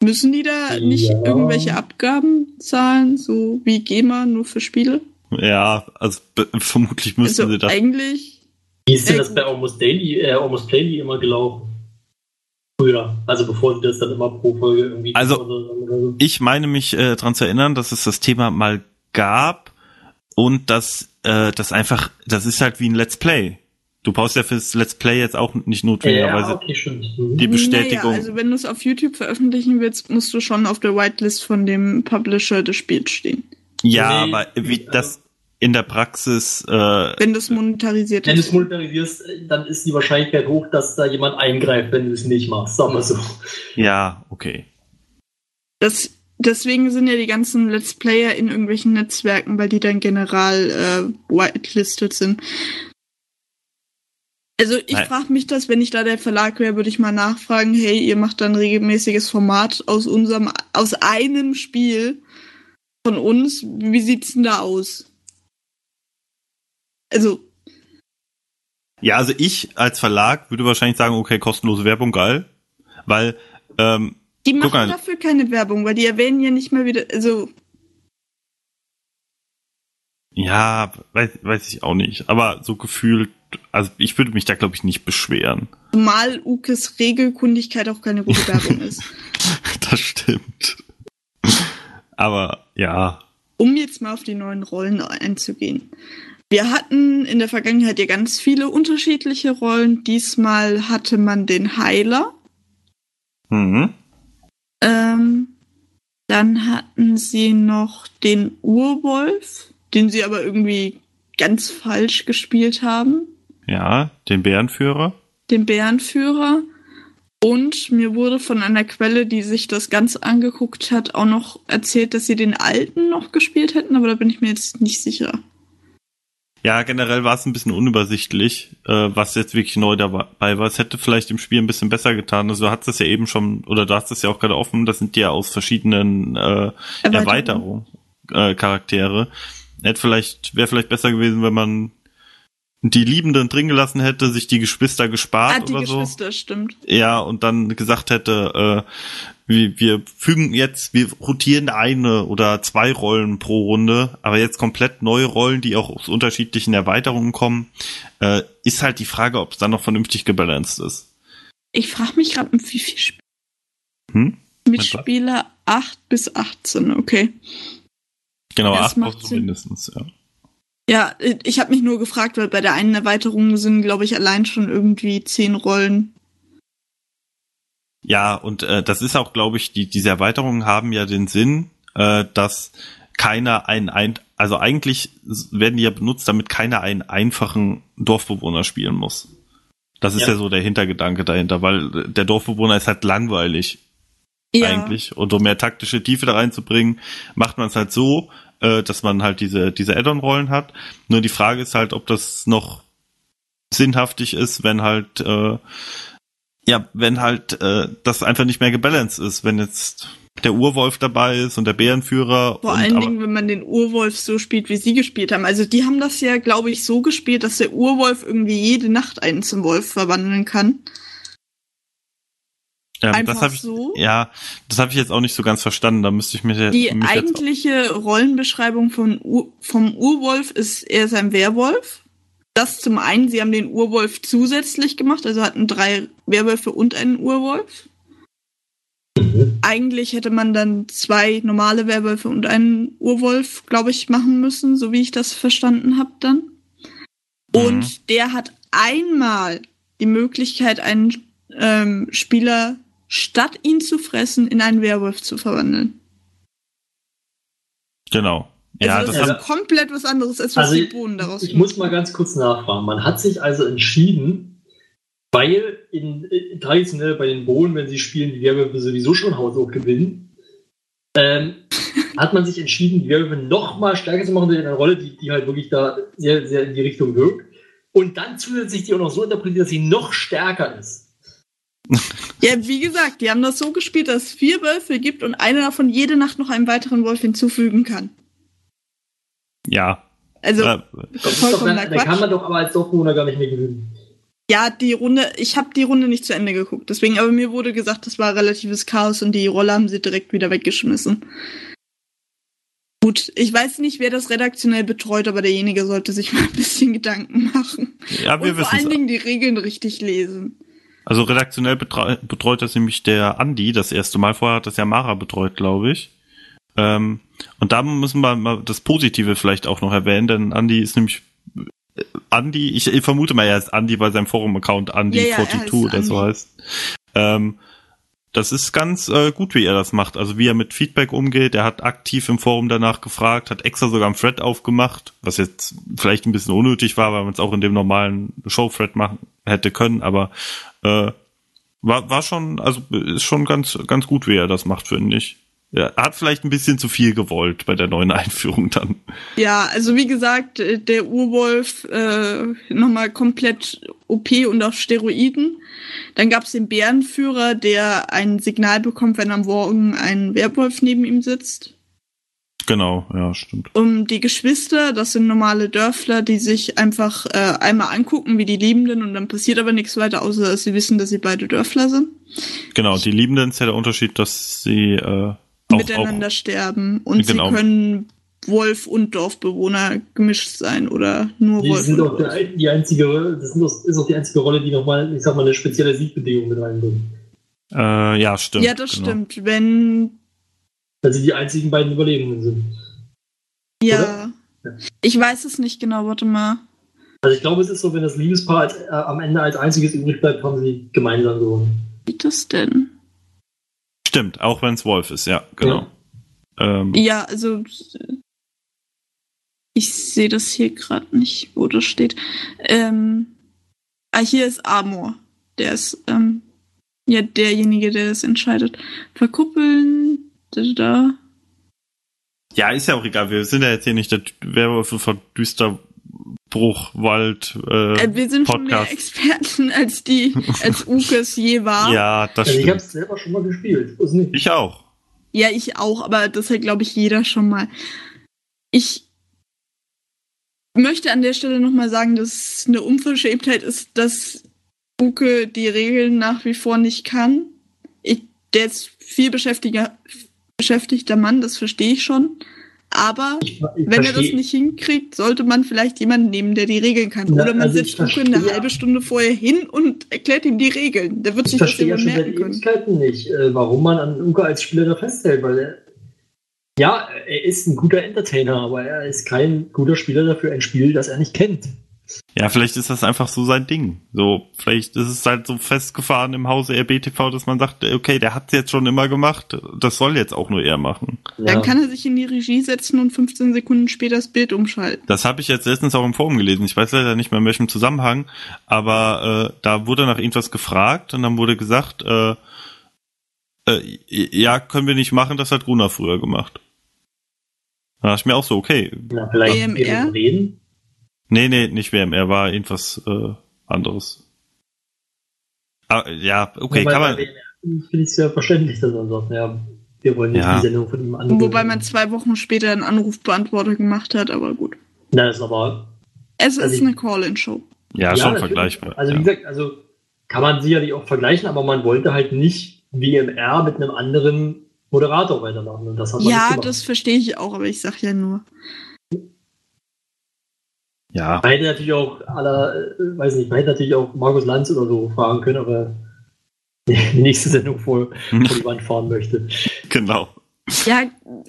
Müssen die da nicht Ja. irgendwelche Abgaben zahlen, so wie GEMA, nur für Spiele? Ja, also vermutlich müssten also sie das. eigentlich, Wie ist denn Ja, das bei Almost Daily, äh, Almost Daily immer gelaufen? Früher. Also bevor sie das dann immer pro Folge irgendwie Also- so. Ich meine mich äh, daran zu erinnern, dass es das Thema mal gab und dass äh, das einfach, das ist halt wie ein Let's Play. Du brauchst ja fürs Let's Play jetzt auch nicht notwendigerweise Ja, okay, die Bestätigung. Naja, also wenn du es auf YouTube veröffentlichen willst, musst du schon auf der Whitelist von dem Publisher des Spiels stehen. ja, Nee, aber wie das in der Praxis, äh, Wenn das monetarisiert Wenn du ist. es monetarisierst, dann ist die Wahrscheinlichkeit hoch, dass da jemand eingreift, wenn du es nicht machst. Sagen wir so. ja, okay. Das, deswegen sind ja die ganzen Let's Player in irgendwelchen Netzwerken, weil die dann general äh, whitelisted sind. Also ich frage mich das, wenn ich da der Verlag wäre, würde ich mal nachfragen, hey, ihr macht dann regelmäßiges Format aus unserem, aus einem Spiel von uns. Wie sieht's denn da aus? Also, Ja, also ich als Verlag würde wahrscheinlich sagen, okay, kostenlose Werbung, geil. Weil, ähm, die machen mal. dafür keine Werbung, weil die erwähnen ja nicht mal wieder, also, ja, weiß, weiß ich auch nicht. Aber so gefühlt, also ich würde mich da, glaube ich, nicht beschweren. zumal Ukes Regelkundigkeit auch keine gute Werbung ist. das stimmt. Aber ja, um jetzt mal auf die neuen Rollen einzugehen. Wir hatten in der Vergangenheit ja ganz viele unterschiedliche Rollen. Diesmal hatte man den Heiler. mhm. Ähm, dann hatten sie noch den Urwolf, den sie aber irgendwie ganz falsch gespielt haben. ja, den Bärenführer. Den Bärenführer. Und mir wurde von einer Quelle, die sich das ganz angeguckt hat, auch noch erzählt, dass sie den alten noch gespielt hätten, aber da bin ich mir jetzt nicht sicher. Ja, generell war es ein bisschen unübersichtlich, äh, was jetzt wirklich neu dabei war. Es hätte vielleicht im Spiel ein bisschen besser getan. Also du hast das ja eben schon, oder du hast das ja auch gerade offen, das sind ja aus verschiedenen äh, Erweiterungen äh, Charaktere. Hätte vielleicht, wäre vielleicht besser gewesen, wenn man die Liebenden drin gelassen hätte, sich die Geschwister gespart Ah, die oder so. Geschwister, stimmt. Ja, und dann gesagt hätte, äh, wir, wir fügen jetzt, wir rotieren eine oder zwei Rollen pro Runde, aber jetzt komplett neue Rollen, die auch aus unterschiedlichen Erweiterungen kommen, äh, ist halt die Frage, ob es dann noch vernünftig gebalanced ist. Ich frage mich gerade, mit wie viel Sp Hm? Mitspieler 8 bis 18, okay. Genau, Das acht macht brauchst du Sinn. mindestens, ja. Ja, ich habe mich nur gefragt, weil bei der einen Erweiterung sind, glaube ich, allein schon irgendwie zehn Rollen. Ja, und äh, das ist auch, glaube ich, die, diese Erweiterungen haben ja den Sinn, äh, dass keiner einen, ein, also eigentlich werden die ja benutzt, damit keiner einen einfachen Dorfbewohner spielen muss. Das ist ja, Ja. so der Hintergedanke dahinter, weil äh, der Dorfbewohner ist halt langweilig eigentlich. Und um mehr taktische Tiefe da reinzubringen, macht man es halt so, äh, dass man halt diese, diese Add-on-Rollen hat. Nur die Frage ist halt, ob das noch sinnhaftig ist, wenn halt, äh, ja, wenn halt äh, das einfach nicht mehr gebalanced ist, wenn jetzt der Urwolf dabei ist und der Bärenführer. Vor und, allen Dingen, wenn man den Urwolf so spielt, wie sie gespielt haben. Also die haben das ja, glaube ich, so gespielt, dass der Urwolf irgendwie jede Nacht einen zum Wolf verwandeln kann. Ähm, einfach das hab ich, so. Ja, das habe ich jetzt auch nicht so ganz verstanden. Da müsste ich mir Die mich jetzt, eigentliche Rollenbeschreibung von vom Urwolf ist, er ist ein Werwolf. Das zum einen, sie haben den Urwolf zusätzlich gemacht, also hatten drei Werwölfe und einen Urwolf. Mhm. Eigentlich hätte man dann zwei normale Werwölfe und einen Urwolf, glaube ich, machen müssen, so wie ich das verstanden habe dann. Und Mhm. der hat einmal die Möglichkeit, einen ähm, Spieler statt ihn zu fressen, in einen Werwolf zu verwandeln. genau. Ja, also das das ist haben, komplett was anderes, als was Also die Bohnen daraus Ich machen. muss mal ganz kurz nachfragen. Man hat sich also entschieden, weil in, in, traditionell bei den Bohnen, wenn sie spielen, die Werwölfe sowieso schon haushoch gewinnen, ähm, hat man sich entschieden, die Werwölfe noch mal stärker zu machen in einer Rolle, die, die halt wirklich da sehr, sehr in die Richtung wirkt. Und dann zusätzlich die auch noch so interpretiert, dass sie noch stärker ist. Ja, wie gesagt, die haben das so gespielt, dass es vier Wölfe gibt und einer davon jede Nacht noch einen weiteren Wolf hinzufügen kann. ja. Also äh, vollkommener dann, dann kann man doch aber als Dorfbewohner gar nicht mehr gewinnen. Ja, die Runde, ich habe die Runde nicht zu Ende geguckt, deswegen, aber mir wurde gesagt, das war relatives Chaos und die Rolle haben sie direkt wieder weggeschmissen. Gut, ich weiß nicht, wer das redaktionell betreut, aber derjenige sollte sich mal ein bisschen Gedanken machen. ja, wir und vor wissen allen Dingen die Regeln richtig lesen. Also redaktionell betre betreut das nämlich der Andi das erste Mal. Vorher hat das ja Mara betreut, glaube ich. Ähm, und da müssen wir mal das Positive vielleicht auch noch erwähnen, denn Andi ist nämlich äh, Andi, ich, ich vermute mal, er ist Andi bei seinem Forum-Account Ja, ja, Andi42 heißt oder so heißt. Ähm, das ist ganz äh, gut, wie er das macht. Also wie er mit Feedback umgeht. Er hat aktiv im Forum danach gefragt, hat extra sogar einen Thread aufgemacht, was jetzt vielleicht ein bisschen unnötig war, weil man es auch in dem normalen Show-Thread machen hätte können, aber äh, war, war schon, also ist schon ganz, ganz gut, wie er das macht, finde ich. Er hat vielleicht ein bisschen zu viel gewollt bei der neuen Einführung dann. Ja, also wie gesagt, äh, der Urwolf äh, nochmal komplett OP und auf Steroiden. Dann gab's den Bärenführer, der ein Signal bekommt, wenn am Morgen ein Werwolf neben ihm sitzt. Genau, ja, stimmt. Um die Geschwister, das sind normale Dörfler, die sich einfach äh, einmal angucken wie die Liebenden und dann passiert aber nichts weiter, außer dass sie wissen, dass sie beide Dörfler sind. Genau, die Liebenden ist ja der Unterschied, dass sie äh, auch, miteinander auch sterben. Und Genau. sie können Wolf und Dorfbewohner gemischt sein oder nur Die Wolf sind auch der, die einzige, das sind doch- ist auch die einzige Rolle, die nochmal, ich sag mal, eine spezielle Siegbedingung mit reinbringt. äh, ja, stimmt. Ja, das genau. stimmt. Wenn Weil sie die einzigen beiden Überlebenden sind. Ja. Oder? Ich weiß es nicht genau, warte mal. Also ich glaube, es ist so, wenn das Liebespaar als, äh, am Ende als einziges übrig bleibt, haben sie gemeinsam gewonnen. Wie geht das denn? Stimmt, auch wenn es Wolf ist, ja, genau. Ähm, Ja, also ich sehe das hier gerade nicht, wo das steht. Ähm, ah, hier ist Amor. Der ist ähm, ja derjenige, der das entscheidet. Verkuppeln, da, ja, ist ja auch egal. Wir sind ja jetzt hier nicht der Werwölfe von Düsterbruchwald. Äh, Äh, wir sind schon mehr Podcast. Experten als die, als Ukes je war. ja, das Also ich habe stimmt. es selber schon mal gespielt. Ich auch. Ja, ich auch, aber das hat, glaube ich, jeder schon mal. Ich möchte an der Stelle nochmal sagen, dass es eine Unverschämtheit ist, dass Uke die Regeln nach wie vor nicht kann. Ich, der ist viel beschäftiger, beschäftigter Mann, das verstehe ich schon. Aber Ich, ich wenn er das verstehe- nicht hinkriegt, sollte man vielleicht jemanden nehmen, der die Regeln kann. Oder man also Uke eine verstehe- halbe Stunde vorher hin und erklärt ihm die Regeln. Der wird Ich sich das verstehe ja schon merken können. Ewigkeiten nicht, äh, warum man an Uke als Spieler da festhält, weil er, ja, er ist ein guter Entertainer, aber er ist kein guter Spieler dafür ein Spiel, das er nicht kennt. Ja, vielleicht ist das einfach so sein Ding. So, vielleicht ist es halt so festgefahren im Hause RBTV, dass man sagt, okay, der hat's jetzt schon immer gemacht, das soll jetzt auch nur er machen. Dann kann er sich in die Regie setzen und 15 Sekunden später das Bild umschalten. Das habe ich jetzt letztens auch im Forum gelesen. Ich weiß leider nicht mehr in welchem Zusammenhang, aber äh, da wurde nach irgendwas gefragt und dann wurde gesagt, äh, äh, ja, können wir nicht machen, das hat Runa früher gemacht. Da dachte ich mir auch so, okay, Na, vielleicht ihm reden. Nee, nee, nicht WMR, war irgendwas äh, anderes. Ah, ja, okay, Wobei kann bei man, WMR Finde ich es ja verständlich, dass man sagt, ja, wir wollen jetzt Ja. die Sendung von ihm angucken. Wobei man zwei Wochen später einen Anrufbeantworter gemacht hat, aber gut. Na, das ist aber Es Also ist eine Call-In-Show. ja, Ja, schon natürlich. vergleichbar. Also ja. wie gesagt, also kann man sicherlich auch vergleichen, aber man wollte halt nicht WMR mit einem anderen Moderator weitermachen. Und das hat man Ja, das verstehe ich auch, aber ich sag ja nur. Ja, Man hätte natürlich auch aller, äh, weiß nicht, man hätte natürlich auch Markus Lanz oder so fragen können, aber die nächste Sendung vor, vor die Wand fahren möchte. genau. Ja,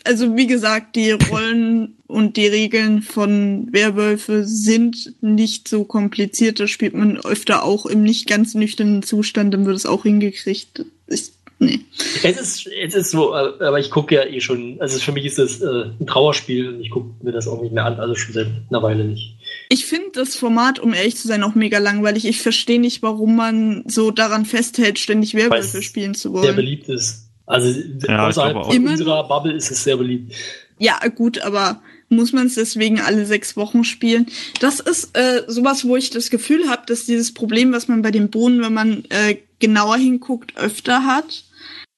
also wie gesagt, die Rollen und die Regeln von Werwölfe sind nicht so kompliziert. Das spielt man öfter auch im nicht ganz nüchternen Zustand, dann wird es auch hingekriegt. Ich, nee. Es ist, es ist so, äh, aber ich gucke ja eh schon, also für mich ist das äh, ein Trauerspiel und ich gucke mir das auch nicht mehr an, also schon seit einer Weile nicht. Ich finde das Format, um ehrlich zu sein, auch mega langweilig. Ich verstehe nicht, warum man so daran festhält, ständig Werwölfe spielen zu Sehr wollen. beliebt ist. Also Ja, außerhalb unserer Bubble ist es sehr beliebt. Ja, gut, aber muss man es deswegen alle sechs Wochen spielen? Das ist äh, sowas, wo ich das Gefühl habe, dass dieses Problem, was man bei den Bohnen, wenn man äh, genauer hinguckt, öfter hat,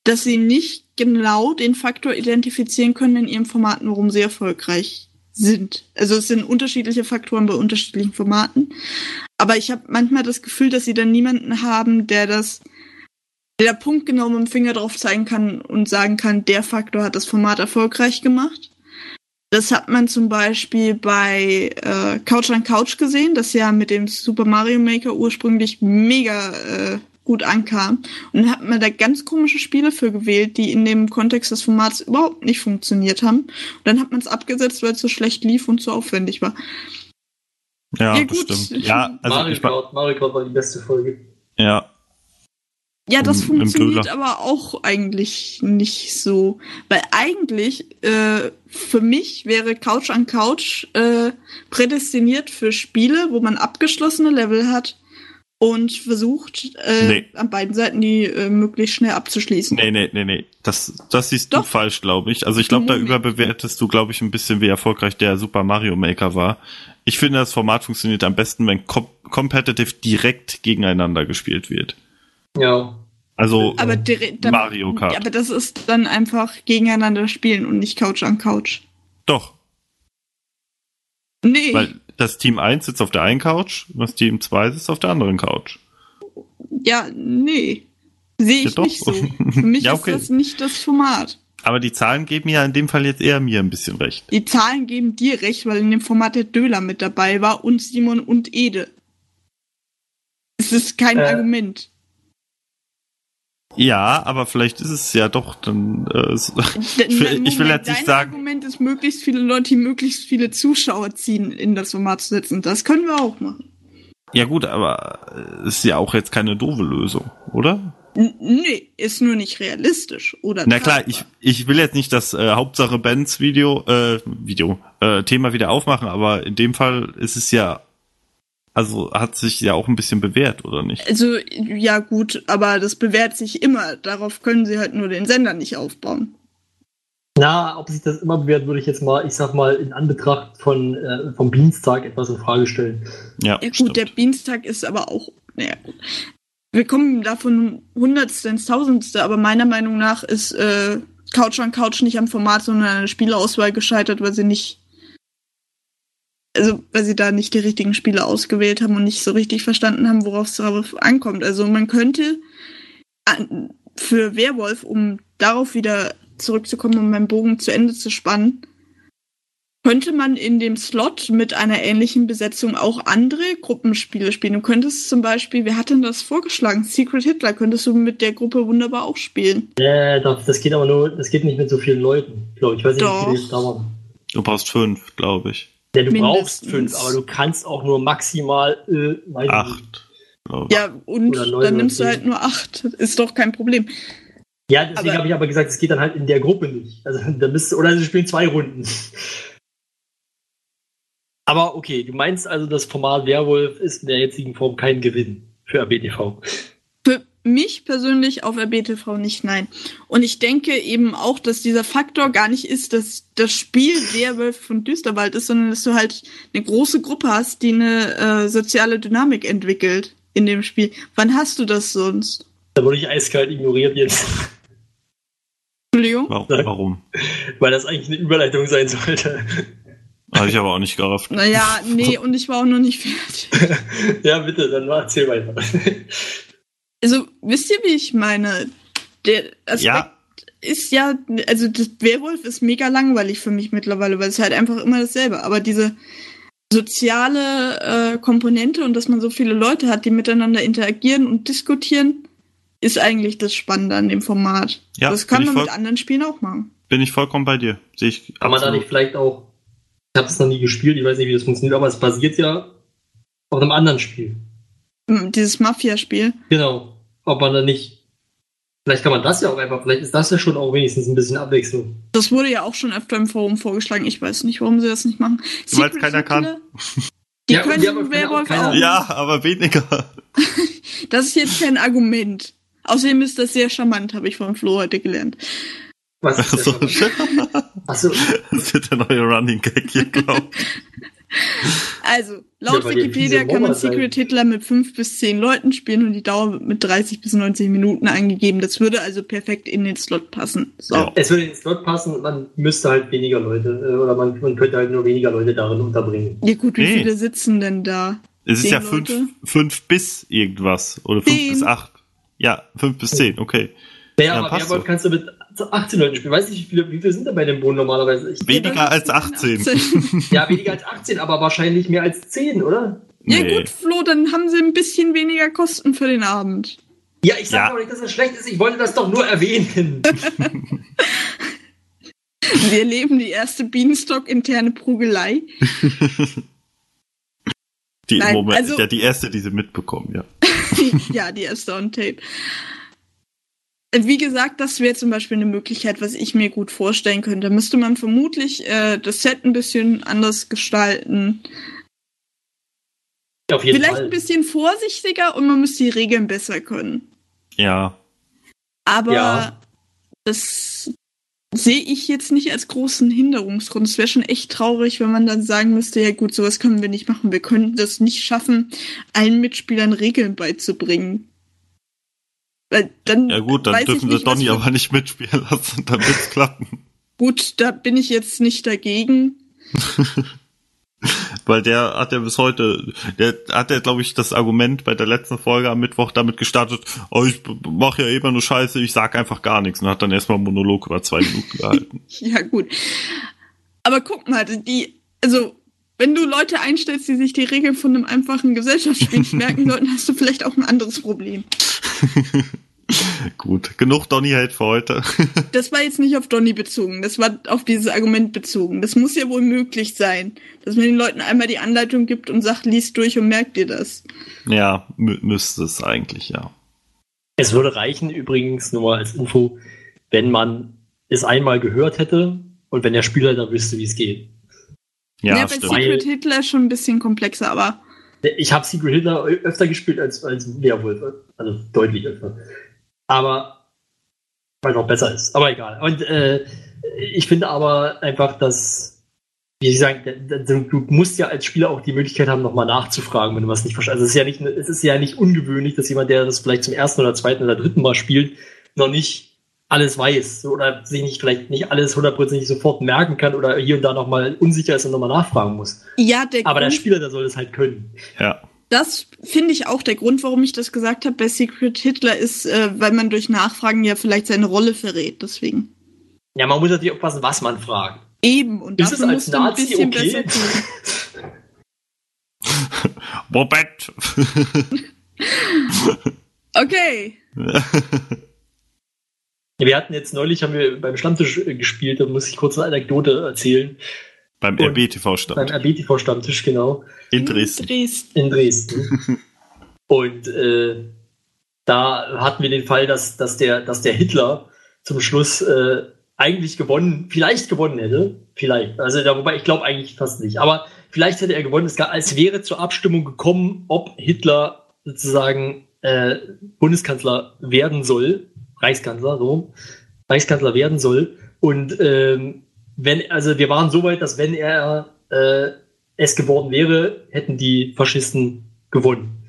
dass sie nicht genau den Faktor identifizieren können in ihrem Format, warum sie erfolgreich sind. Also es sind unterschiedliche Faktoren bei unterschiedlichen Formaten. Aber ich habe manchmal das Gefühl, dass sie dann niemanden haben, der das der punktgenau mit dem Finger drauf zeigen kann und sagen kann, der Faktor hat das Format erfolgreich gemacht. Das hat man zum Beispiel bei äh, Couch on Couch gesehen, das ja mit dem Super Mario Maker ursprünglich mega äh, gut ankam. Und dann hat man da ganz komische Spiele für gewählt, die in dem Kontext des Formats überhaupt nicht funktioniert haben. Und dann hat man es abgesetzt, weil es so schlecht lief und zu aufwendig war. Ja, Ja, das gut. stimmt. Ja, also Mario, Kart, Mario Kart war die beste Folge. ja, Ja, das funktioniert aber auch eigentlich nicht so. Weil eigentlich, äh, für mich wäre Couch an Couch äh, prädestiniert für Spiele, wo man abgeschlossene Level hat und versucht, äh, Nee. an beiden Seiten die äh, möglichst schnell abzuschließen. Nee, nee, nee, nee. Das, das siehst du Doch. falsch, glaube ich. Also ich glaube, da überbewertest du, glaube ich, ein bisschen, wie erfolgreich der Super Mario Maker war. Ich finde, das Format funktioniert am besten, wenn com competitive direkt gegeneinander gespielt wird. Ja. Also, Aber direkt, dann, Mario Kart. Aber das ist dann einfach gegeneinander spielen und nicht Couch an Couch. doch, Nee. weil das Team 1 sitzt auf der einen Couch, und das Team 2 sitzt auf der anderen Couch. ja, nee. Sehe Ja, ich doch. nicht so. Für mich Ja, okay. ist das nicht das Format. Aber die Zahlen geben ja in dem Fall jetzt eher mir ein bisschen recht. Die Zahlen geben dir recht, weil in dem Format der Döler mit dabei war und Simon und Ede. Es ist kein Äh. Argument. Ja, aber vielleicht ist es ja doch dann. Äh, ich will, Moment, ich will jetzt nicht sagen, Argument ist, möglichst viele Leute, möglichst viele Zuschauer ziehen, in das Format zu setzen. Das können wir auch machen. ja gut, aber äh, ist ja auch jetzt keine doofe Lösung, oder? N nee, ist nur nicht realistisch. Oder Na klar, ich, ich will jetzt nicht das äh, Hauptsache Bands Video, äh, Video, äh, Thema wieder aufmachen, aber in dem Fall ist es ja, also hat sich ja auch ein bisschen bewährt, oder nicht? Also, ja gut, aber das bewährt sich immer. Darauf können sie halt nur den Sender nicht aufbauen. Na, ob sich das immer bewährt, würde ich jetzt mal, ich sag mal, in Anbetracht von, äh, vom Dienstag etwas in Frage stellen. Ja, Ja gut, stimmt. der Dienstag ist aber auch, naja gut. Wir kommen davon Hundertste ins Tausendste, aber meiner Meinung nach ist äh, Couch on Couch nicht am Format, sondern an der Spieleauswahl gescheitert, weil sie nicht also weil sie da nicht die richtigen Spiele ausgewählt haben und nicht so richtig verstanden haben, worauf es darauf ankommt. Also man könnte für Werwolf, um darauf wieder zurückzukommen, um meinen Bogen zu Ende zu spannen, könnte man in dem Slot mit einer ähnlichen Besetzung auch andere Gruppenspiele spielen. Du könntest zum Beispiel, wer hat denn das vorgeschlagen? Secret Hitler könntest du mit der Gruppe wunderbar auch spielen. Ja, das, das geht aber nur, das geht nicht mit so vielen Leuten, glaube ich. Ich weiß nicht, Doch. wie viele jetzt da waren. Du brauchst fünf, glaube ich. Ja, du Mindestens. brauchst fünf, aber du kannst auch nur maximal äh. Acht. ich. Ja, und dann nimmst du halt nur acht. Ist doch kein Problem. Ja, deswegen habe ich aber gesagt, es geht dann halt in der Gruppe nicht. Also da bist du, oder sie spielen zwei Runden. Aber okay, du meinst also, das Format Werwolf ist in der jetzigen Form kein Gewinn für RBTV. Mich persönlich auf RBTV nicht, nein. Und ich denke eben auch, dass dieser Faktor gar nicht ist, dass das Spiel Werwolf von Düsterwald ist, sondern dass du halt eine große Gruppe hast, die eine äh, soziale Dynamik entwickelt in dem Spiel. Wann hast du das sonst? Da wurde ich eiskalt ignoriert jetzt, Entschuldigung? Warum? Weil das eigentlich eine Überleitung sein sollte. Habe ich aber auch nicht gerafft. Naja, nee, und ich war auch noch nicht fertig. ja, bitte, dann war- erzähl weiter. Also, wisst ihr, wie ich meine? Der Aspekt Ja, ist ja, also das Werwolf ist mega langweilig für mich mittlerweile, weil es halt einfach immer dasselbe. Aber diese soziale äh, Komponente und dass man so viele Leute hat, die miteinander interagieren und diskutieren, ist eigentlich das Spannende an dem Format. Ja, das kann man mit anderen Spielen auch machen. bin ich vollkommen bei dir. Sehe ich Kann man da absolut. nicht vielleicht auch, ich habe es noch nie gespielt, ich weiß nicht, wie das funktioniert, aber es basiert ja auf einem anderen Spiel. Hm, Dieses Mafia-Spiel. Genau. Ob man da nicht, vielleicht kann man das ja auch einfach, vielleicht ist das ja schon auch wenigstens ein bisschen Abwechslung. Das wurde ja auch schon öfter im Forum vorgeschlagen. Ich weiß nicht, warum sie das nicht machen. Weil's Secret keiner kann. Die Ja, können ja, aber Werwolf auch. Ja, aber weniger. Das ist jetzt kein Argument. Außerdem ist das sehr charmant, habe ich von Flo heute gelernt. Was ist Also, das? Achso, das wird der neue Running Gag hier, glaube Also, laut Ja, Wikipedia kann man sein. Secret Hitler mit 5 bis 10 Leuten spielen und die Dauer wird mit 30 bis 90 Minuten angegeben. Das würde also perfekt in den Slot passen. So. Ja. es würde ins Slot passen, man müsste halt weniger Leute, äh, oder man, man könnte halt nur weniger Leute darin unterbringen. Ja gut, wie Nee. viele sitzen denn da? Es ist Zehn ja fünf, Leute? fünf bis irgendwas. Oder fünf Zehn. bis acht. Ja, fünf bis zehn, okay. Ja, Ja, aber Werwolf kannst du mit 18 Leuten spielen. Weiß nicht, wie viele, wie viele sind da bei dem Boden normalerweise? Ich, Weniger als 18. ja, weniger als 18, aber wahrscheinlich mehr als 10, oder? Ja Nee. gut, Flo, dann haben sie ein bisschen weniger Kosten für den Abend. Ja, ich sag Ja. auch nicht, dass das schlecht ist. Ich wollte das doch nur erwähnen. Wir erleben die erste Bienenstock-interne Prügelei. Die, Nein, Moment, also- ja, die erste, die sie mitbekommen, ja. ja, die erste on Tape. Wie gesagt, das wäre zum Beispiel eine Möglichkeit, was ich mir gut vorstellen könnte. Da müsste man vermutlich äh, das Set ein bisschen anders gestalten. Auf jeden Vielleicht Fall. ein bisschen vorsichtiger und man müsste die Regeln besser können. Ja, Aber Ja. das sehe ich jetzt nicht als großen Hinderungsgrund. Es wäre schon echt traurig, wenn man dann sagen müsste, ja gut, sowas können wir nicht machen. Wir können das nicht schaffen, allen Mitspielern Regeln beizubringen. Weil dann ja gut, dann dürfen sie Donny aber nicht mitspielen lassen, dann wird's klappen. Gut, da bin ich jetzt nicht dagegen. Weil der hat ja bis heute, der hat ja, glaube ich, das Argument bei der letzten Folge am Mittwoch damit gestartet, oh, ich mache ja immer nur Scheiße, ich sag einfach gar nichts und hat dann erstmal einen Monolog über zwei Minuten gehalten. Ja, gut. Aber guck mal, die, also, wenn du Leute einstellst, die sich die Regeln von einem einfachen Gesellschaftsspiel nicht merken sollten, hast du vielleicht auch ein anderes Problem. Gut, genug Donny-Hate für heute. Das war jetzt nicht auf Donny bezogen, das war auf dieses Argument bezogen. Das muss ja wohl möglich sein, dass man den Leuten einmal die Anleitung gibt und sagt, liest durch und merkt dir das. ja, mü müsste es eigentlich, ja. Es würde reichen, übrigens, nur mal als Info, wenn man es einmal gehört hätte und wenn der Spieler dann wüsste, wie es geht. Ja, bei stimmt. Secret Hitler ist schon ein bisschen komplexer, aber Ich habe Secret Hitler öfter gespielt als, als Werwolf, also deutlich öfter. Aber weil es auch besser ist. Aber egal. Und äh, ich finde aber einfach, dass, wie ich sagen, du musst ja als Spieler auch die Möglichkeit haben, nochmal nachzufragen, wenn du was nicht verstehst. Also es ist ja nicht, es ist ja nicht ungewöhnlich, dass jemand, der das vielleicht zum ersten oder zweiten oder dritten Mal spielt, noch nicht alles weiß oder sich nicht vielleicht nicht alles hundertprozentig sofort merken kann oder hier und da nochmal unsicher ist und nochmal nachfragen muss. Ja, der Aber der Spieler, der soll das halt können. Ja. das finde ich auch der Grund, warum ich das gesagt habe bei Secret Hitler ist, äh, weil man durch Nachfragen ja vielleicht seine Rolle verrät. Deswegen. Ja, man muss natürlich aufpassen, was man fragt. Eben. Und Ist es dafür als musst du ein Nazi bisschen okay? besser tun. Robert. Okay. Wir hatten jetzt neulich, haben wir beim Stammtisch äh, gespielt, da muss ich kurz eine Anekdote erzählen. Beim Und- RBTV Beim. RBTV-Stammtisch, genau. In Dresden. Dresden. in Dresden. Und äh, da hatten wir den Fall, dass, dass, der, dass der Hitler zum Schluss äh, eigentlich gewonnen, vielleicht gewonnen hätte. Vielleicht. Also da, wobei ich glaube eigentlich fast nicht. Aber vielleicht hätte er gewonnen. Es, gab, es wäre zur Abstimmung gekommen, ob Hitler sozusagen äh, Bundeskanzler werden soll. Reichskanzler, so. Reichskanzler werden soll. Und ähm, wenn, also wir waren so weit, dass wenn er äh, es geworden wäre, hätten die Faschisten gewonnen.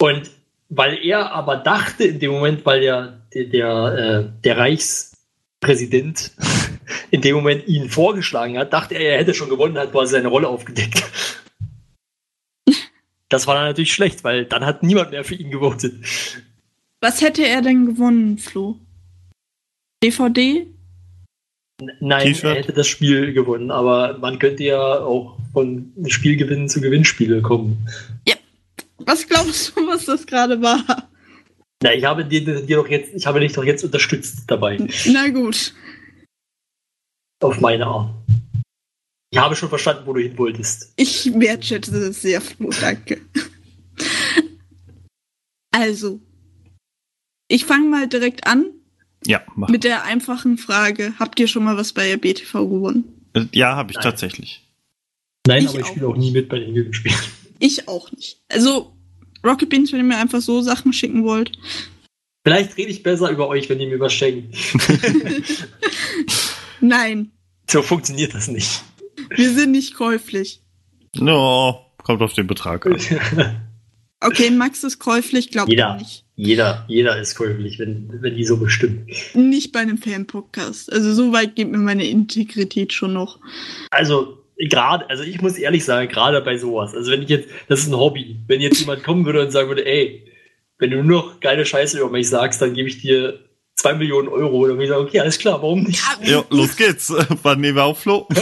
Und weil er aber dachte in dem Moment, weil der, der, der, äh, der Reichspräsident in dem Moment ihn vorgeschlagen hat, dachte er, er hätte schon gewonnen, hat quasi seine Rolle aufgedeckt. Das war dann natürlich schlecht, weil dann hat niemand mehr für ihn gewotet. Was hätte er denn gewonnen, Flo? DVD? Nein, er hätte das Spiel gewonnen, aber man könnte ja auch von Spielgewinn zu Gewinnspiele kommen. Was glaubst du, was das gerade war? Na, ich habe dir, dir doch jetzt, ich habe dich doch jetzt unterstützt dabei, Na gut. auf meine Art. Ich habe schon verstanden, wo du hin wolltest. Ich wertschätze das sehr, Flo. Danke. Also, ich fange mal direkt an Ja, mach. mit der einfachen Frage. Habt ihr schon mal was bei der BTV gewonnen? Äh, Ja, habe ich Nein. tatsächlich. Nein, Ich aber ich spiele auch nie mit bei den Gewinnspielen. Ich auch nicht. Also, Rocket Beans, wenn ihr mir einfach so Sachen schicken wollt. Vielleicht rede ich besser über euch, wenn ihr mir was schenkt. Nein, So funktioniert das nicht. wir sind nicht käuflich. No, kommt auf den Betrag an. Okay, Max ist käuflich, glaubt ihr nicht. Jeder, jeder ist käuflich, wenn, wenn die so bestimmen. Nicht bei einem Fan-Podcast. Also so weit geht mir meine Integrität schon noch. Also, gerade, also ich muss ehrlich sagen, gerade bei sowas, also wenn ich jetzt, das ist ein Hobby, wenn jetzt jemand kommen würde und sagen würde, ey, wenn du nur noch geile Scheiße über mich sagst, dann gebe ich dir zwei Millionen Euro, dann würde ich sagen, okay, alles klar, warum nicht? Ja, los geht's. Wann nehmen wir auf, Flo?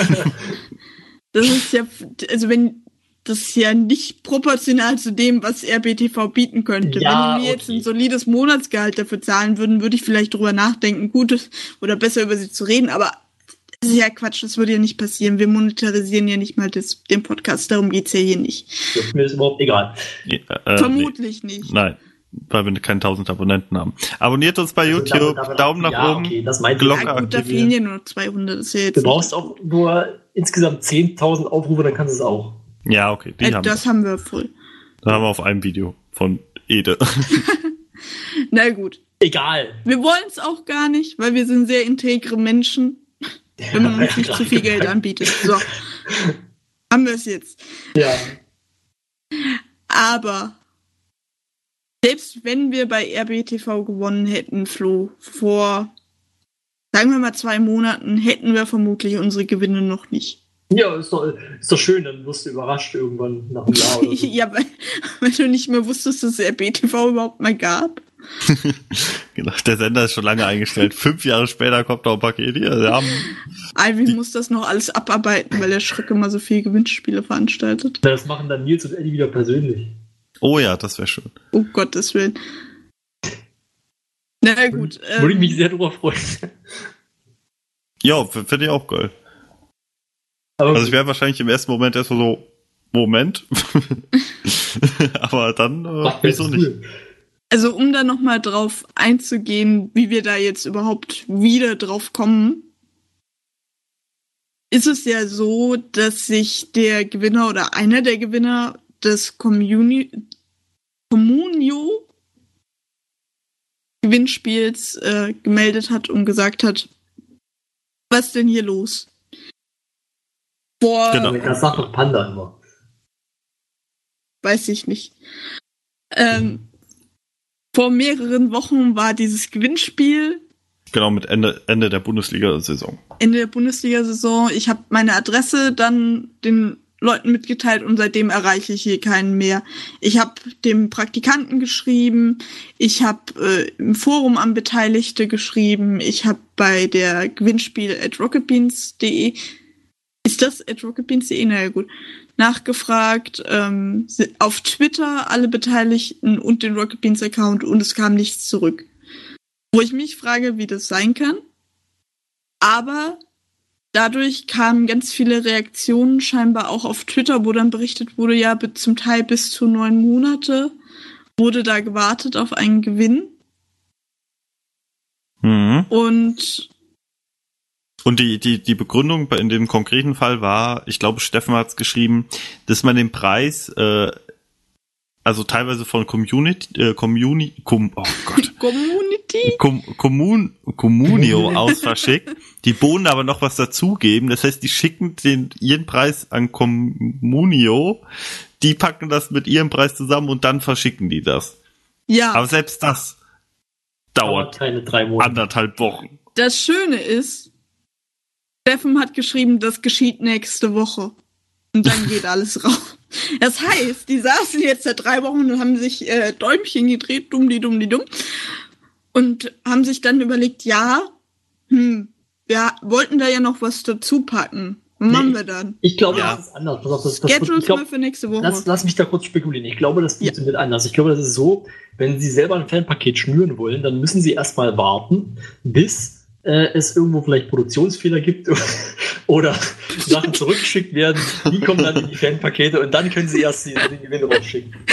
Das ist ja, also wenn, das ist ja nicht proportional zu dem, was RBTV bieten könnte. Ja, wenn die mir jetzt okay. ein solides Monatsgehalt dafür zahlen würden, würde ich vielleicht drüber nachdenken, gutes oder besser über sie zu reden, aber das ist ja Quatsch, das würde ja nicht passieren. Wir monetarisieren ja nicht mal das, den Podcast, darum geht's ja hier nicht. Das ist mir ist überhaupt egal. Ja, äh, Vermutlich nicht. Nee. Nein, weil wir keine 1000 Abonnenten haben. Abonniert uns bei Also YouTube, damit- damit- Daumen nach ja, oben. Okay, das Glocke. Ja gut, da aktivieren. fehlen ja nur noch 200, das ist ja jetzt Du brauchst auch nur insgesamt 10.000 Aufrufe, dann kannst du es auch. Ja, okay, die äh, haben das wir. haben wir voll. Da haben wir auf einem Video von Ede. Na gut. Egal. Wir wollen es auch gar nicht, weil wir sind sehr integre Menschen, wenn man uns nicht zu viel Geld anbietet. So. Haben wir es jetzt. Ja. Aber selbst wenn wir bei RBTV gewonnen hätten, Flo, vor, sagen wir mal zwei Monaten, hätten wir vermutlich unsere Gewinne noch nicht. Ja, ist doch, ist doch schön, dann wirst du überrascht irgendwann nach einem Jahr oder so. ja, weil, weil du nicht mehr wusstest, dass es RBTV überhaupt mal gab. genau, der Sender ist schon lange eingestellt. Fünf Jahre später kommt noch ein Paket hier. Wir haben, Alvin muss das noch alles abarbeiten, weil der Schreck immer so viele Gewinnspiele veranstaltet. Das machen dann Nils und Eddie wieder persönlich. oh ja, das wäre schön. Oh Gottes Willen. Na gut. Ähm, Würde ich mich sehr drüber freuen. Ja, finde ich auch geil. Aber Also ich wäre wahrscheinlich im ersten Moment erst so, Moment. Aber dann, äh, wieso nicht? Also um da nochmal drauf einzugehen, wie wir da jetzt überhaupt wieder drauf kommen, ist es ja so, dass sich der Gewinner oder einer der Gewinner des Communi Communio Gewinnspiels äh, gemeldet hat und gesagt hat, was denn hier los? Vor, Genau. Das sagt doch Panda immer. weiß ich nicht. Ähm, vor mehreren Wochen war dieses Gewinnspiel Genau, mit Ende, Ende der Bundesliga-Saison. Ende der Bundesliga-Saison. Ich habe meine Adresse dann den Leuten mitgeteilt und seitdem erreiche ich hier keinen mehr. Ich habe dem Praktikanten geschrieben, ich habe äh, im Forum an Beteiligte geschrieben, ich habe bei der Gewinnspiel at rocketbeans.de ist das at rocketbeans.de? Naja gut. Nachgefragt, ähm, auf Twitter alle Beteiligten und den Rocket Beans Account und es kam nichts zurück. Wo ich mich frage, wie das sein kann. Aber dadurch kamen ganz viele Reaktionen scheinbar auch auf Twitter, wo dann berichtet wurde, ja, zum Teil bis zu neun Monate wurde da gewartet auf einen Gewinn. Mhm. Und und die, die, die Begründung in dem konkreten Fall war, ich glaube, Steffen hat es geschrieben, dass man den Preis, äh, also teilweise von Community, äh, Community, com, oh Gott. Community? Com, Commun, Communio aus verschickt, die Bohnen aber noch was dazugeben. Das heißt, die schicken den, ihren Preis an Communio, die packen das mit ihrem Preis zusammen und dann verschicken die das. Ja. Aber selbst das dauert, Dauert keine drei Monate. anderthalb Wochen. Das Schöne ist, Steffen hat geschrieben, das geschieht nächste Woche. Und dann geht alles raus. Das heißt, die saßen jetzt seit drei Wochen und haben sich äh, Däumchen gedreht, dumm die dumm die dumm. Und haben sich dann überlegt, ja, hm, wir wollten da ja noch was dazu packen. Was Nee, machen wir dann? Ich glaube, Ja. das ist anders. Pass auf, das, das, Schedules ich glaub, mal für nächste Woche. lass, lass mich da kurz spekulieren. Ich glaube, das Ja. funktioniert anders. Ich glaube, das ist so, wenn Sie selber ein Fanpaket schnüren wollen, dann müssen Sie erstmal warten, bis äh, es irgendwo vielleicht Produktionsfehler gibt oder Sachen zurückgeschickt werden. Die kommen dann in die Fanpakete und dann können Sie erst die, den Gewinn rausschicken.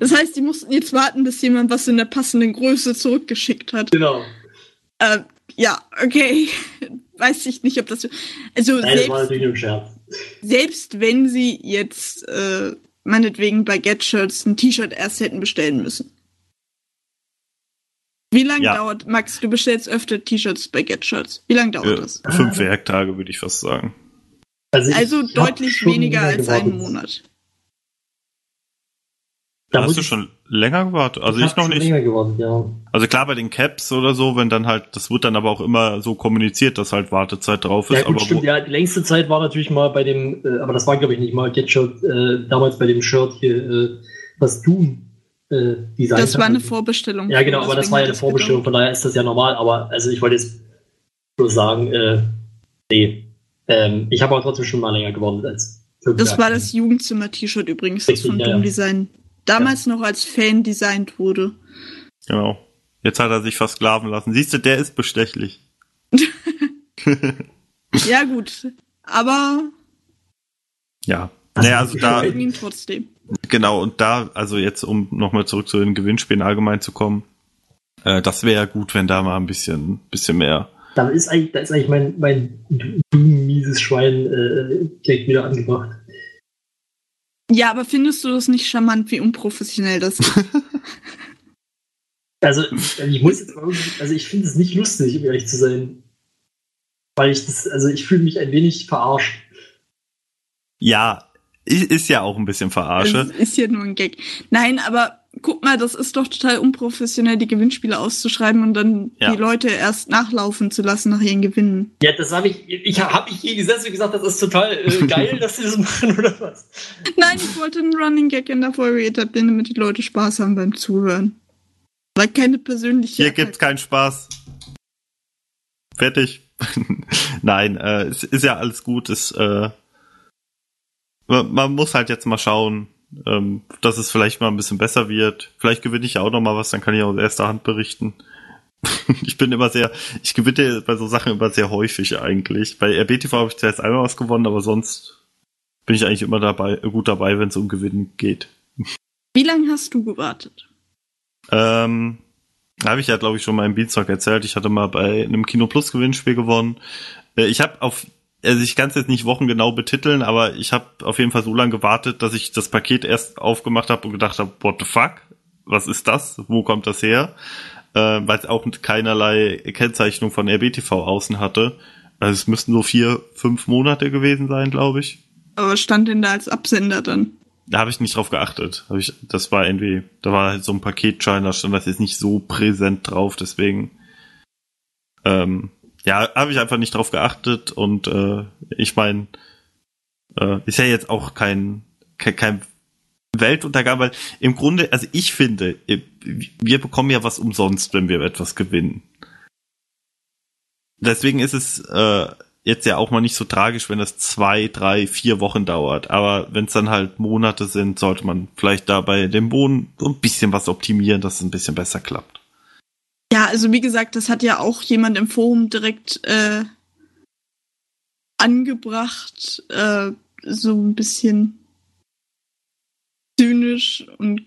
Das heißt, die mussten jetzt warten, bis jemand was in der passenden Größe zurückgeschickt hat. Genau. Äh, ja, okay. Weiß ich nicht, ob das. Also Nein, das war selbst, natürlich nur ein Scherz. selbst wenn sie jetzt äh, meinetwegen bei GetShirts ein T-Shirt erst hätten bestellen müssen. Wie lange Ja. dauert, Max, du bestellst öfter T-Shirts bei GetShirts. Wie lange dauert Äh, das? fünf Werktage, würde ich fast sagen. Also, Also deutlich weniger als einen gewartet. Monat. Da Hast du schon länger gewartet? Also ich ich noch nicht. länger gewartet, ja. Also klar bei den Caps oder so, wenn dann halt, das wird dann aber auch immer so kommuniziert, dass halt Wartezeit drauf ist. Ja, gut, aber stimmt. Ja, die längste Zeit war natürlich mal bei dem, äh, aber das war, glaube ich, nicht mal Get-Shirt, äh, damals bei dem Shirt hier, äh, was Doom äh, designt Das war eine Vorbestellung. Ja, genau, aber das war ja eine Vorbestellung, von daher ist das ja normal, aber also ich wollte jetzt nur sagen, äh, nee. Ähm, ich habe aber trotzdem schon mal länger gewartet als fünf Das Jahre. war das Jugendzimmer-T-Shirt übrigens, das Richtig, von ja, Doom ja. Design. Damals noch als Fan designt wurde. genau. Jetzt hat er sich versklaven lassen. Siehst du, der ist bestechlich. Ja, gut. Aber Ja. Naja, also da, trotzdem. Genau, und da, also jetzt, um nochmal zurück zu den Gewinnspielen allgemein zu kommen, äh, das wäre ja gut, wenn da mal ein bisschen, bisschen mehr. Da ist eigentlich, da ist eigentlich mein, mein mieses Schwein äh, direkt wieder angebracht. Ja, aber findest du das nicht charmant, wie unprofessionell das ist? Also, ich muss jetzt mal also ich finde es nicht lustig, um ehrlich zu sein. Weil ich das, also ich fühle mich ein wenig verarscht. Ja, ist ja auch ein bisschen Das Verarsche. ist ja nur ein Gag. Nein, aber guck mal, das ist doch total unprofessionell, die Gewinnspiele auszuschreiben und dann Ja. die Leute erst nachlaufen zu lassen nach ihren Gewinnen. Ja, das habe ich, ich habe ich je gesetzt und gesagt, das ist total äh, geil, dass sie das machen oder was? Nein, ich wollte einen Running Gag in der Folge etablieren, damit die Leute Spaß haben beim Zuhören. Weil keine persönliche. Hier gibt's keinen Spaß. Fertig. Nein, äh, es ist ja alles gut. Es, äh, man, muss halt jetzt mal schauen, ähm, dass es vielleicht mal ein bisschen besser wird. Vielleicht gewinne ich ja auch noch mal was, dann kann ich aus erster Hand berichten. ich bin immer sehr, ich gewinne bei so Sachen immer sehr häufig eigentlich. Bei RBTV habe ich zuerst einmal was gewonnen, aber sonst bin ich eigentlich immer dabei, gut dabei, wenn es um Gewinnen geht. Wie lange hast du gewartet? Ähm, habe ich ja, glaube ich, schon mal im Beanstalk erzählt. Ich hatte mal bei einem Kino Plus Gewinnspiel gewonnen. Äh, ich habe auf, also ich kann es jetzt nicht wochengenau betiteln, aber ich habe auf jeden Fall so lange gewartet, dass ich das Paket erst aufgemacht habe und gedacht habe, what the fuck? Was ist das? Wo kommt das her? Äh, Weil es auch keinerlei Kennzeichnung von RBTV außen hatte. Also es müssten so vier, fünf Monate gewesen sein, glaube ich. Aber was stand denn da als Absender dann? Da habe ich nicht drauf geachtet. Hab ich, das war irgendwie, da war halt so ein Paketschein, da stand das jetzt nicht so präsent drauf, deswegen. ähm, ja, habe ich einfach nicht drauf geachtet und äh, ich meine, äh, ist ja jetzt auch kein, kein, kein Weltuntergang, weil im Grunde, also ich finde, äh, wir bekommen ja was umsonst, wenn wir etwas gewinnen. Deswegen ist es äh, jetzt ja auch mal nicht so tragisch, wenn das zwei, drei, vier Wochen dauert. Aber wenn es dann halt Monate sind, sollte man vielleicht da bei dem Boden so ein bisschen was optimieren, dass es ein bisschen besser klappt. Ja, also wie gesagt, das hat ja auch jemand im Forum direkt äh, angebracht, äh, so ein bisschen zynisch und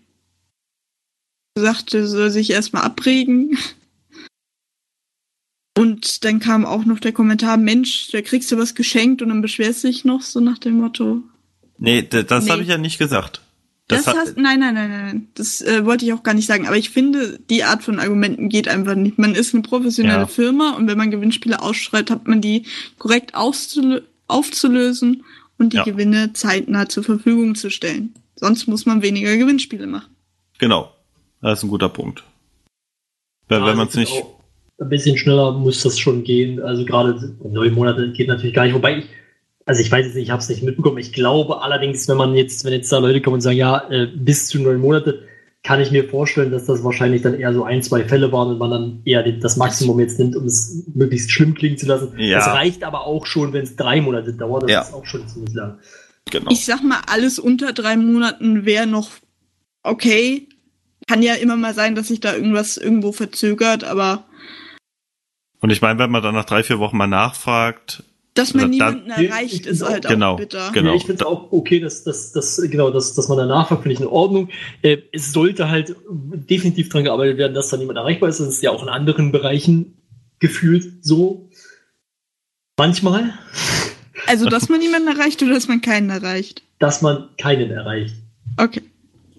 sagte, soll sich erstmal abregen. Und dann kam auch noch der Kommentar, Mensch, da kriegst du was geschenkt und dann beschwerst du dich noch, so nach dem Motto. Nee, das Nee. habe ich ja nicht gesagt. Das, hat- hast, nein, nein, nein, nein, nein. Das äh, wollte ich auch gar nicht sagen. Aber ich finde, die Art von Argumenten geht einfach nicht. Man ist eine professionelle Ja. Firma und wenn man Gewinnspiele ausschreibt, hat man die korrekt aufzulösen und die Ja. Gewinne zeitnah zur Verfügung zu stellen. Sonst muss man weniger Gewinnspiele machen. Genau. Das ist ein guter Punkt. Weil Ja, wenn man es ich nicht. auch, Ein bisschen schneller muss das schon gehen. Also gerade neun Monate geht natürlich gar nicht. Wobei ich, also ich weiß jetzt nicht, ich habe es nicht mitbekommen. Ich glaube allerdings, wenn man jetzt, wenn jetzt da Leute kommen und sagen, ja, äh, bis zu neun Monate, kann ich mir vorstellen, dass das wahrscheinlich dann eher so ein, zwei Fälle waren und man dann eher den, das Maximum jetzt nimmt, um es möglichst schlimm klingen zu lassen. Ja. Das reicht aber auch schon, wenn es drei Monate dauert. Das Ja. ist auch schon ziemlich lang. Genau. Ich sag mal, alles unter drei Monaten wäre noch okay. Kann ja immer mal sein, dass sich da irgendwas irgendwo verzögert, aber Und ich meine, wenn man dann nach drei, vier Wochen mal nachfragt, dass man Also niemanden Ja, erreicht, ich ist halt auch- genau, auch bitter. genau. Ja, ich finde es auch okay, dass, dass, dass, genau, dass, dass man danach fragt, finde ich in Ordnung. Äh, es sollte halt definitiv dran gearbeitet werden, dass da niemand erreichbar ist. Das ist ja auch in anderen Bereichen gefühlt so. Manchmal, Also, dass man niemanden erreicht oder dass man keinen erreicht. dass man keinen erreicht. Okay.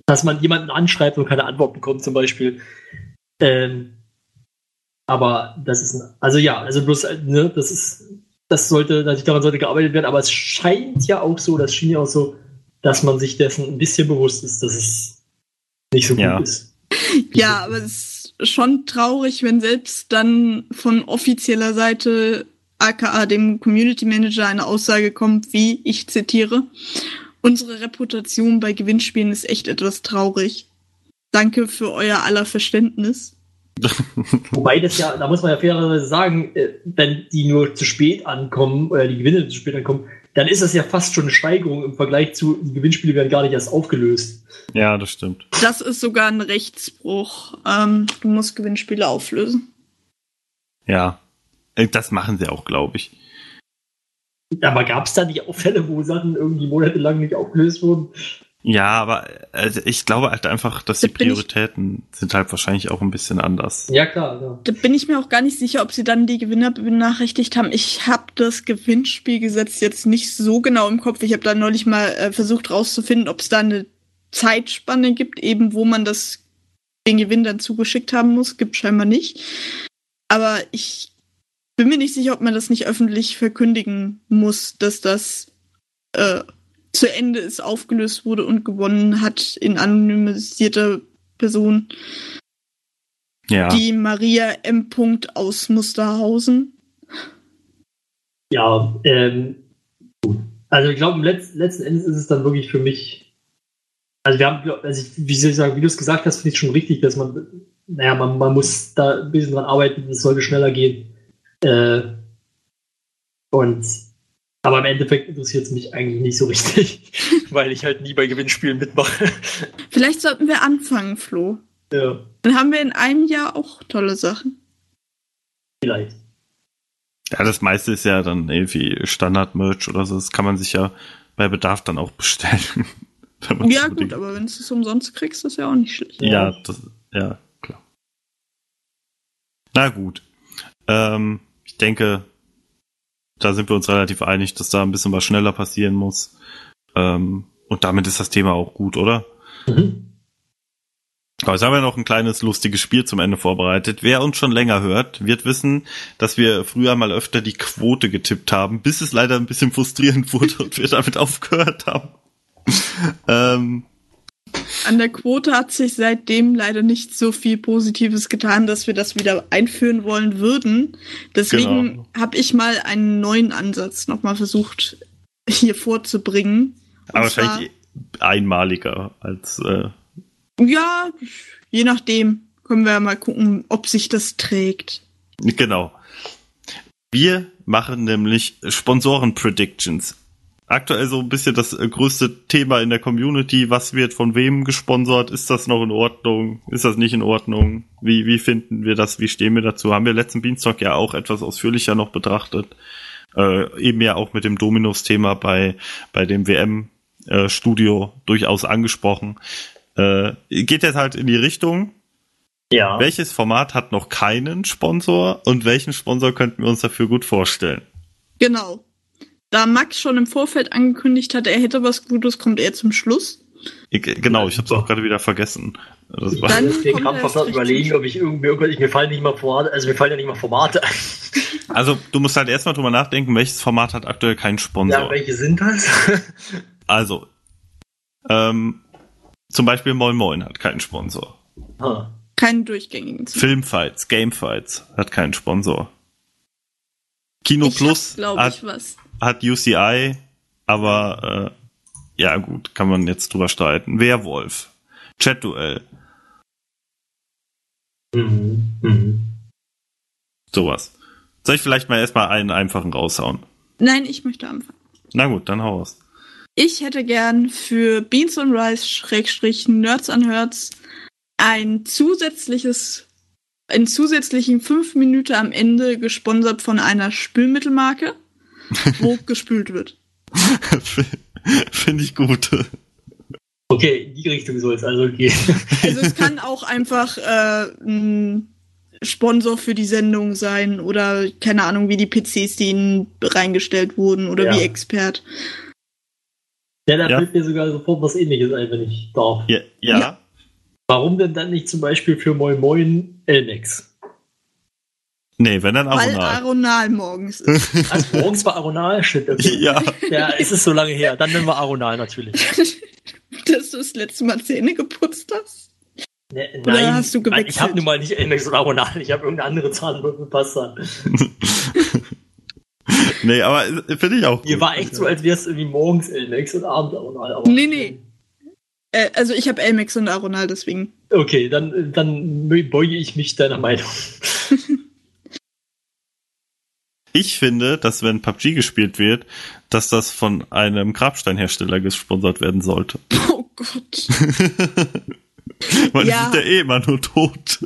Dass man jemanden anschreibt und keine Antwort bekommt, zum Beispiel. Ähm, aber das ist, ein, also ja, also bloß, äh, ne, das ist, das sollte, natürlich daran sollte gearbeitet werden, aber es scheint ja auch so, das schien ja auch so, dass man sich dessen ein bisschen bewusst ist, dass es nicht so gut Ja. ist. Ja, aber es ist schon traurig, wenn selbst dann von offizieller Seite, aka dem Community Manager, eine Aussage kommt, wie ich zitiere, unsere Reputation bei Gewinnspielen ist echt etwas traurig. Danke für euer aller Verständnis. Wobei das ja, da muss man ja fairerweise sagen, äh, wenn die nur zu spät ankommen oder die Gewinne zu spät ankommen, dann ist das ja fast schon eine Steigerung im Vergleich zu, die Gewinnspiele werden gar nicht erst aufgelöst. ja, das stimmt. Das ist sogar ein Rechtsbruch. Ähm, du musst Gewinnspiele auflösen. Ja. Äh, Das machen sie auch, glaube ich. Aber gab es da nicht auch Fälle, wo Sachen irgendwie monatelang nicht aufgelöst wurden? Ja, aber also ich glaube halt einfach, dass die Da ich- Prioritäten sind halt wahrscheinlich auch ein bisschen anders. Ja, klar. Ja. Da bin ich mir auch gar nicht sicher, ob sie dann die Gewinner benachrichtigt haben. Ich habe das Gewinnspielgesetz jetzt nicht so genau im Kopf. Ich habe da neulich mal äh, versucht rauszufinden, ob es da eine Zeitspanne gibt, eben wo man das den Gewinn dann zugeschickt haben muss. Gibt scheinbar nicht. Aber ich bin mir nicht sicher, ob man das nicht öffentlich verkündigen muss, dass das äh, zu Ende ist, aufgelöst wurde und gewonnen hat in anonymisierter Person Ja. die Maria M. Punkt aus Musterhausen. Ja, ähm, also ich glaube, letzt, letzten Endes ist es dann wirklich für mich, also wir haben, also ich, wie soll ich sagen, wie du es gesagt hast, finde ich schon richtig, dass man, naja, man, man muss da ein bisschen dran arbeiten, es sollte schneller gehen. Äh, und aber im Endeffekt interessiert es mich eigentlich nicht so richtig, weil ich halt nie bei Gewinnspielen mitmache. Vielleicht sollten wir anfangen, Flo. ja, Dann haben wir in einem Jahr auch tolle Sachen. vielleicht. Ja, das meiste ist ja dann irgendwie Standard-Merch oder so. Das kann man sich ja bei Bedarf dann auch bestellen. Ja, gut, aber wenn du es umsonst kriegst, ist ja auch nicht schlecht. Ja, das, ja, klar. Na gut. Ähm, ich denke, da sind wir uns relativ einig, dass da ein bisschen was schneller passieren muss. Ähm, und damit ist das Thema auch gut, oder? Mhm. Aber jetzt haben wir noch ein kleines lustiges Spiel zum Ende vorbereitet. Wer uns schon länger hört, wird wissen, dass wir früher mal öfter die Quote getippt haben, bis es leider ein bisschen frustrierend wurde und wir damit aufgehört haben. ähm, an der Quote hat sich seitdem leider nicht so viel Positives getan, dass wir das wieder einführen wollen würden. Deswegen Genau. habe ich mal einen neuen Ansatz nochmal versucht hier vorzubringen. Und Aber zwar- wahrscheinlich einmaliger als äh, Ja, je nachdem. Können wir mal gucken, ob sich das trägt. Genau. Wir machen nämlich Sponsoren-Predictions. Aktuell so ein bisschen das äh, größte Thema in der Community. Was wird von wem gesponsert? Ist das noch in Ordnung? Ist das nicht in Ordnung? Wie, wie finden wir das? Wie stehen wir dazu? Haben wir letzten Dienstag ja auch etwas ausführlicher noch betrachtet. Äh, eben ja auch mit dem Dominos-Thema bei, bei dem WM-Studio durchaus angesprochen. Äh, geht jetzt halt in die Richtung, Ja. welches Format hat noch keinen Sponsor und welchen Sponsor könnten wir uns dafür gut vorstellen? Genau. Da Max schon im Vorfeld angekündigt hat, er hätte was Gutes, kommt er zum Schluss. Ich, genau, ich habe es auch gerade wieder vergessen. Das war, Dann kann er fast überlegen, ob ich irgendwie, irgendwas- ich, mir fallen nicht mal Formate, also mir fallen ja nicht mal Formate ein. also du musst halt erstmal drüber nachdenken, welches Format hat aktuell keinen Sponsor. Ja, welche sind das? also, ähm, zum Beispiel Moin Moin hat keinen Sponsor. Ah. Keinen durchgängigen. Zug. Filmfights, Gamefights hat keinen Sponsor. Kino Ich Plus hab, glaube hat, ich, was. Hat UCI, aber äh, ja gut, kann man jetzt drüber streiten. Werwolf, Chat-Duell, Mhm. Mhm. sowas. Soll ich vielleicht mal erstmal einen einfachen raushauen? Nein, ich möchte anfangen. Na gut, dann hau raus. Ich hätte gern für Beans and Rice Schrägstrich Nerds an Herz ein zusätzliches, einen zusätzlichen fünf Minuten am Ende gesponsert von einer Spülmittelmarke, wo gespült wird. Finde ich gut. Okay, in die Richtung soll es also gehen. Also es kann auch einfach äh, ein Sponsor für die Sendung sein oder keine Ahnung, wie die PCs, die ihnen reingestellt wurden oder Ja. wie Expert. Ja, da Ja. fällt mir sogar sofort was ähnliches ein, wenn ich darf. Ja, ja. Ja. Warum denn dann nicht zum Beispiel für Moin Moin Elmex? Nee, wenn dann Weil Aronal. Aronal morgens ist. Also, morgens war Aronal, shit, okay. Ja, Ja, es ist so lange her. Dann nennen wir Aronal natürlich. Dass du das letzte Mal Zähne geputzt hast. Ne, Oder nein, hast du nein, gewechselt? ich habe nun mal nicht Elmex und Aronal. Ich habe irgendeine andere Zahnpasta. nee, aber äh, finde ich auch Ihr gut. war echt so, als wäre es irgendwie morgens Elmex und abends Aronal. Aber Nee, nee. Äh, also ich habe Elmex und Aronal, deswegen. Okay, dann, dann beuge ich mich deiner Meinung. Ich finde, dass wenn PUBG gespielt wird, dass das von einem Grabsteinhersteller gesponsert werden sollte. Oh Gott. Weil Ja. die sind ja eh immer nur tot.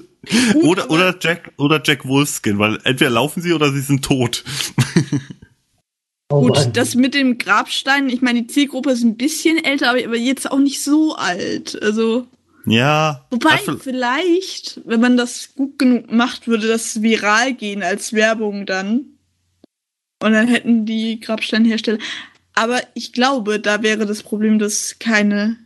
Gut, oder, oder Jack, oder Jack Wolfskin, weil entweder laufen sie oder sie sind tot. Oh Gut, das mit dem Grabstein, ich meine, die Zielgruppe ist ein bisschen älter, aber jetzt auch nicht so alt. Also, Ja. wobei, vielleicht, wenn man das gut genug macht, würde das viral gehen als Werbung dann. Und dann hätten die Grabsteinhersteller. Aber ich glaube, da wäre das Problem, dass keine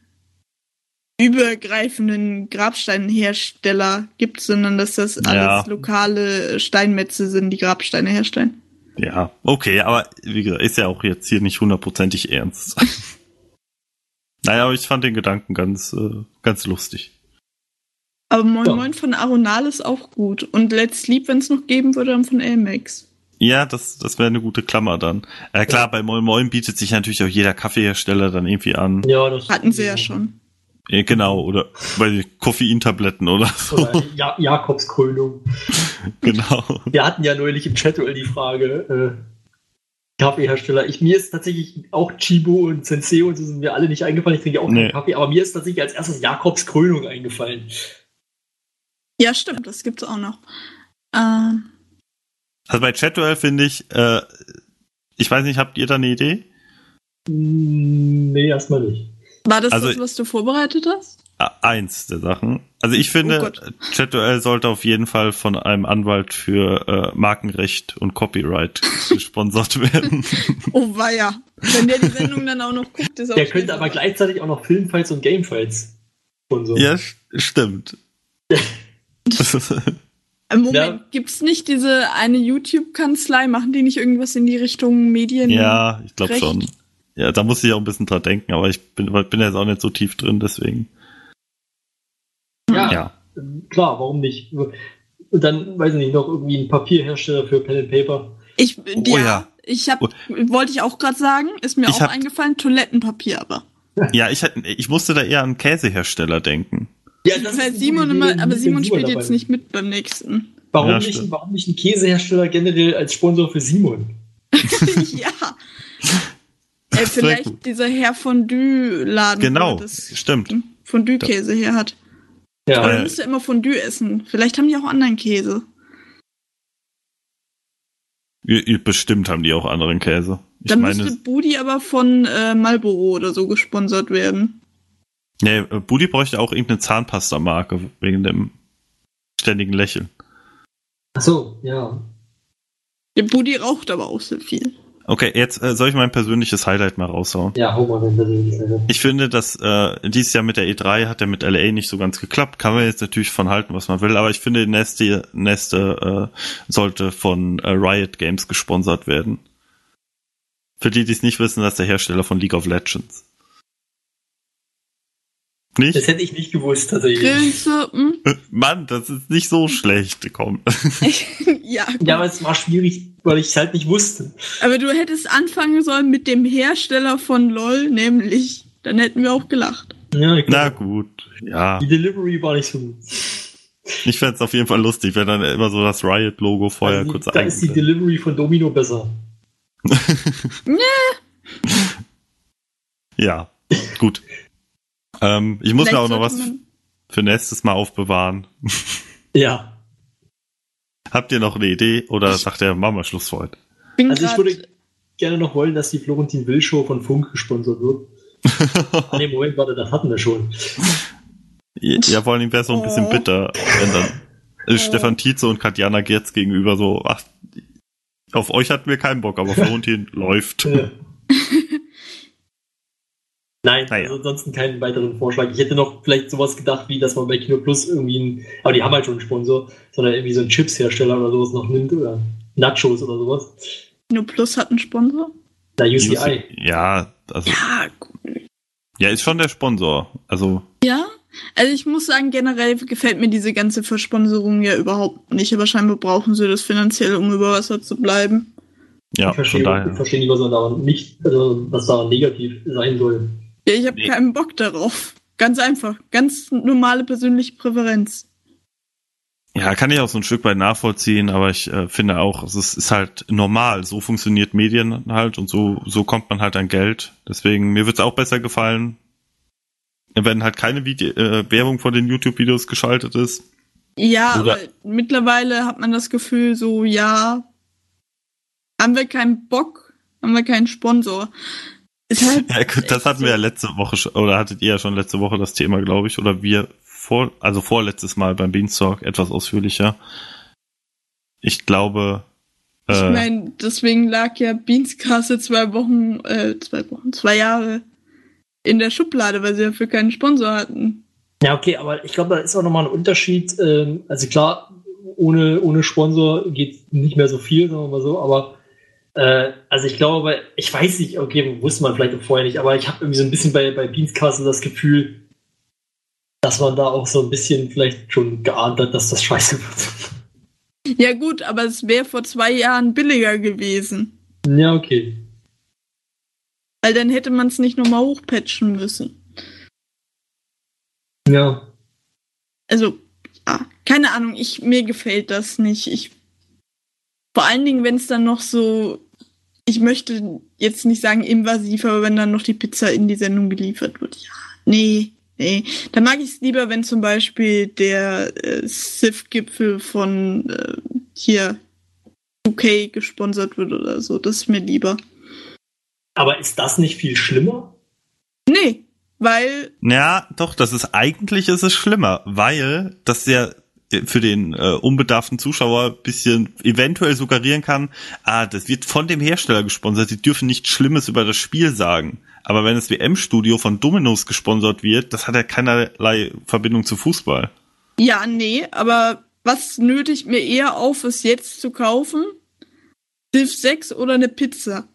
übergreifenden Grabsteinhersteller gibt, sondern dass das alles Ja. lokale Steinmetze sind, die Grabsteine herstellen. ja, okay, aber wie gesagt, ist ja auch jetzt hier nicht hundertprozentig ernst. naja, aber ich fand den Gedanken ganz, äh, ganz lustig. Aber Moin Ja. Moin von Aronal ist auch gut. Und Let's Sleep, wenn es noch geben würde, dann von Elmex. Ja, das, das wäre eine gute Klammer dann. Äh, klar, bei Moin Moin bietet sich natürlich auch jeder Kaffeehersteller dann irgendwie an. ja, das Hatten sie ja schon. Äh, genau, oder bei Koffeintabletten oder so. Oder ja Jakobskrönung. genau. Wir hatten ja neulich im Chat die Frage, äh, Kaffeehersteller. Ich, mir ist tatsächlich auch Chibo und Sensei und so sind mir alle nicht eingefallen. Ich trinke auch Nee. keinen Kaffee, aber mir ist tatsächlich als erstes Jakobskrönung eingefallen. Ja, stimmt, das gibt's auch noch. Ähm, Also bei Chatduel finde ich, äh, ich weiß nicht, habt ihr da eine Idee? Nee, erstmal nicht. war das Also- das, was du vorbereitet hast? Eins der Sachen. Also ich finde, Oh. Chatduel sollte auf jeden Fall von einem Anwalt für äh, Markenrecht und Copyright gesponsert werden. Oh weia. Wenn der die Sendung dann auch noch guckt, ist auch Der könnte aber gleichzeitig auch noch Filmfights und Gamefights so. ja, st- stimmt. Äh, Moment, Ja. gibt's nicht diese eine YouTube-Kanzlei? Machen die nicht irgendwas in die Richtung Medien? ja, ich glaube schon. Ja, da muss ich auch ein bisschen dran denken, aber ich bin, bin jetzt auch nicht so tief drin, deswegen. Ja, Ja. klar, warum nicht? Und dann, weiß ich nicht, noch irgendwie ein Papierhersteller für Pen and Paper. Ich, Oh ja, ja. ich hab, Oh. wollte ich auch gerade sagen, ist mir Ich auch hab- eingefallen, Toilettenpapier aber. Ja, ich, hätte- ich musste da eher an Käsehersteller denken. Ja, Das ist heißt eine Simon immer, aber Simon spielt dabei jetzt nicht mit beim nächsten. Warum, Ja, nicht, warum nicht ein Käsehersteller generell als Sponsor für Simon? ja. Äh, vielleicht gut. dieser Herr Fondue-Laden, Genau, der das stimmt. Fondue-Käse her hat. Ja, Aber du musst ja immer Fondue essen. Vielleicht haben die auch anderen Käse. Bestimmt haben die auch anderen Käse. Ich Dann meine, müsste Budi aber von äh, Marlboro oder so gesponsert werden. Nee, äh, Budi bräuchte auch irgendeine Zahnpasta-Marke wegen dem ständigen Lächeln. Ach so, ja. Der Budi raucht aber auch sehr viel. Okay, jetzt äh, soll ich mein persönliches Highlight mal raushauen. Ja, hau mal dein persönliches Highlight. Ich finde, dass äh, dieses Jahr mit der E3 hat der mit LA nicht so ganz geklappt. Kann man jetzt natürlich von halten, was man will, aber ich finde, die nächste, nächste äh, sollte von äh, Riot Games gesponsert werden. Für die, die es nicht wissen, das ist der Hersteller von League of Legends. Nicht? Das hätte ich nicht gewusst, tatsächlich. Grillenzirpen? Mann, das ist nicht so schlecht. Komm. ja, gut. Ja, aber es war schwierig, weil ich es halt nicht wusste. aber du hättest anfangen sollen mit dem Hersteller von LOL, nämlich. Dann hätten wir auch gelacht. Ja, Na klar. gut. Ja. Die Delivery war nicht so gut. Ich fände es auf jeden Fall lustig, wenn dann immer so das Riot-Logo vorher Also, kurz da ist die. Delivery von Domino besser. Ja, gut. Ähm, ich muss mir auch Vielleicht noch was für nächstes Mal aufbewahren. Ja. Habt ihr noch eine Idee oder sagt der Mama Schluss für heute? Bin Also ich würde gerne noch wollen, dass die Florentin Will Show von Funk gesponsert wird. Ah, nee, Moment, warte, das hatten wir schon. ja, vor allem wäre es so ein bisschen Oh. bitter, wenn dann äh, Stefan Tietze und Katjana Gerz gegenüber so, ach, auf euch hatten wir keinen Bock, aber Florentin läuft. Nein, Naja. also ansonsten keinen weiteren Vorschlag. Ich hätte noch vielleicht sowas gedacht, wie dass man bei Kino Plus irgendwie einen, aber die haben halt schon einen Sponsor, sondern irgendwie so einen Chips-Hersteller oder sowas noch nimmt oder Nachos oder sowas. Nur Plus hat einen Sponsor? Na, UCI. Ja, also, Ja, gut. ja, ist schon der Sponsor. Also, Ja, also ich muss sagen, generell gefällt mir diese ganze Versponsorung ja überhaupt nicht, aber scheinbar brauchen sie das finanziell, um über Wasser zu bleiben. ja, ich verstehe, von ich daher. verstehe nicht, was man daran nicht, also was daran negativ sein soll. Ja, ich habe Nee. keinen Bock darauf. Ganz einfach. Ganz normale persönliche Präferenz. Ja, kann ich auch so ein Stück weit nachvollziehen, aber ich äh, finde auch, es ist, ist halt normal. So funktioniert Medien halt und so, so kommt man halt an Geld. Deswegen, mir wird's auch besser gefallen, wenn halt keine Vide äh, Werbung von den YouTube-Videos geschaltet ist. Ja, Oder- aber mittlerweile hat man das Gefühl, so, ja, haben wir keinen Bock, haben wir keinen Sponsor. Ja, gut, das hatten wir ja letzte Woche schon, oder hattet ihr ja schon letzte Woche das Thema, glaube ich, oder wir vor, also vorletztes Mal beim Beanstalk etwas ausführlicher. Ich glaube, Ich äh, meine, deswegen lag ja Beans Kasse zwei Wochen, äh, zwei Wochen, zwei Jahre in der Schublade, weil sie dafür keinen Sponsor hatten. Ja, okay, aber ich glaube, da ist auch nochmal ein Unterschied. Ähm, also klar, ohne, ohne Sponsor geht nicht mehr so viel, sagen wir mal so, aber äh, also ich glaube, ich weiß nicht, okay, wusste man vielleicht auch vorher nicht, aber ich habe irgendwie so ein bisschen bei, bei Beans Castle das Gefühl, dass man da auch so ein bisschen vielleicht schon geahnt hat, dass das scheiße wird. Ja gut, aber es wäre vor zwei Jahren billiger gewesen. ja, okay. Weil dann hätte man es nicht nochmal hochpatchen müssen. Ja. Also, ja, keine Ahnung, ich, mir gefällt das nicht. Ich, vor allen Dingen, wenn es dann noch so, ich möchte jetzt nicht sagen invasiv, aber wenn dann noch die Pizza in die Sendung geliefert wird, ja, nee, nee. Da mag ich es lieber, wenn zum Beispiel der äh, Sith-Gipfel von äh, hier UK gesponsert wird oder so. Das ist mir lieber. Aber ist das nicht viel schlimmer? Nee, weil Ja, doch, das ist eigentlich ist es schlimmer, weil das ja für den äh, unbedarften Zuschauer ein bisschen eventuell suggerieren kann, ah, das wird von dem Hersteller gesponsert, die dürfen nichts Schlimmes über das Spiel sagen. Aber wenn das WM-Studio von Dominos gesponsert wird, das hat ja keinerlei Verbindung zu Fußball. Ja, nee, aber was nötigt mir eher auf, es jetzt zu kaufen? Civ 6 oder eine Pizza?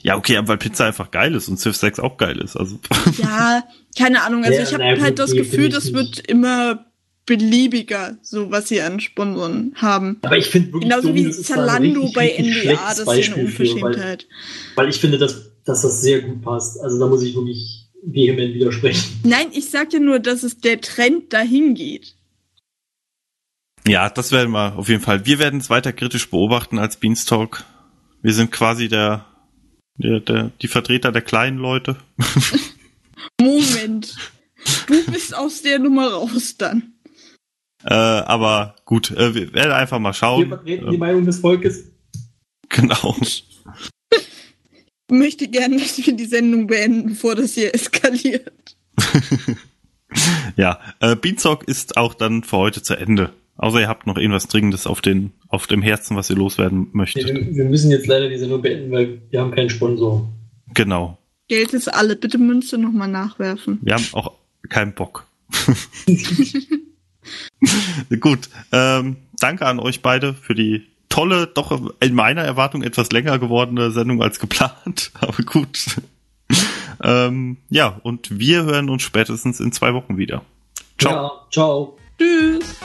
Ja, okay, weil Pizza einfach geil ist und Civ 6 auch geil ist. Also Ja, keine Ahnung. Also Ja, ich habe halt das Gefühl, das wird immer beliebiger, so was sie an Sponsoren haben. Aber ich finde wirklich, Genauso wie ist da ein Zalando richtig, bei richtig NDA, schlechtes das ist Beispiel eine für, weil, Unverschämtheit. weil ich finde, dass, dass das sehr gut passt. Also da muss ich wirklich vehement widersprechen. Nein, ich sag ja nur, dass es der Trend dahin geht. Ja, das werden wir auf jeden Fall. Wir werden es weiter kritisch beobachten als Beanstalk. Wir sind quasi der, der, der die Vertreter der kleinen Leute. Moment. Du bist aus der Nummer raus dann. Äh, aber gut, äh, wir werden einfach mal Wir schauen. vertreten die Meinung des Volkes. genau. Ich möchte gerne, dass wir die Sendung beenden, bevor das hier eskaliert. Ja, äh, Beanstalk ist auch dann für heute zu Ende. Außer ihr habt noch irgendwas Dringendes auf, den, auf dem Herzen, was ihr loswerden möchtet. wir, wir müssen jetzt leider die Sendung beenden, weil wir haben keinen Sponsor. Genau. Geld ist alle. Bitte Münze nochmal nachwerfen. Wir haben auch keinen Bock. Gut, ähm, danke an euch beide für die tolle, doch in meiner Erwartung etwas länger gewordene Sendung als geplant, aber gut. ähm, ja, und wir hören uns spätestens in zwei Wochen wieder. Ciao. Ja, ciao. Tschüss.